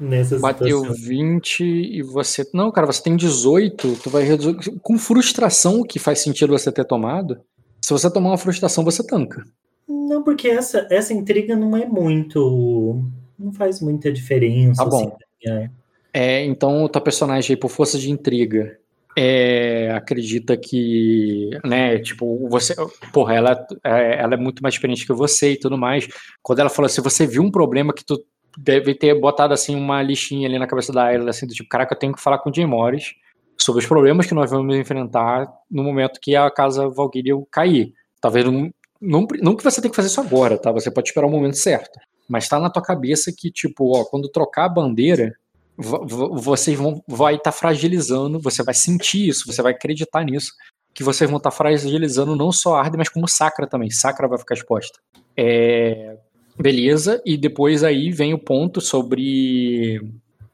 Nessa Bateu situação. 20 e você. Não, cara, você tem 18, tu vai reduzir. Com frustração, que faz sentido você ter tomado. Se você tomar uma frustração, você tanca. Não, porque essa, essa intriga não é muito. Não faz muita diferença. Tá bom. Assim, é. é, então, o teu personagem aí, por força de intriga, é, acredita que, né, tipo, você, porra, ela, é, ela é muito mais experiente que você e tudo mais. Quando ela fala assim, você viu um problema que tu deve ter botado assim uma listinha ali na cabeça da Ayla, assim, do tipo, caraca, eu tenho que falar com o Jay Morris sobre os problemas que nós vamos enfrentar no momento que a casa Valkyrie cair. Talvez não, não, não que você tenha que fazer isso agora, tá? Você pode esperar o momento certo. Mas tá na tua cabeça que, tipo, ó, quando trocar a bandeira, vocês vão vai estar tá fragilizando, você vai sentir isso, você vai acreditar nisso, que vocês vão estar tá fragilizando não só a Arden, mas como Sacra também. Sacra vai ficar exposta. É, beleza, e depois aí vem o ponto sobre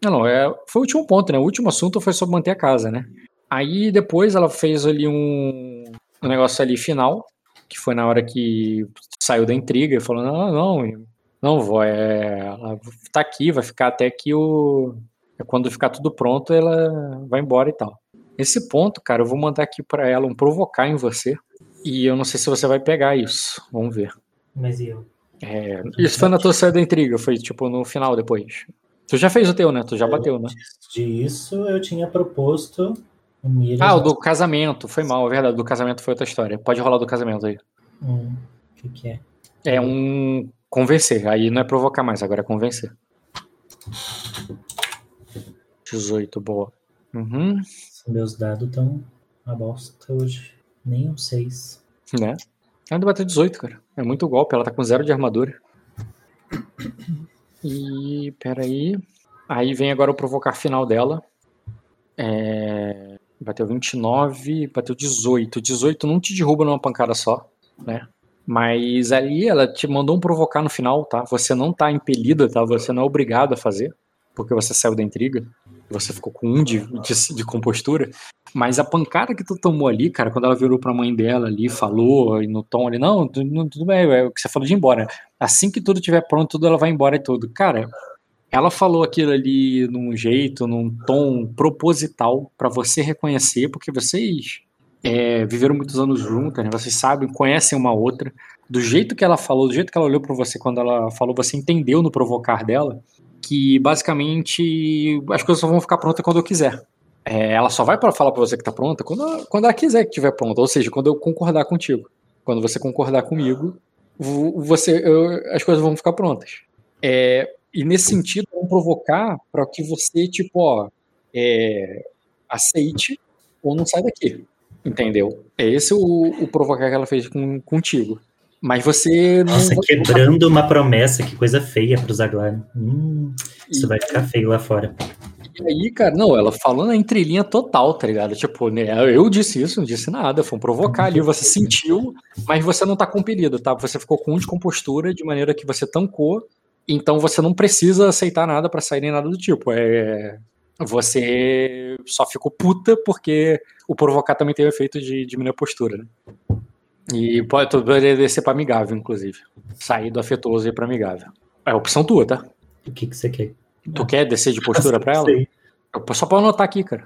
não, não, é, foi o último ponto, né? O último assunto foi sobre manter a casa, né? Aí depois ela fez ali um, um negócio ali final, que foi na hora que saiu da intriga, e falou: não, não, não, vó, é, ela tá aqui, vai ficar até que o. Quando ficar tudo pronto, ela vai embora e tal. Esse ponto, cara, eu vou mandar aqui para ela um provocar em você. E eu não sei se você vai pegar isso. Vamos ver. Mas e eu? É, isso foi na tua saída da intriga, foi tipo no final depois. Tu já fez o teu, né? Tu já bateu, né? Disso eu tinha proposto Mira. Ah, o do casamento. Foi mal, é verdade. Do casamento foi outra história. Pode rolar do casamento aí. Hum, o que, que é? É um convencer. Aí não é provocar mais, agora é convencer. 18, boa. Uhum. Meus dados estão uma bosta hoje. Nem um 6. Né? Ainda bateu 18, cara. É muito golpe. Ela tá com zero de armadura. E peraí. Aí vem agora o provocar final dela. É... Bateu 29, bateu 18. 18 não te derruba numa pancada só, né? Mas ali ela te mandou um provocar no final, tá? Você não tá impelida, tá? Você não é obrigado a fazer, porque você saiu da intriga. Você ficou com um de, de, de compostura. Mas a pancada que tu tomou ali, cara, quando ela virou pra mãe dela ali, falou, e no tom ali, não, tudo, tudo bem, é o que você falou de ir embora. Assim que tudo estiver pronto, tudo ela vai embora e tudo. Cara, ela falou aquilo ali num jeito, num tom proposital para você reconhecer, porque vocês é, viveram muitos anos juntas, né? Vocês sabem, conhecem uma outra. Do jeito que ela falou, do jeito que ela olhou para você quando ela falou, você entendeu no provocar dela que basicamente as coisas só vão ficar prontas quando eu quiser. É, ela só vai para falar para você que tá pronta quando, quando ela quiser que estiver pronta, ou seja, quando eu concordar contigo. Quando você concordar comigo, você, eu, as coisas vão ficar prontas. É, e nesse sentido, vão provocar para que você, tipo, ó, é, aceite ou não sai daqui. Entendeu? É esse o, o provocar que ela fez com, contigo. Mas você. Nossa, quebrando uma promessa, que coisa feia pro Zaglar. Hum, isso e... vai ficar feio lá fora. E aí, cara, não, ela falando a entrelinha total, tá ligado? Tipo, né, eu disse isso, não disse nada, foi um provocar ali, você sentiu, mas você não tá compelido, tá? Você ficou com descompostura de maneira que você tancou, então você não precisa aceitar nada para sair nem nada do tipo. É, você só ficou puta porque o provocar também tem o efeito de diminuir a postura, né? E pode, descer pra amigável, inclusive. Sair do afetuoso e ir pra amigável. É opção tua, tá? O que, que você quer? Tu quer descer de postura pra ela? Sei. Só pra anotar aqui, cara.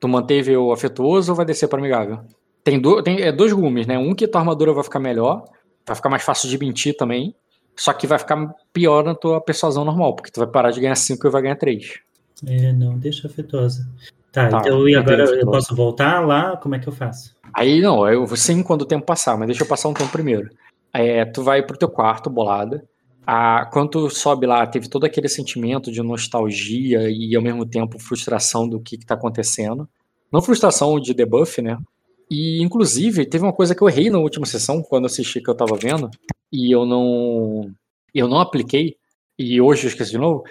Tu manteve o afetuoso ou vai descer pra amigável? Tem, do, tem é, dois gumes, né? Um que tua armadura vai ficar melhor, vai ficar mais fácil de mentir também. Só que vai ficar pior na tua persuasão normal, porque tu vai parar de ganhar 5 e vai ganhar 3. É, não, deixa afetuosa. Tá, tá então e agora eu posso voltar lá? Como é que eu faço? Aí não, eu sim quando o tempo passar, mas deixa eu passar um tempo primeiro. É, tu vai pro teu quarto, bolada a, quando tu sobe lá, teve todo aquele sentimento de nostalgia e ao mesmo tempo frustração do que, está acontecendo. Não frustração de debuff, né? E inclusive teve uma coisa que eu errei na última sessão, quando assisti que eu tava vendo, e eu não. Eu não apliquei, e hoje eu esqueci de novo,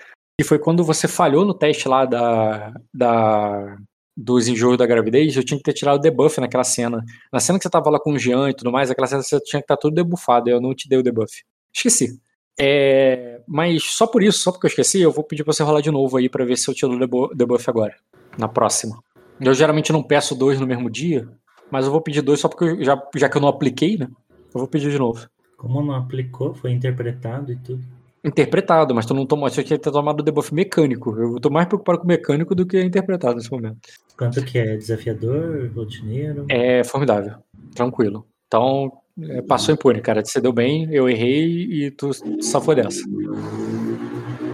e foi quando você falhou no teste lá da, da, dos enjoos da gravidez, eu tinha que ter tirado o debuff naquela cena. Na cena que você tava lá com o Jean e tudo mais, aquela cena você tinha que estar tá tudo debuffado, eu não te dei o debuff. Esqueci. É, mas só por isso, só porque eu esqueci, eu vou pedir pra você rolar de novo aí para ver se eu tiro o debuff agora, na próxima. Eu geralmente não peço dois no mesmo dia, mas eu vou pedir dois só porque eu, já, já que eu não apliquei, né? Eu vou pedir de novo. Como não aplicou, foi interpretado e tudo. Interpretado, mas tu não tomou. Você tinha que ter tomado o debuff mecânico. Eu tô mais preocupado com o mecânico do que interpretado nesse momento. Quanto que é? Desafiador? Rotineiro? É formidável. Tranquilo. Então, é, passou impune, cara. Você deu bem, eu errei e tu safou dessa.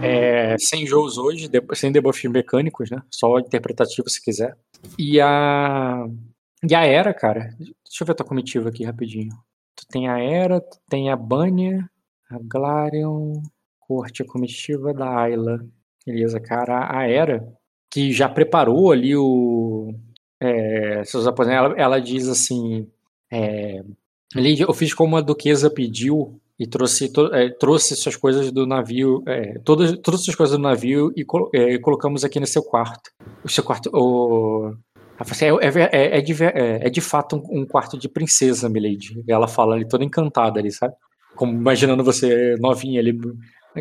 É, sem jogos hoje, sem debuffs mecânicos, né? Só interpretativo se quiser. E a. E a Era, cara. Deixa eu ver a tua comitiva aqui rapidinho. Tu tem a Era, tu tem a Banner, a Glarion, corte, a comitiva da Ayla. Beleza, cara. A Era, que já preparou ali o. É, seus aposentos, ela, ela diz assim: é, eu fiz como a duquesa pediu e trouxe, to, é, trouxe suas coisas do navio, é, todas, todas as coisas do navio e é, colocamos aqui no seu quarto. O seu quarto. O, é, é, é, de, é, de fato um, um, quarto de princesa, Milady. Ela fala ali toda encantada ali, sabe? Como imaginando você novinha ali.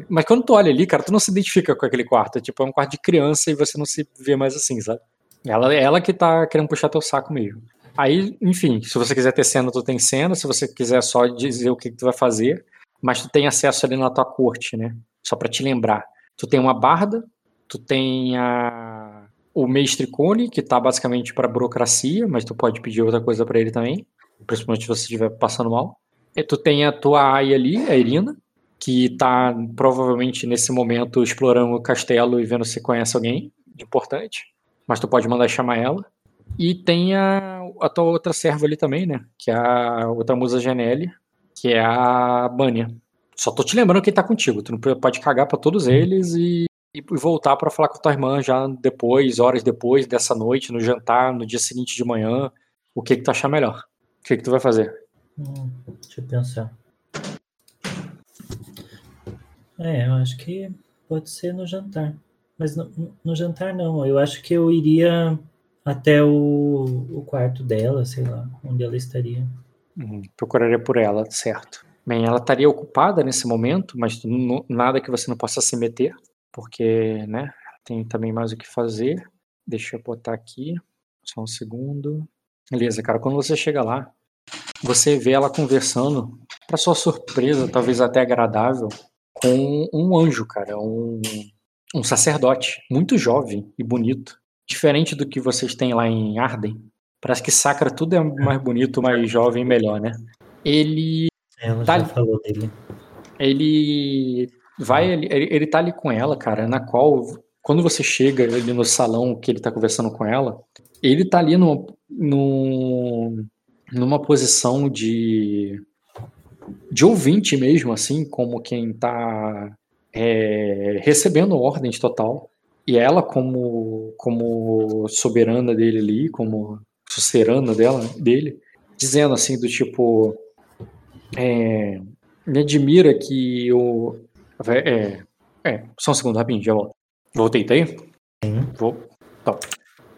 Mas quando tu olha ali, cara, tu não se identifica com aquele quarto. Tipo, é um quarto de criança e você não se vê mais assim, sabe? Ela, ela que tá querendo puxar teu saco mesmo. Aí, enfim, se você quiser ter cena, tu tem cena. Se você quiser só dizer o que, que tu vai fazer, mas tu tem acesso ali na tua corte, né? Só para te lembrar. Tu tem uma barda, tu tem a... o mestre Cone, que tá basicamente para burocracia, mas tu pode pedir outra coisa para ele também, principalmente se você estiver passando mal. E tu tem a tua Ai ali, a Irina, que tá provavelmente nesse momento explorando o castelo e vendo se conhece alguém importante, mas tu pode mandar chamar ela. E tem a, a tua outra serva ali também, né? Que é a outra musa Genelli, que é a Bania. Só tô te lembrando que ele tá contigo. Tu não pode cagar para todos eles e, e voltar para falar com tua irmã já depois, horas depois dessa noite, no jantar, no dia seguinte de manhã. O que que tu achar melhor? O que que tu vai fazer? Hum, deixa eu pensar. É, eu acho que pode ser no jantar. Mas no, no jantar não. Eu acho que eu iria até o, o quarto dela, sei lá, onde ela estaria. Uhum, procuraria por ela, certo. Bem, ela estaria ocupada nesse momento, mas nada que você não possa se meter, porque, né, tem também mais o que fazer. Deixa eu botar aqui, só um segundo. Beleza, cara, quando você chega lá, você vê ela conversando, para sua surpresa, talvez até agradável, com um anjo, cara, um, um sacerdote, muito jovem e bonito diferente do que vocês têm lá em Arden. Parece que Sacra tudo é mais bonito, mais jovem, melhor, né? Ele. Ela tá já ali, falou dele. Ele vai, ele, ele tá ali com ela, cara, na qual, quando você chega ali no salão que ele tá conversando com ela, ele tá ali no, no, numa posição de, de ouvinte mesmo, assim, como quem tá é, recebendo ordens total. E ela, como, como soberana dele ali, como sucerana dela, dele, dizendo assim, do tipo. É, me admira que o. É, é, só um segundo, rapidinho, já volto. Voltei, tá aí? Sim. Vou. Tá.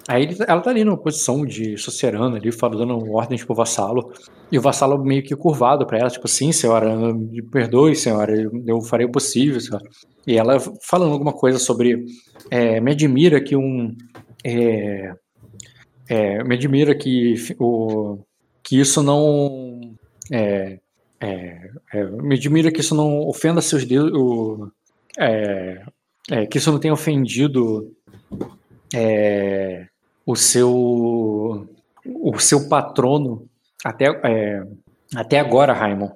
Aí ele, ela tá ali numa posição de sucerana ali, falando ordens pro vassalo. E o vassalo meio que curvado para ela, tipo, sim, senhora, me perdoe, senhora, eu farei o possível, senhora. E ela falando alguma coisa sobre. É, me admira que um. É, é, me admira que, o, que isso não. É, é, é, me admira que isso não ofenda seus dedos. O, que isso não tenha ofendido o seu o seu patrono até, é, até agora, Raimon.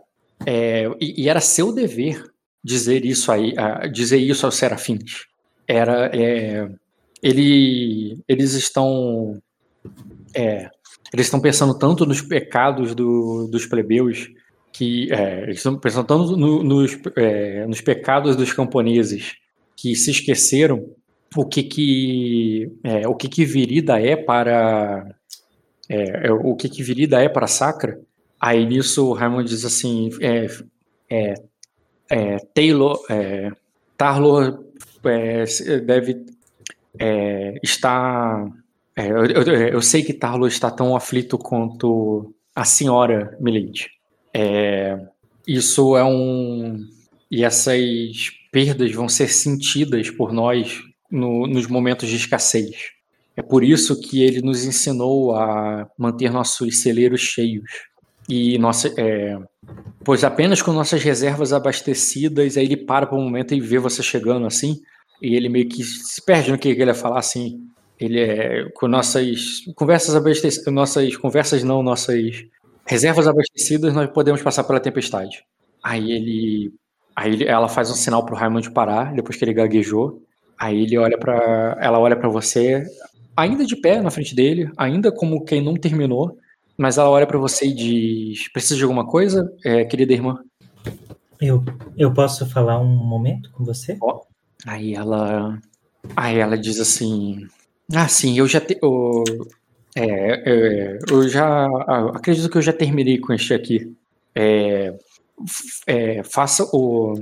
É, e, e, era seu dever dizer isso aí, dizer isso aos serafins. Era, é, ele, eles estão, é, eles estão pensando tanto nos pecados do, dos plebeus que é, eles estão pensando tanto no, nos, é, nos pecados dos camponeses que se esqueceram o que que o que que virida é para é, é, o que, que Virida é para Sacra, aí nisso o Raymond diz assim, é, é, é Taylor, é, Tarlor é, deve estar... Eu, eu, eu, sei que Tarlo está tão aflito quanto a senhora Milady. isso é um... E essas perdas vão ser sentidas por nós no, nos momentos de escassez. É por isso que ele nos ensinou a manter nossos celeiros cheios. E nossa, é, pois apenas com nossas reservas abastecidas, aí ele para por um momento e vê você chegando assim, e ele meio que se perde no que ele ia falar assim. Ele é com nossas conversas abastecidas, nossas conversas não, nossas reservas abastecidas, nós podemos passar pela tempestade. Aí ele, aí ela faz um sinal pro Raymond parar, depois que ele gaguejou. Aí ele olha para, ela olha para você, ainda de pé na frente dele, ainda como quem não terminou, mas ela olha para você e diz: Precisa de alguma coisa, é, querida irmã? Eu, eu posso falar um momento com você? Aí ela. Aí ela diz assim. Ah, sim, eu já te, eu, é, é, eu já acredito que eu já terminei com este aqui. É, é, faça o.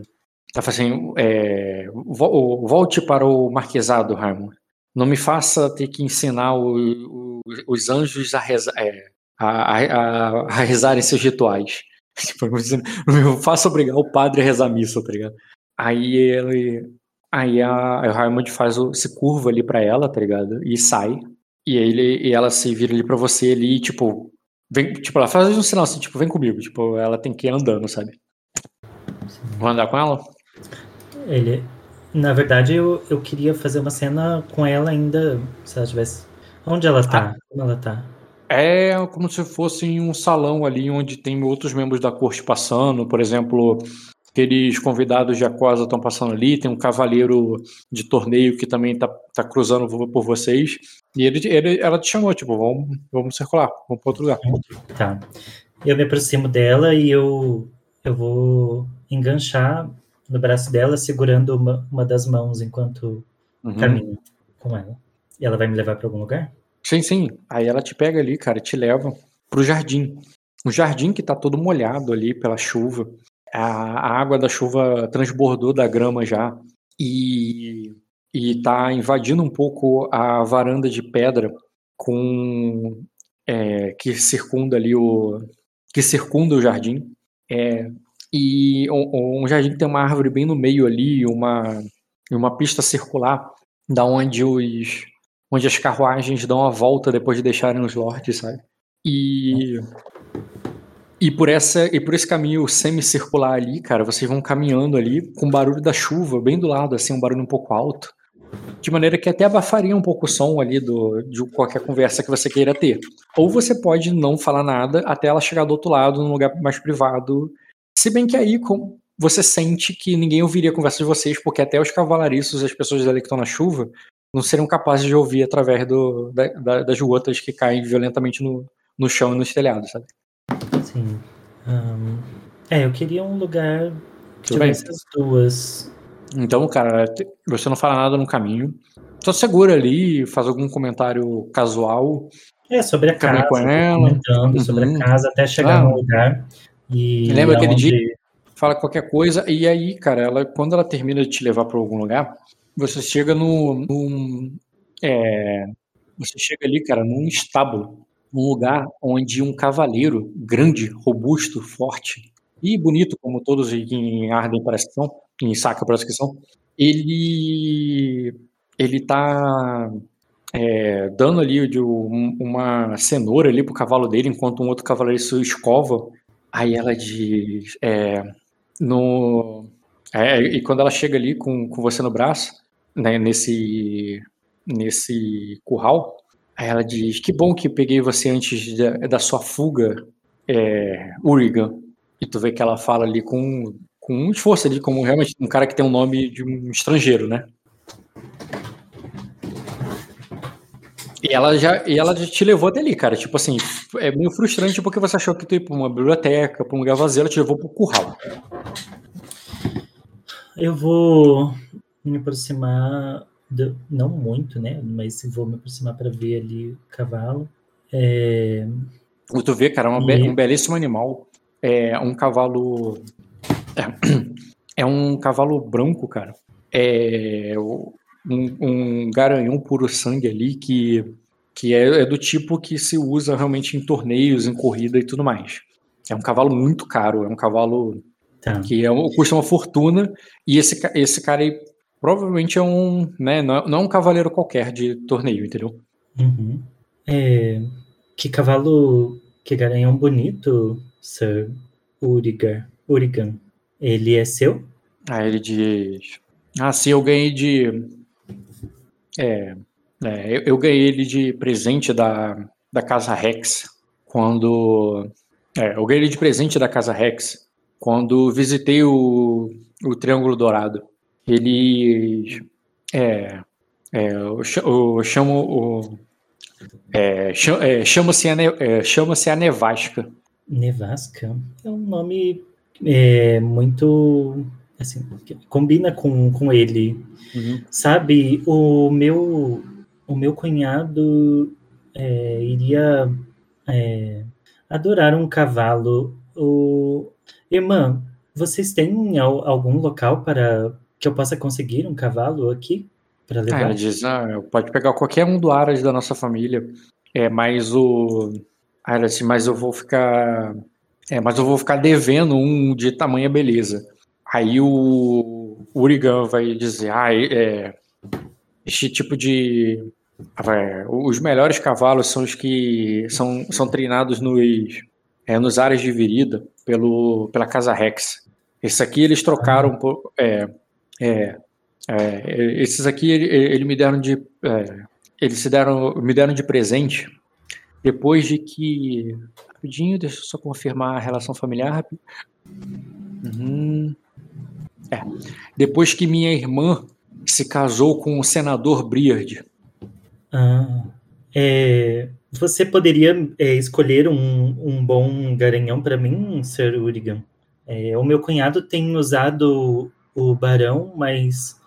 Tá fazendo. É, volte para o marquesado, Harmon. Não me faça ter que ensinar o, o, os anjos a, reza, é, a, a, a, rezarem seus rituais. Tipo, faça obrigar o padre a rezar missa, tá ligado? Aí ele. Aí a, a faz o, se curva ali para ela, tá ligado? E sai. E aí ele, e ela se vira ali para você ali, tipo, vem, tipo, ela faz um sinal assim, tipo, vem comigo, tipo, ela tem que ir andando, sabe? Vou andar com ela? Ele, na verdade, eu, eu queria fazer uma cena com ela ainda, se ela tivesse. Onde ela tá? Ah, como ela tá? É como se fosse em um salão ali onde tem outros membros da corte passando, por exemplo, aqueles convidados de Aquosa estão passando ali, tem um cavaleiro de torneio que também tá, tá cruzando por vocês, e ele, ele, ela te chamou, tipo, vamos, vamos circular, vamos para outro lugar. Tá. Eu me aproximo dela e eu, eu vou enganchar no braço dela, segurando uma, uma das mãos enquanto uhum. caminho com ela. E ela vai me levar para algum lugar? Sim, sim. Aí ela te pega ali, cara, e te leva pro jardim. O jardim que tá todo molhado ali pela chuva. A, a água da chuva transbordou da grama já. E, e tá invadindo um pouco a varanda de pedra com é, que circunda ali o que circunda o jardim. É, e um, um, jardim que tem uma árvore bem no meio ali, uma, uma pista circular, da onde os onde as carruagens dão a volta depois de deixarem os lords, sabe? E e por essa e por esse caminho semicircular ali, cara, vocês vão caminhando ali com o barulho da chuva bem do lado, assim, um barulho um pouco alto, de maneira que até abafaria um pouco o som ali do de qualquer conversa que você queira ter. Ou você pode não falar nada até ela chegar do outro lado, num lugar mais privado, se bem que aí com, você sente que ninguém ouviria a conversa de vocês, porque até os cavalariços, as pessoas ali que estão na chuva, não seriam capazes de ouvir através do, da, da, das gotas que caem violentamente no, no chão e nos telhados, sabe? Sim. Um, é, eu queria um lugar que tivesse as duas. Então, cara, você não fala nada no caminho. Só segura ali, faz algum comentário casual. É, sobre a casa. Com ela. Comentando uhum. sobre a uhum. casa até chegar ah. no lugar. E Lembra aquele onde... dia? Fala qualquer coisa, e aí, cara, ela, quando ela termina de te levar para algum lugar, você chega no. Num, é, você chega ali, cara, num estábulo, num lugar onde um cavaleiro grande, robusto, forte e bonito, como todos em Arden parece que são, em Saca parece que são, ele. Ele tá é, dando ali de um, uma cenoura ali pro cavalo dele, enquanto um outro cavaleiro se escova Aí ela diz. É, no, é, e quando ela chega ali com, com você no braço, né, nesse, nesse curral, aí ela diz: Que bom que peguei você antes da, da sua fuga, é, Urigan. E tu vê que ela fala ali com, com esforço ali, como realmente um cara que tem um nome de um estrangeiro, né? E ela já, e ela já te levou até ali, cara. Tipo assim, é meio frustrante porque você achou que tu ia pra uma biblioteca, pra um lugar vazio, ela te levou pro curral. Eu vou me aproximar, de, não muito, né? Mas vou me aproximar para ver ali o cavalo. É... Tu vê, cara, uma e... um belíssimo animal. É um cavalo. É, é um cavalo branco, cara. É um, um garanhão puro sangue ali que, que é, é, do tipo que se usa realmente em torneios, em corrida e tudo mais. É um cavalo muito caro, é um cavalo tá. que é, custa uma fortuna, e esse, esse cara aí provavelmente é um. Né, não, é, não é um cavaleiro qualquer de torneio, entendeu? Uhum. É, que cavalo. Que garanhão bonito, Sir Urigar, Urigan. Ele é seu? Ah, ele diz. Ah, sim, eu ganhei de é, é eu, eu, ganhei ele de presente da, da Casa Rex quando. É, eu ganhei ele de presente da Casa Rex quando visitei o, o Triângulo Dourado. Ele. É, é, eu, chamo. O, é, é chama-se a, é, chama a Nevasca. Nevasca? É um nome é muito assim, combina com, com ele. Uhum. Sabe, o meu o meu cunhado é, iria é, adorar um cavalo. O irmã, vocês têm algum local para que eu possa conseguir um cavalo aqui para levar? Ah, ela diz, ah, pode pegar qualquer um do Aras da nossa família. É, mas o ah, ela disse, mas eu vou ficar é, mas eu vou ficar devendo um de tamanha beleza. Aí o Urigan vai dizer, ah, é, este tipo de os melhores cavalos são os que são, são treinados nos, é, nos áreas de virida pelo, pela Casa Rex. Esse aqui eles trocaram por, é, é, é, esses aqui ele, ele me deram de é, eles se deram me deram de presente depois de que rapidinho deixa eu só confirmar a relação familiar uhum. É, depois que minha irmã se casou com o senador Briard ah, é, você poderia é, escolher um, um bom garanhão para mim, Sir Urigan? É, o meu cunhado tem usado o barão, mas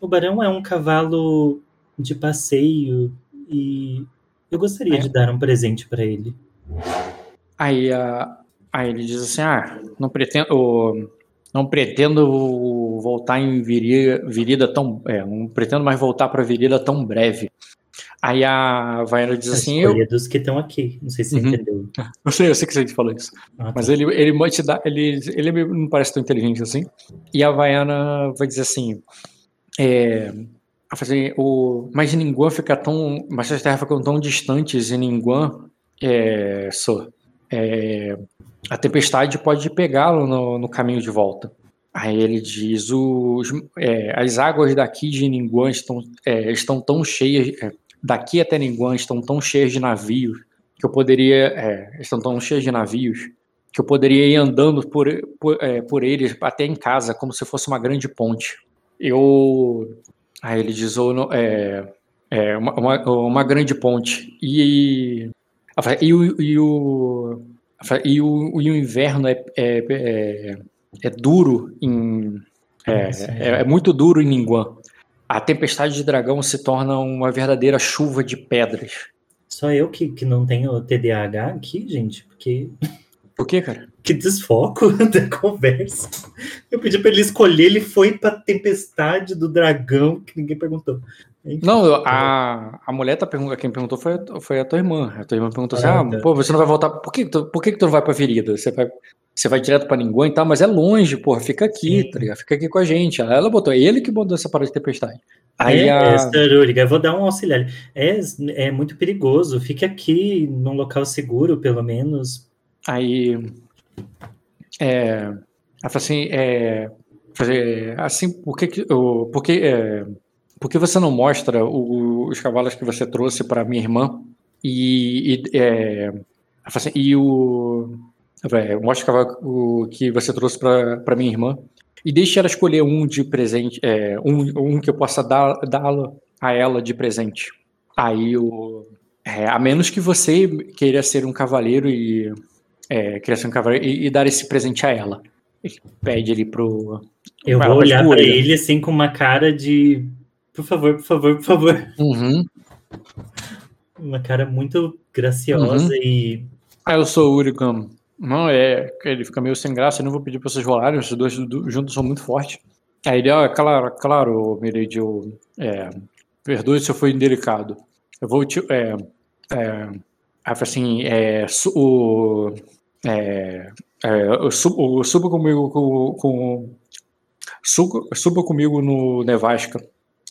o barão é um cavalo de passeio e eu gostaria de dar um presente para ele. Aí, uh, aí ele diz assim: Ah, não pretendo, não pretendo voltar em virida, virida tão. É, não pretendo mais voltar para virida tão breve. Aí a Vaiana diz assim: eu. dos que estão aqui. Não sei se você uhum. entendeu. Eu sei, eu sei que você falou isso. Ah, tá. Mas ele, ele, te dá, ele, ele não parece tão inteligente assim. E a Vaiana vai dizer assim: é, assim o, mas Ninguan fica tão. Mas as terras ficam tão distantes e Ninguan. É, so, é, a tempestade pode pegá-lo no, no, caminho de volta. Aí ele diz: os, é, as águas daqui de Ninguan estão, é, estão tão cheias, é, daqui até Ninguan estão tão cheias de navios que eu poderia. É, estão tão cheias de navios que eu poderia ir andando por, por, é, por eles até em casa, como se fosse uma grande ponte. Eu. Aí ele diz: oh, é, uma, uma, uma, grande ponte. E, e, o, e, o, e, o, e o inverno é, é, é, é duro em. É, é, é, muito duro em Ninguan a tempestade de dragão se torna uma verdadeira chuva de pedras. Só eu que, que não tenho TDAH aqui, gente, porque. Por quê, cara? Que desfoco da conversa. Eu pedi para ele escolher, ele foi pra tempestade do dragão, que ninguém perguntou. Enfim, não, a, a mulher tá perguntando, quem perguntou foi, foi a tua irmã. A tua irmã perguntou assim: ah, ah pô, você não vai voltar. Por que, por que, que tu não vai pra ferida? Você vai, você vai direto pra Ninguém e tal, mas é longe, porra, fica aqui, Sim. tá ligado? Fica aqui com a gente. Ela botou, ele que botou essa parada de tempestade. Aí é, a... é, eu vou dar um auxiliar. É, é muito perigoso, fique aqui num local seguro, pelo menos. Aí, é, ela assim, é, assim, por que, por que, é, por que você não mostra o, os cavalos que você trouxe para minha irmã e, e, é, assim, e o é, mostra o que você trouxe para minha irmã e deixe ela escolher um de presente, é, um, um que eu possa dar, dar a ela de presente. Aí o. É, a menos que você queira ser um cavaleiro e. É, queira ser um cavaleiro e, e, dar esse presente a ela. Ele pede ele pro. Eu vou olhar para ele assim com uma cara de. Por favor, por favor, por favor. Uhum. Uma cara muito graciosa uhum. e. Ah, eu sou o Uricam. Não, é, ele fica meio sem graça, eu não vou pedir para vocês rolarem, os dois juntos são muito fortes. Aí ele, ah, claro, claro, Mireide, eu, é, perdoe se eu fui indelicado. Eu vou te, é, é, assim, é, o, é, é, suba, suba comigo com, com suba, suba comigo no Nevasca.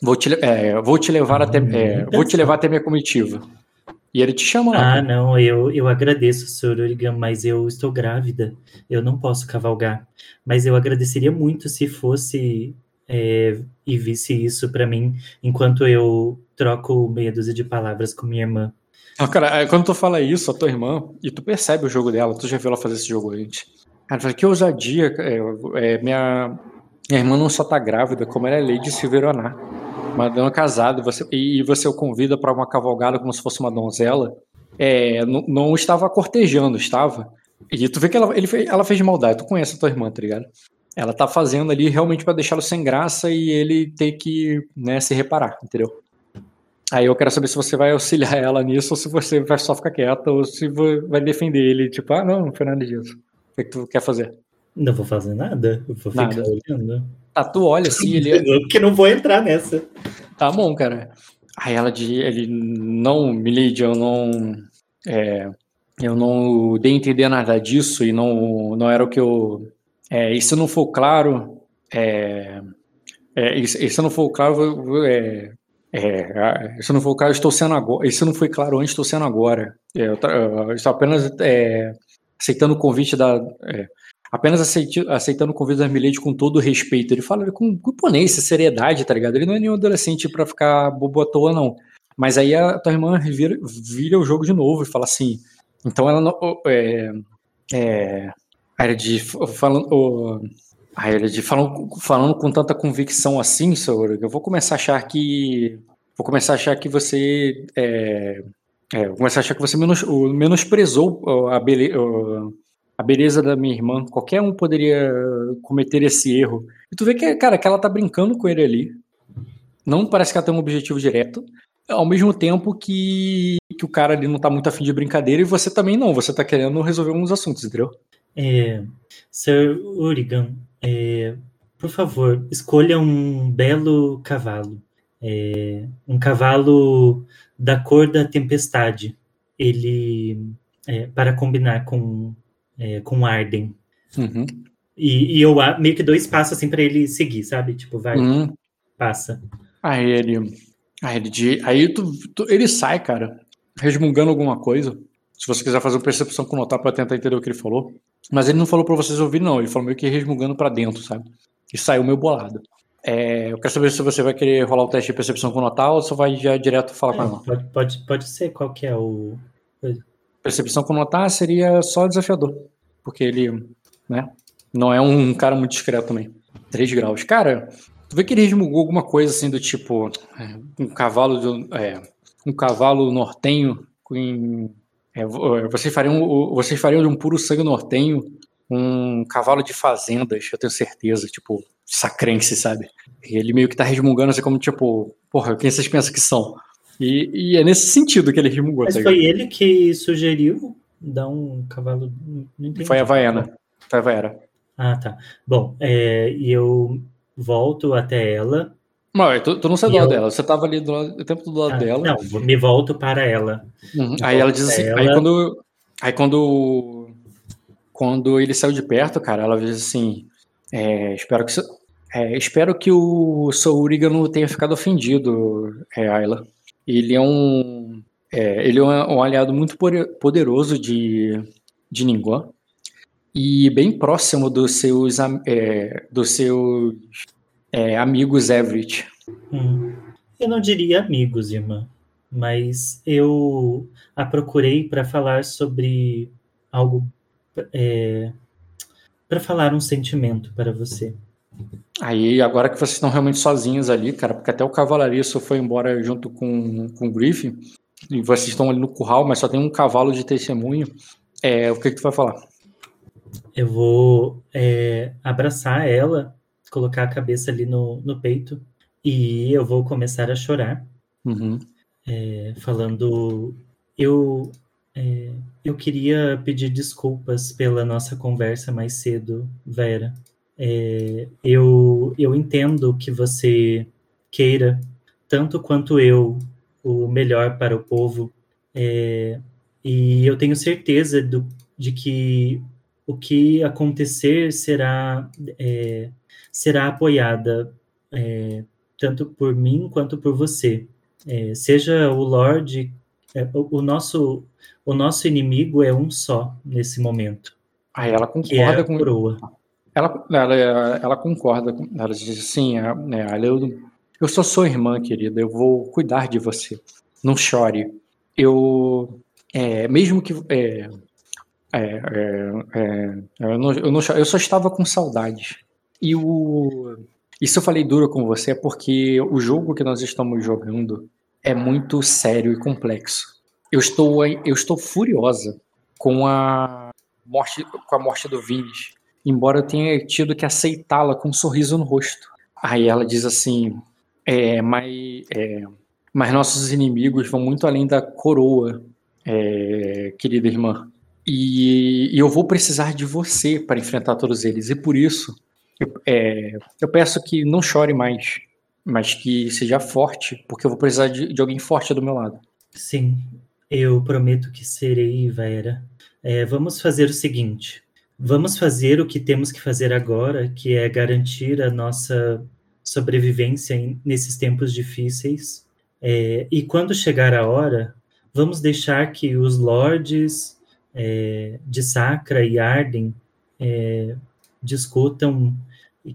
Vou te, é, vou te levar até, é, vou te levar até minha comitiva. E ele te chama lá. Ah, não, eu, eu agradeço, senhor Origan, mas eu estou grávida. Eu não posso cavalgar. Mas eu agradeceria muito se fosse é, e visse isso para mim, enquanto eu troco meia dúzia de palavras com minha irmã. Ah, cara, quando tu fala isso, a tua irmã, e tu percebe o jogo dela, tu já viu ela fazer esse jogo antes. Ela fala, que ousadia, é, é, minha, minha irmã não só tá grávida, como ela é Lady Silveronar uma dama casada, você, e você o convida para uma cavalgada como se fosse uma donzela, é, não, não, estava cortejando, estava? E tu vê que ela, ele fez, ela fez maldade, tu conhece a tua irmã, tá ligado? Ela tá fazendo ali realmente para deixá-lo sem graça e ele ter que né, se reparar, entendeu? Aí eu quero saber se você vai auxiliar ela nisso ou se você vai só ficar quieta ou se vai defender ele, tipo, ah, não, não foi nada disso. O que, é que tu quer fazer? Não vou fazer nada, eu vou nada. ficar olhando. Ah, tu olha assim, ele. É Porque não vou entrar nessa. Tá bom, cara. Aí ela diz, ele não, Milady, eu não. É, eu não dei a entender nada disso e não, não era o que eu. É, e se não for claro, é, é, e, se não for claro, é, é, se não for claro, estou sendo agora. E se não foi claro antes, estou sendo agora. É, eu, eu estou apenas é, aceitando o convite da. É, apenas aceitando o convite da Milady com todo o respeito. Ele fala com, imponência, seriedade, tá ligado? Ele não é nenhum adolescente para ficar bobo à toa, não. Mas aí a tua irmã vira, vira o jogo de novo e fala assim: então ela não. É, é, a Ered falando. A Ered falando, falando com tanta convicção assim, senhor, eu vou começar a achar que. Vou começar a achar que você. É, é, vou começar a achar que você menos, menosprezou a, bele, a beleza da minha irmã. Qualquer um poderia cometer esse erro. E tu vê que, cara, que ela tá brincando com ele ali. Não parece que ela tem um objetivo direto ao mesmo tempo que, que o cara ali não tá muito afim de brincadeira e você também não, você tá querendo resolver alguns assuntos, entendeu? É, Sir Urigan, é, por favor, escolha um belo cavalo. É, um cavalo da cor da tempestade. Ele é, para combinar com é, com Arden. Uhum. E, e, eu meio que dois passos assim para ele seguir, sabe? Tipo, vai, uhum. passa. Aí ele Aí ele, aí tu, tu, ele sai, cara, resmungando alguma coisa. Se você quiser fazer uma percepção com notar para tentar entender o que ele falou. Mas ele não falou para vocês ouvirem, não. Ele falou meio que resmungando para dentro, sabe? E saiu meio bolado. É, eu quero saber se você vai querer rolar o teste de percepção com notar ou se vai já direto falar é, com ela. Pode, pode, pode ser qual que é o. Percepção com notar seria só desafiador. Porque ele, né? Não é um cara muito discreto também. 3 graus. Cara, Tu vê que ele resmungou alguma coisa assim do tipo é, um cavalo de, é, um cavalo nortenho com é, é, vocês fariam vocês fariam de um puro sangue nortenho um cavalo de fazendas, eu tenho certeza, tipo sacrense, sabe? E ele meio que tá resmungando assim como tipo, porra, quem vocês pensam que são? E, e é nesse sentido que ele resmungou. Mas tá foi ele que sugeriu dar um cavalo. Foi a Vaiana. Foi a Vaiana. Ah, tá. Bom, é, e eu volto até ela. Mas tu, tu não saiu do lado eu... dela, você tava ali do lado, o tempo do lado ah, dela. Não, me volto para ela. Uhum. Aí ela diz assim, ela... aí quando. Aí quando. Quando ele saiu de perto, cara, ela diz assim. É, espero que. É, espero que o Souriga não tenha ficado ofendido, é, Ayla. Ele é um. É, ele é um aliado muito poderoso de, de Ningguang e bem próximo dos seus, é, dos seus é, amigos Everett. Hum. Eu não diria amigos, irmã, mas eu a procurei para falar sobre algo. É, para falar um sentimento para você. Aí, agora que vocês estão realmente sozinhos ali, cara, porque até o cavalariço foi embora junto com, com o Griffin, e vocês estão ali no curral, mas só tem um cavalo de testemunho, é, o que, que tu vai falar? Eu vou é, abraçar ela, colocar a cabeça ali no, no peito e eu vou começar a chorar, uhum. é, falando: eu, é, eu queria pedir desculpas pela nossa conversa mais cedo, Vera. É, eu, eu entendo que você queira, tanto quanto eu, o melhor para o povo, é, e eu tenho certeza do, de que o que acontecer será, é, será apoiada é, tanto por mim quanto por você. É, seja o Lorde, é, o, o, nosso, o nosso inimigo é um só nesse momento. Aí ela concorda é com coroa. Ela, ela, ela concorda, ela diz assim, é, né, eu, eu sou sua irmã, querida, eu vou cuidar de você. Não chore. Eu, é, mesmo que é, é, é, é, eu, não, eu, não, eu só estava com saudades. E o. Isso eu falei duro com você porque o jogo que nós estamos jogando é muito sério e complexo. Eu estou, eu estou furiosa com a morte, com a morte do Vinicius, embora eu tenha tido que aceitá-la com um sorriso no rosto. Aí ela diz assim: é, mas, é, mas nossos inimigos vão muito além da coroa, é, querida irmã. E, e, eu vou precisar de você para enfrentar todos eles. E por isso, eu, é, eu peço que não chore mais, mas que seja forte, porque eu vou precisar de, de alguém forte do meu lado. Sim, eu prometo que serei, Vera. É, vamos fazer o seguinte: vamos fazer o que temos que fazer agora, que é garantir a nossa sobrevivência nesses tempos difíceis. É, e quando chegar a hora, vamos deixar que os lords é, de Sacra e Arden é, discutam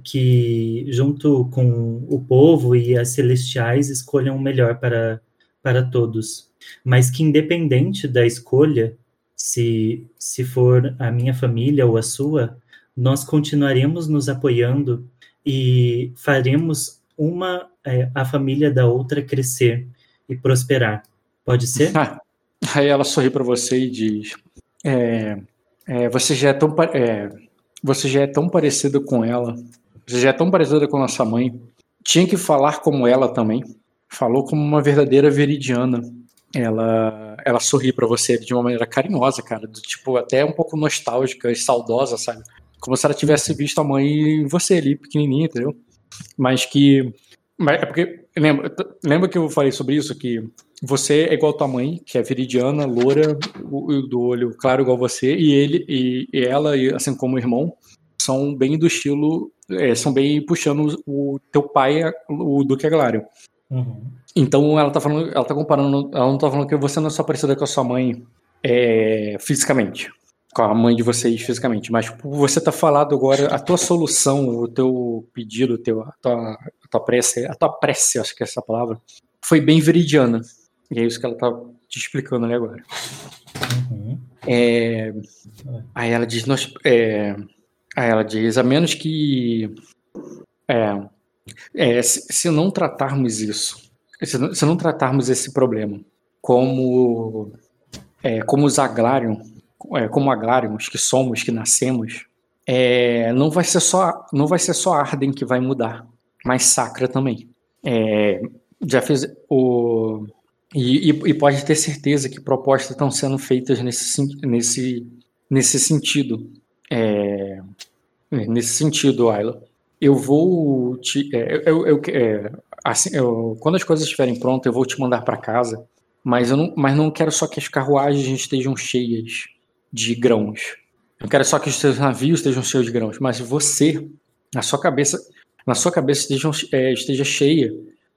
que, junto com o povo e as celestiais, escolham o melhor para, para todos. Mas que, independente da escolha, se, se for a minha família ou a sua, nós continuaremos nos apoiando e faremos uma é, a família da outra crescer e prosperar. Pode ser? Aí ela sorri para você e diz: é, é, você já é tão é, você já é tão parecido com ela, você já é tão parecida com nossa mãe. Tinha que falar como ela também. Falou como uma verdadeira veridiana. Ela, ela sorri para você de uma maneira carinhosa, cara, do tipo até um pouco nostálgica e saudosa, sabe? Como se ela tivesse visto a mãe em você ali, pequenininha, entendeu? Mas que mas é porque lembra, lembra que eu falei sobre isso que você é igual tua mãe, que é viridiana, loura, do olho claro igual você, e ele e, e ela, assim como o irmão, são bem do estilo, é, são bem puxando o, teu pai, o Duque Aglário. Uhum. Então ela tá falando, ela tá comparando, ela não tá falando que você não é só parecida com a sua mãe é, fisicamente, com a mãe de vocês fisicamente, mas você tá falando agora, a tua solução, o teu pedido, teu, a, tua, a tua prece, a tua prece, acho que é essa palavra, foi bem veridiana. E é isso que ela tá te explicando ali agora. Uhum. É, aí ela diz, nós, é, aí ela diz, a menos que é, é, se, se, não tratarmos isso, se não, se não, tratarmos esse problema como é, como os agrários, é, como agrários que somos, que nascemos, é, não vai ser só não vai ser só Arden que vai mudar, mas Sacra também. É, já fez o e, e, e, pode ter certeza que propostas estão sendo feitas nesse, nesse, nesse sentido. É, nesse sentido, Ayla. Eu vou te. É, eu, eu, é, assim, eu, quando as coisas estiverem prontas, eu vou te mandar para casa. Mas eu não, mas não quero só que as carruagens estejam cheias de grãos. Eu quero só que os seus navios estejam cheios de grãos. Mas você, na sua cabeça, na sua cabeça estejam, é, esteja cheia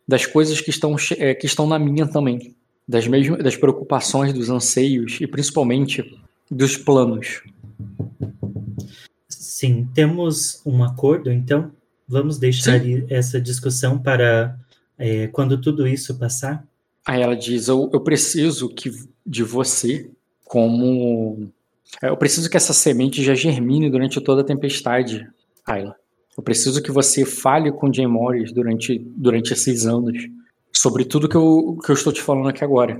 das coisas que estão, é, que estão na minha também, das mesmas das preocupações, dos anseios e principalmente dos planos. Sim, temos um acordo, então vamos deixar Sim. essa discussão para é, quando tudo isso passar. Aí ela diz: eu, eu preciso que de você como eu preciso que essa semente já germine durante toda a tempestade, Ayla. Eu preciso que você fale com Jay Morris durante, durante esses anos sobre tudo que eu, que eu estou te falando aqui agora.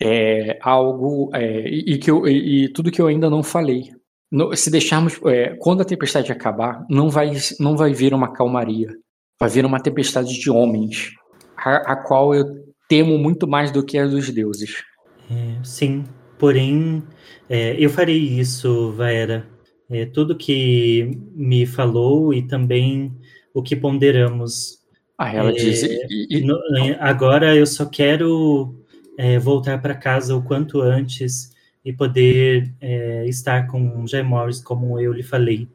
É algo. É, e, que eu, e, e, tudo que eu ainda não falei. No, se deixarmos. É, quando a tempestade acabar, não vai, não vai vir uma calmaria. Vai vir uma tempestade de homens, a, a qual eu temo muito mais do que a dos deuses. É, sim, porém, é, eu farei isso, Vaera é, tudo que me falou e também o que ponderamos. Ah, ela é, diz. E, e... No, agora eu só quero é, voltar para casa o quanto antes e poder é, estar com Jay Morris, como eu lhe falei.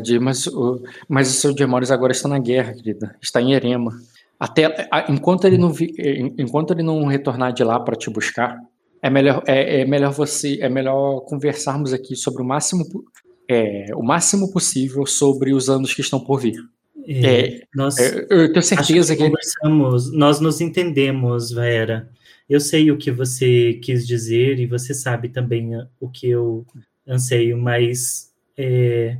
Diz, mas o, mas o seu Jay Morris agora está na guerra, querida. Está em Erema. Até, enquanto, ele não vi, enquanto ele não retornar de lá para te buscar, é melhor, é, é, melhor você, é melhor conversarmos aqui sobre o máximo é, o máximo possível sobre os anos que estão por vir. É, é nós, é, eu tenho certeza que, que conversamos, nós nos entendemos, Vera. Eu sei o que você quis dizer e você sabe também o que eu anseio, mas é,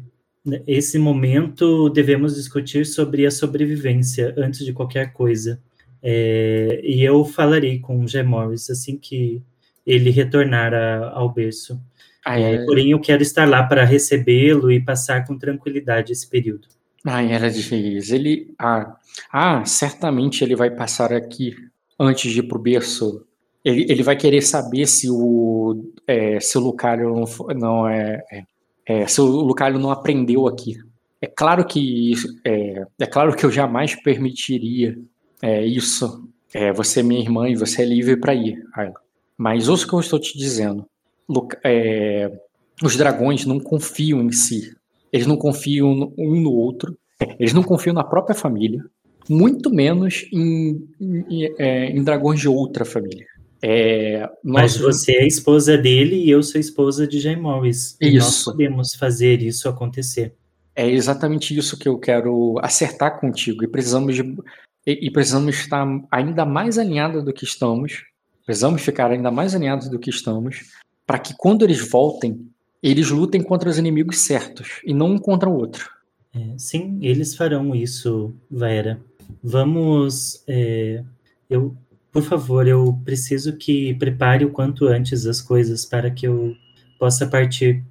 esse momento devemos discutir sobre a sobrevivência antes de qualquer coisa. É, e eu falarei com o G. Morris assim que ele retornar a, ao berço. Ah, é... Porém, eu quero estar lá para recebê-lo e passar com tranquilidade esse período. Ah, era difícil. Ele, ah, ah, certamente ele vai passar aqui antes de ir pro berço. Ele, ele vai querer saber se o, é, se o Lucario não, não é, é, é, se o Lucario não aprendeu aqui. É claro que é, é claro que eu jamais permitiria é, isso. É, você é minha irmã e você é livre para ir, Ayla. Mas ouça o que eu estou te dizendo. É, os dragões não confiam em si. Eles não confiam um no outro. Eles não confiam na própria família. Muito menos em, em, é, em dragões de outra família. É, Mas você é a esposa dele e eu sou a esposa de Jay Morris. E nós podemos fazer isso acontecer. É exatamente isso que eu quero acertar contigo. E precisamos de, e, e precisamos estar ainda mais alinhados do que estamos. Precisamos ficar ainda mais alinhados do que estamos, para que quando eles voltem, eles lutem contra os inimigos certos e não um contra o outro. É, sim, eles farão isso, Vera. Vamos. É, eu, por favor, eu preciso que prepare o quanto antes as coisas para que eu possa partir.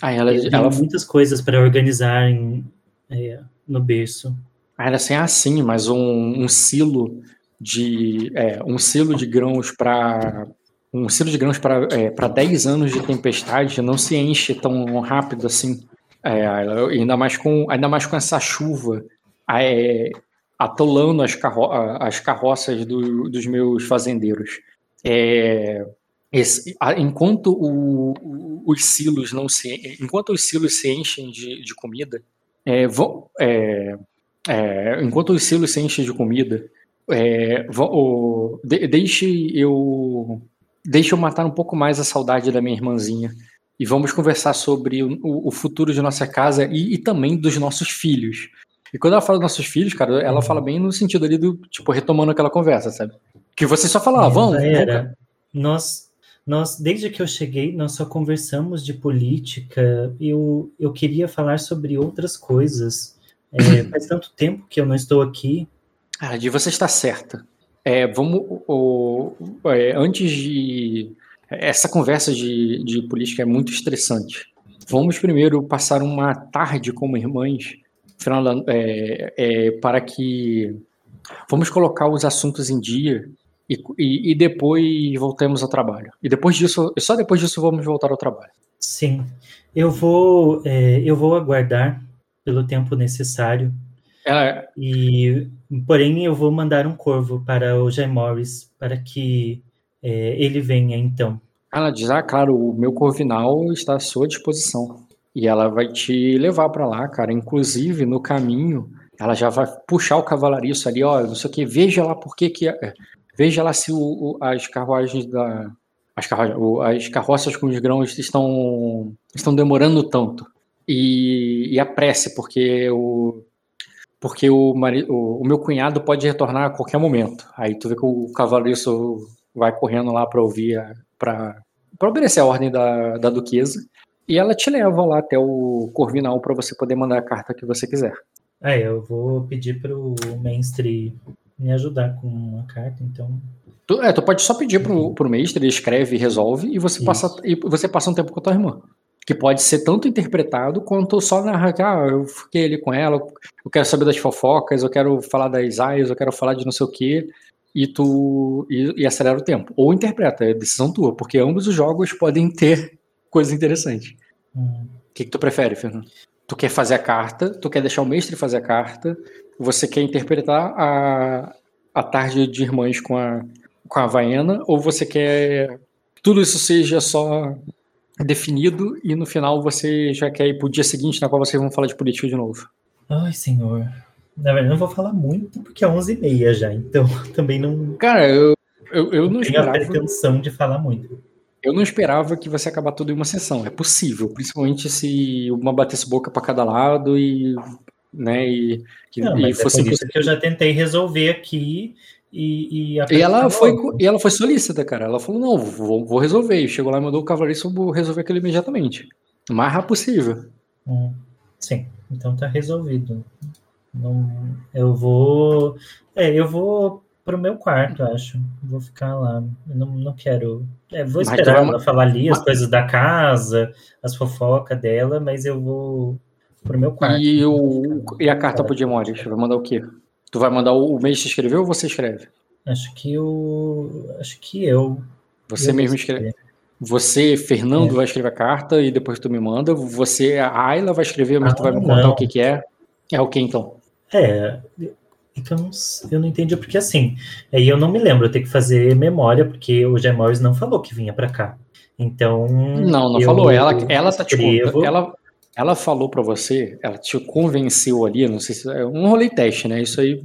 Ah, ela, ela... muitas coisas para organizar em, é, no berço. Era assim, assim, mas um, um silo de é, um silo de grãos para um silo de grãos para é, para 10 anos de tempestade não se enche tão rápido assim. É, ainda mais com ainda mais com essa chuva é, atolando as, carro as carroças do, dos meus fazendeiros. É, esse, enquanto o, os silos não se enquanto os silos se enchem de, de comida é, vão, é, é, enquanto os silos se enchem de comida, é, o, de, deixe eu deixe eu matar um pouco mais a saudade da minha irmãzinha e vamos conversar sobre o, o futuro de nossa casa e, e, também dos nossos filhos. E quando ela fala dos nossos filhos, cara, ela fala bem no sentido ali do tipo retomando aquela conversa, sabe? Que você só fala, ah, vamos. Era. Nós nós, desde que eu cheguei, nós só conversamos de política. Eu, eu queria falar sobre outras coisas. É, faz tanto tempo que eu não estou aqui. Ah, de você está certa. É, vamos. O, é, antes de. Essa conversa de, de política é muito estressante. Vamos primeiro passar uma tarde como irmãs é, é, para que. Vamos colocar os assuntos em dia e, e, e, depois voltemos ao trabalho. E depois disso, só depois disso vamos voltar ao trabalho. Sim, eu vou, é, eu vou aguardar pelo tempo necessário. É. E, porém, eu vou mandar um corvo para o Jay Morris para que é, ele venha então. Ela diz: Ah, claro, o meu corvinal está à sua disposição. E ela vai te levar para lá, cara. Inclusive, no caminho, ela já vai puxar o cavalariço ali, ó, não sei o que, veja lá por que que. É, veja lá se o, o, as carruagens da. As, as carroças com os grãos estão, estão demorando tanto e, e apresse, porque o porque o, o, meu cunhado pode retornar a qualquer momento. Aí tu vê que o cavaleiro vai correndo lá para ouvir, para obedecer a ordem da, da duquesa, e ela te leva lá até o Corvinal para você poder mandar a carta que você quiser. É, eu vou pedir pro mestre me ajudar com uma carta, então. Tu, é, tu pode só pedir pro, pro mestre, ele escreve e resolve, e você, passa, e você passa um tempo com a tua irmã que pode ser tanto interpretado quanto só narrar que ah, eu fiquei ali com ela, eu quero saber das fofocas, eu quero falar das aias, eu quero falar de não sei o que, e tu e, e, acelera o tempo. Ou interpreta, é decisão tua, porque ambos os jogos podem ter coisas interessantes. O hum. que, que tu prefere, Fernando? Tu quer fazer a carta, tu quer deixar o mestre fazer a carta, você quer interpretar a, a tarde de irmãs com a, com a Havaiana, ou você quer tudo isso seja só definido e no final você já quer ir pro dia seguinte na qual vocês vão falar de política de novo. Ai, senhor. Na verdade, não vou falar muito porque é 11h30 já, então também não. Cara, eu, eu, eu não, não esperava. Tenho a pretensão de falar muito. Eu não esperava que você acabar tudo em uma sessão. É possível, principalmente se uma batesse boca para cada lado e. Né, e, não, e fosse. É por isso que eu já tentei resolver aqui e, e, e ela foi e ela foi solícita, cara. Ela falou: não, vou, vou resolver. E chegou lá e mandou o cavaleiro vou resolver aquilo imediatamente. O mais rápido possível. Hum, sim, então tá resolvido. Não, eu vou. É, eu vou pro meu quarto, acho. Vou ficar lá. Eu não, não quero. É, vou esperar ela falar ali as coisas da casa, as fofocas dela, mas eu vou pro meu quarto. E, o, e a carta pro Demores? Vai mandar o quê? Tu vai mandar o, o mês que escreveu ou você escreve? Acho que eu. Acho que eu. Você eu mesmo escreve. Você, Fernando, é. vai escrever a carta e depois tu me manda. Você, a Ayla, vai escrever, mas ah, tu vai me contar não. o que, que é. É o que então? É. Então, eu não entendi porque assim. Aí eu não me lembro, eu tenho que fazer memória, porque o Jay Morris não falou que vinha para cá. Então. Não, não falou. Ela, ela tá tipo. Ela, ela falou para você, ela te convenceu ali, não sei se é um rolê teste, né? Isso aí,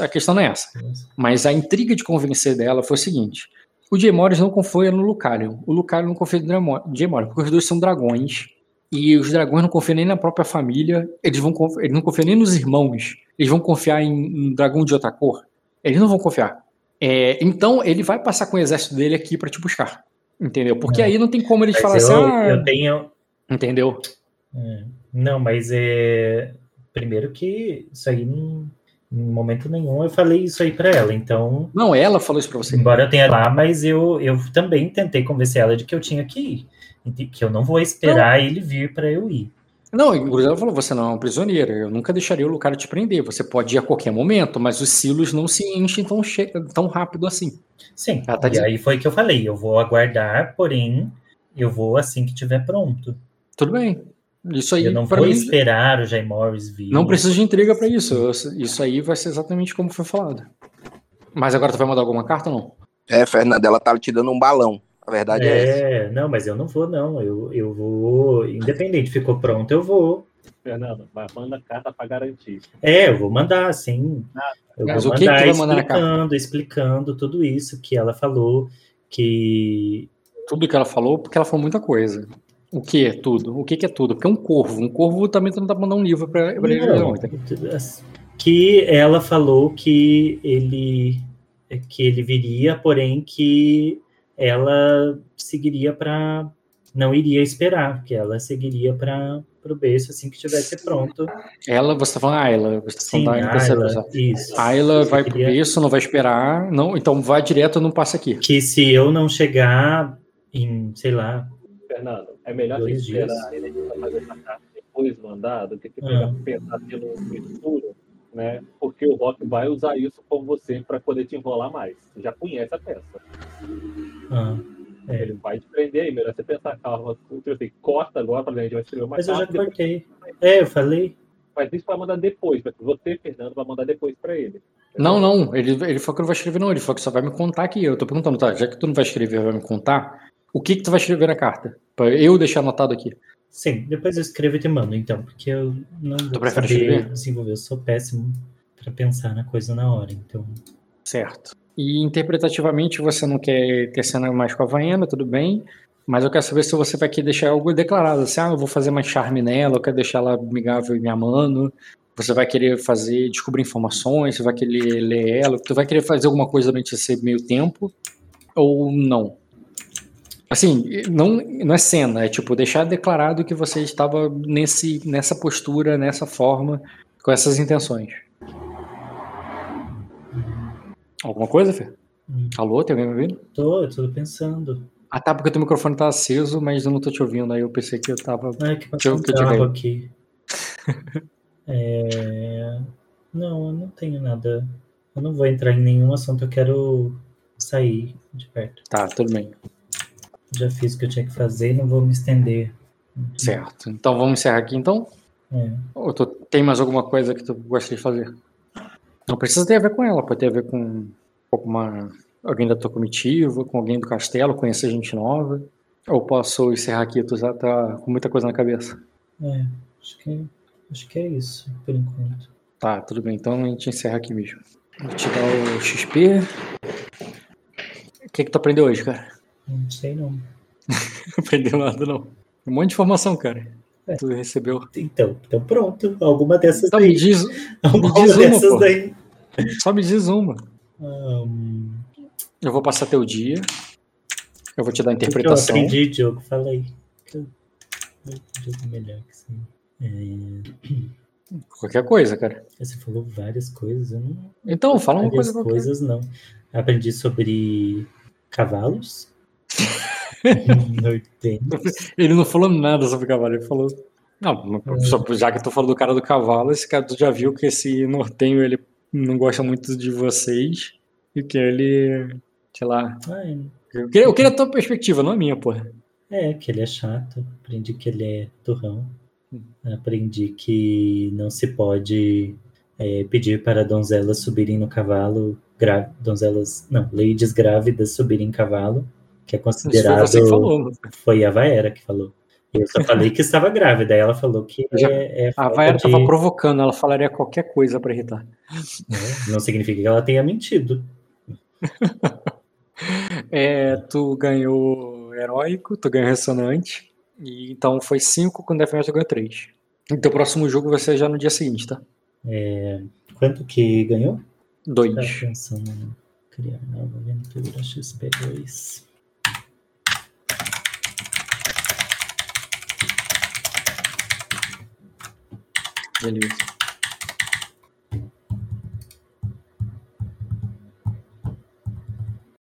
a questão não é essa. Mas a intriga de convencer dela foi o seguinte: o Jay Morris não confia no Lucario. O Lucario não confia no Jay Morris, porque os dois são dragões. E os dragões não confiam nem na própria família, eles, vão eles não confiam nem nos irmãos. Eles vão confiar em um dragão de outra cor. Eles não vão confiar. É, então ele vai passar com o exército dele aqui para te buscar. Entendeu? Porque é. aí não tem como eles falar assim. Ah, eu tenho. Entendeu? É. Não, mas é. Primeiro que isso aí não em momento nenhum eu falei isso aí para ela, então... Não, ela falou isso para você. Embora eu tenha lá, mas eu, eu também tentei convencer ela de que eu tinha que ir, que eu não vou esperar não. ele vir para eu ir. Não, inclusive ela falou, você não é uma prisioneira, eu nunca deixaria o Lucario te prender, você pode ir a qualquer momento, mas os silos não se enchem tão, tão rápido assim. Sim, tá e aí foi que eu falei, eu vou aguardar, porém, eu vou assim que tiver pronto. Tudo bem, isso aí, eu não vou mim, esperar o Jay Morris vir. Não precisa de intriga para isso. Isso aí vai ser exatamente como foi falado. Mas agora tu vai mandar alguma carta ou não? É, Fernanda, ela tá te dando um balão. A verdade é, é essa. Não, mas eu não vou, não. Eu, eu vou. Independente, ficou pronto, eu vou. Fernando, vai manda carta para garantir. É, eu vou mandar, sim. Ah, eu mas vou o que mandar que mandar explicando, explicando tudo isso que ela falou, que tudo que ela falou, porque ela falou muita coisa. O que é tudo? O que, que é tudo? Porque é um corvo. Um corvo também não dá pra mandar um livro pra, pra ele, não. Que ela falou que ele que ele viria, porém que ela seguiria para não iria esperar, que ela seguiria para o berço assim que estivesse pronto. Ela, você está falando Ayla, você está falando da Ayla, isso. Ayla vai para o berço, não vai esperar, não, então vai direto, não passa aqui. Que se eu não chegar em, sei lá, Fernando, é melhor você esperar ele fazer essa carta depois mandar do que pegar, ah. pensar no futuro, né? Porque o Rock vai usar isso com você para poder te enrolar mais. Você já conhece a peça. Ah. É. Ele vai te prender aí, melhor você pensar, calma, tipo assim, corta agora para a gente vai escrever mais Mas eu já cortei. É, eu falei. Mas isso vai mandar depois, você, Fernando, vai mandar depois para ele. Não, não, ele, ele falou que não vai escrever, não. Ele falou que só vai me contar aqui. Eu tô perguntando, tá? Já que tu não vai escrever, vai me contar, o que que tu vai escrever na carta? Para eu deixar anotado aqui. Sim, depois eu escrevo e te mando, então, porque eu não tu vou saber escrever? desenvolver. Eu sou péssimo para pensar na coisa na hora, então. Certo. E interpretativamente você não quer ter cena mais com a Havaiana, tudo bem. Mas eu quero saber se você vai querer deixar algo declarado, assim, ah, eu vou fazer mais charme nela, eu quero deixar ela amigável e me amando. Você vai querer fazer, descobrir informações, você vai querer ler ela, tu vai querer fazer alguma coisa durante esse meio tempo, ou não? Assim, não, não é cena, é tipo deixar declarado que você estava nesse, nessa postura, nessa forma, com essas intenções. Alguma coisa, Fê? Hum. Alô, tem alguém me ouvindo? Tô, eu tô pensando. Ah, tá, porque teu microfone tá aceso, mas eu não tô te ouvindo, aí eu pensei que eu tava. Ah, que passou um carro aqui. é... Não, eu não tenho nada. Eu não vou entrar em nenhum assunto, eu quero sair de perto. Tá, tudo bem já fiz o que eu tinha que fazer e não vou me estender. Certo. Então vamos encerrar aqui então? É. Ou tu, tem mais alguma coisa que tu gostaria de fazer? Não precisa ter a ver com ela, pode ter a ver com uma, alguém da tua comitiva, com alguém do castelo, conhecer gente nova. Ou posso encerrar aqui, tu já tá com muita coisa na cabeça? É, acho que, acho que é isso, por enquanto. Tá, tudo bem, então a gente encerra aqui mesmo. Vou te dar o XP. O que, que tu aprendeu hoje, cara? Não sei não. Aprendeu nada não. Um monte de informação, cara. É. Tu recebeu. Então, então pronto. Alguma dessas então, daí. Me diz, Alguma me diz dessas uma, daí. Só me diz uma. Um... Eu vou passar teu dia. Eu vou te dar a interpretação. Eu aprendi, Diogo. Falei. Diogo melhor que sim. É... Qualquer coisa, cara. Você falou várias coisas. Eu não... Então, fala uma coisa qualquer. coisas não. Aprendi sobre cavalos. ele não falou nada sobre cavalo, ele falou. Não, já que tu falou do cara do cavalo, esse cara tu já viu que esse nortenho ele não gosta muito de vocês e que ele, sei lá. Ai. Eu queria, eu queria a tua perspectiva, não a minha, porra. É, que ele é chato. Aprendi que ele é turrão. Hum. Aprendi que não se pode é, pedir para donzelas subirem no cavalo, donzelas, não, ladies grávidas subirem em cavalo, que é considerado. Foi, falou, foi a Vaera que falou. Eu só falei que estava grávida, aí ela falou que Já, é, é A Vaera estava de... provocando, ela falaria qualquer coisa para irritar. Não, não significa que ela tenha mentido. é, tu ganhou heróico, tu ganhou ressonante, e então foi 5 com Death Metal ganhou 3. Então o próximo jogo vai ser já no dia seguinte, tá? É, quanto que ganhou? 2. Tá pensando em criar nova aventura XP2. Beleza.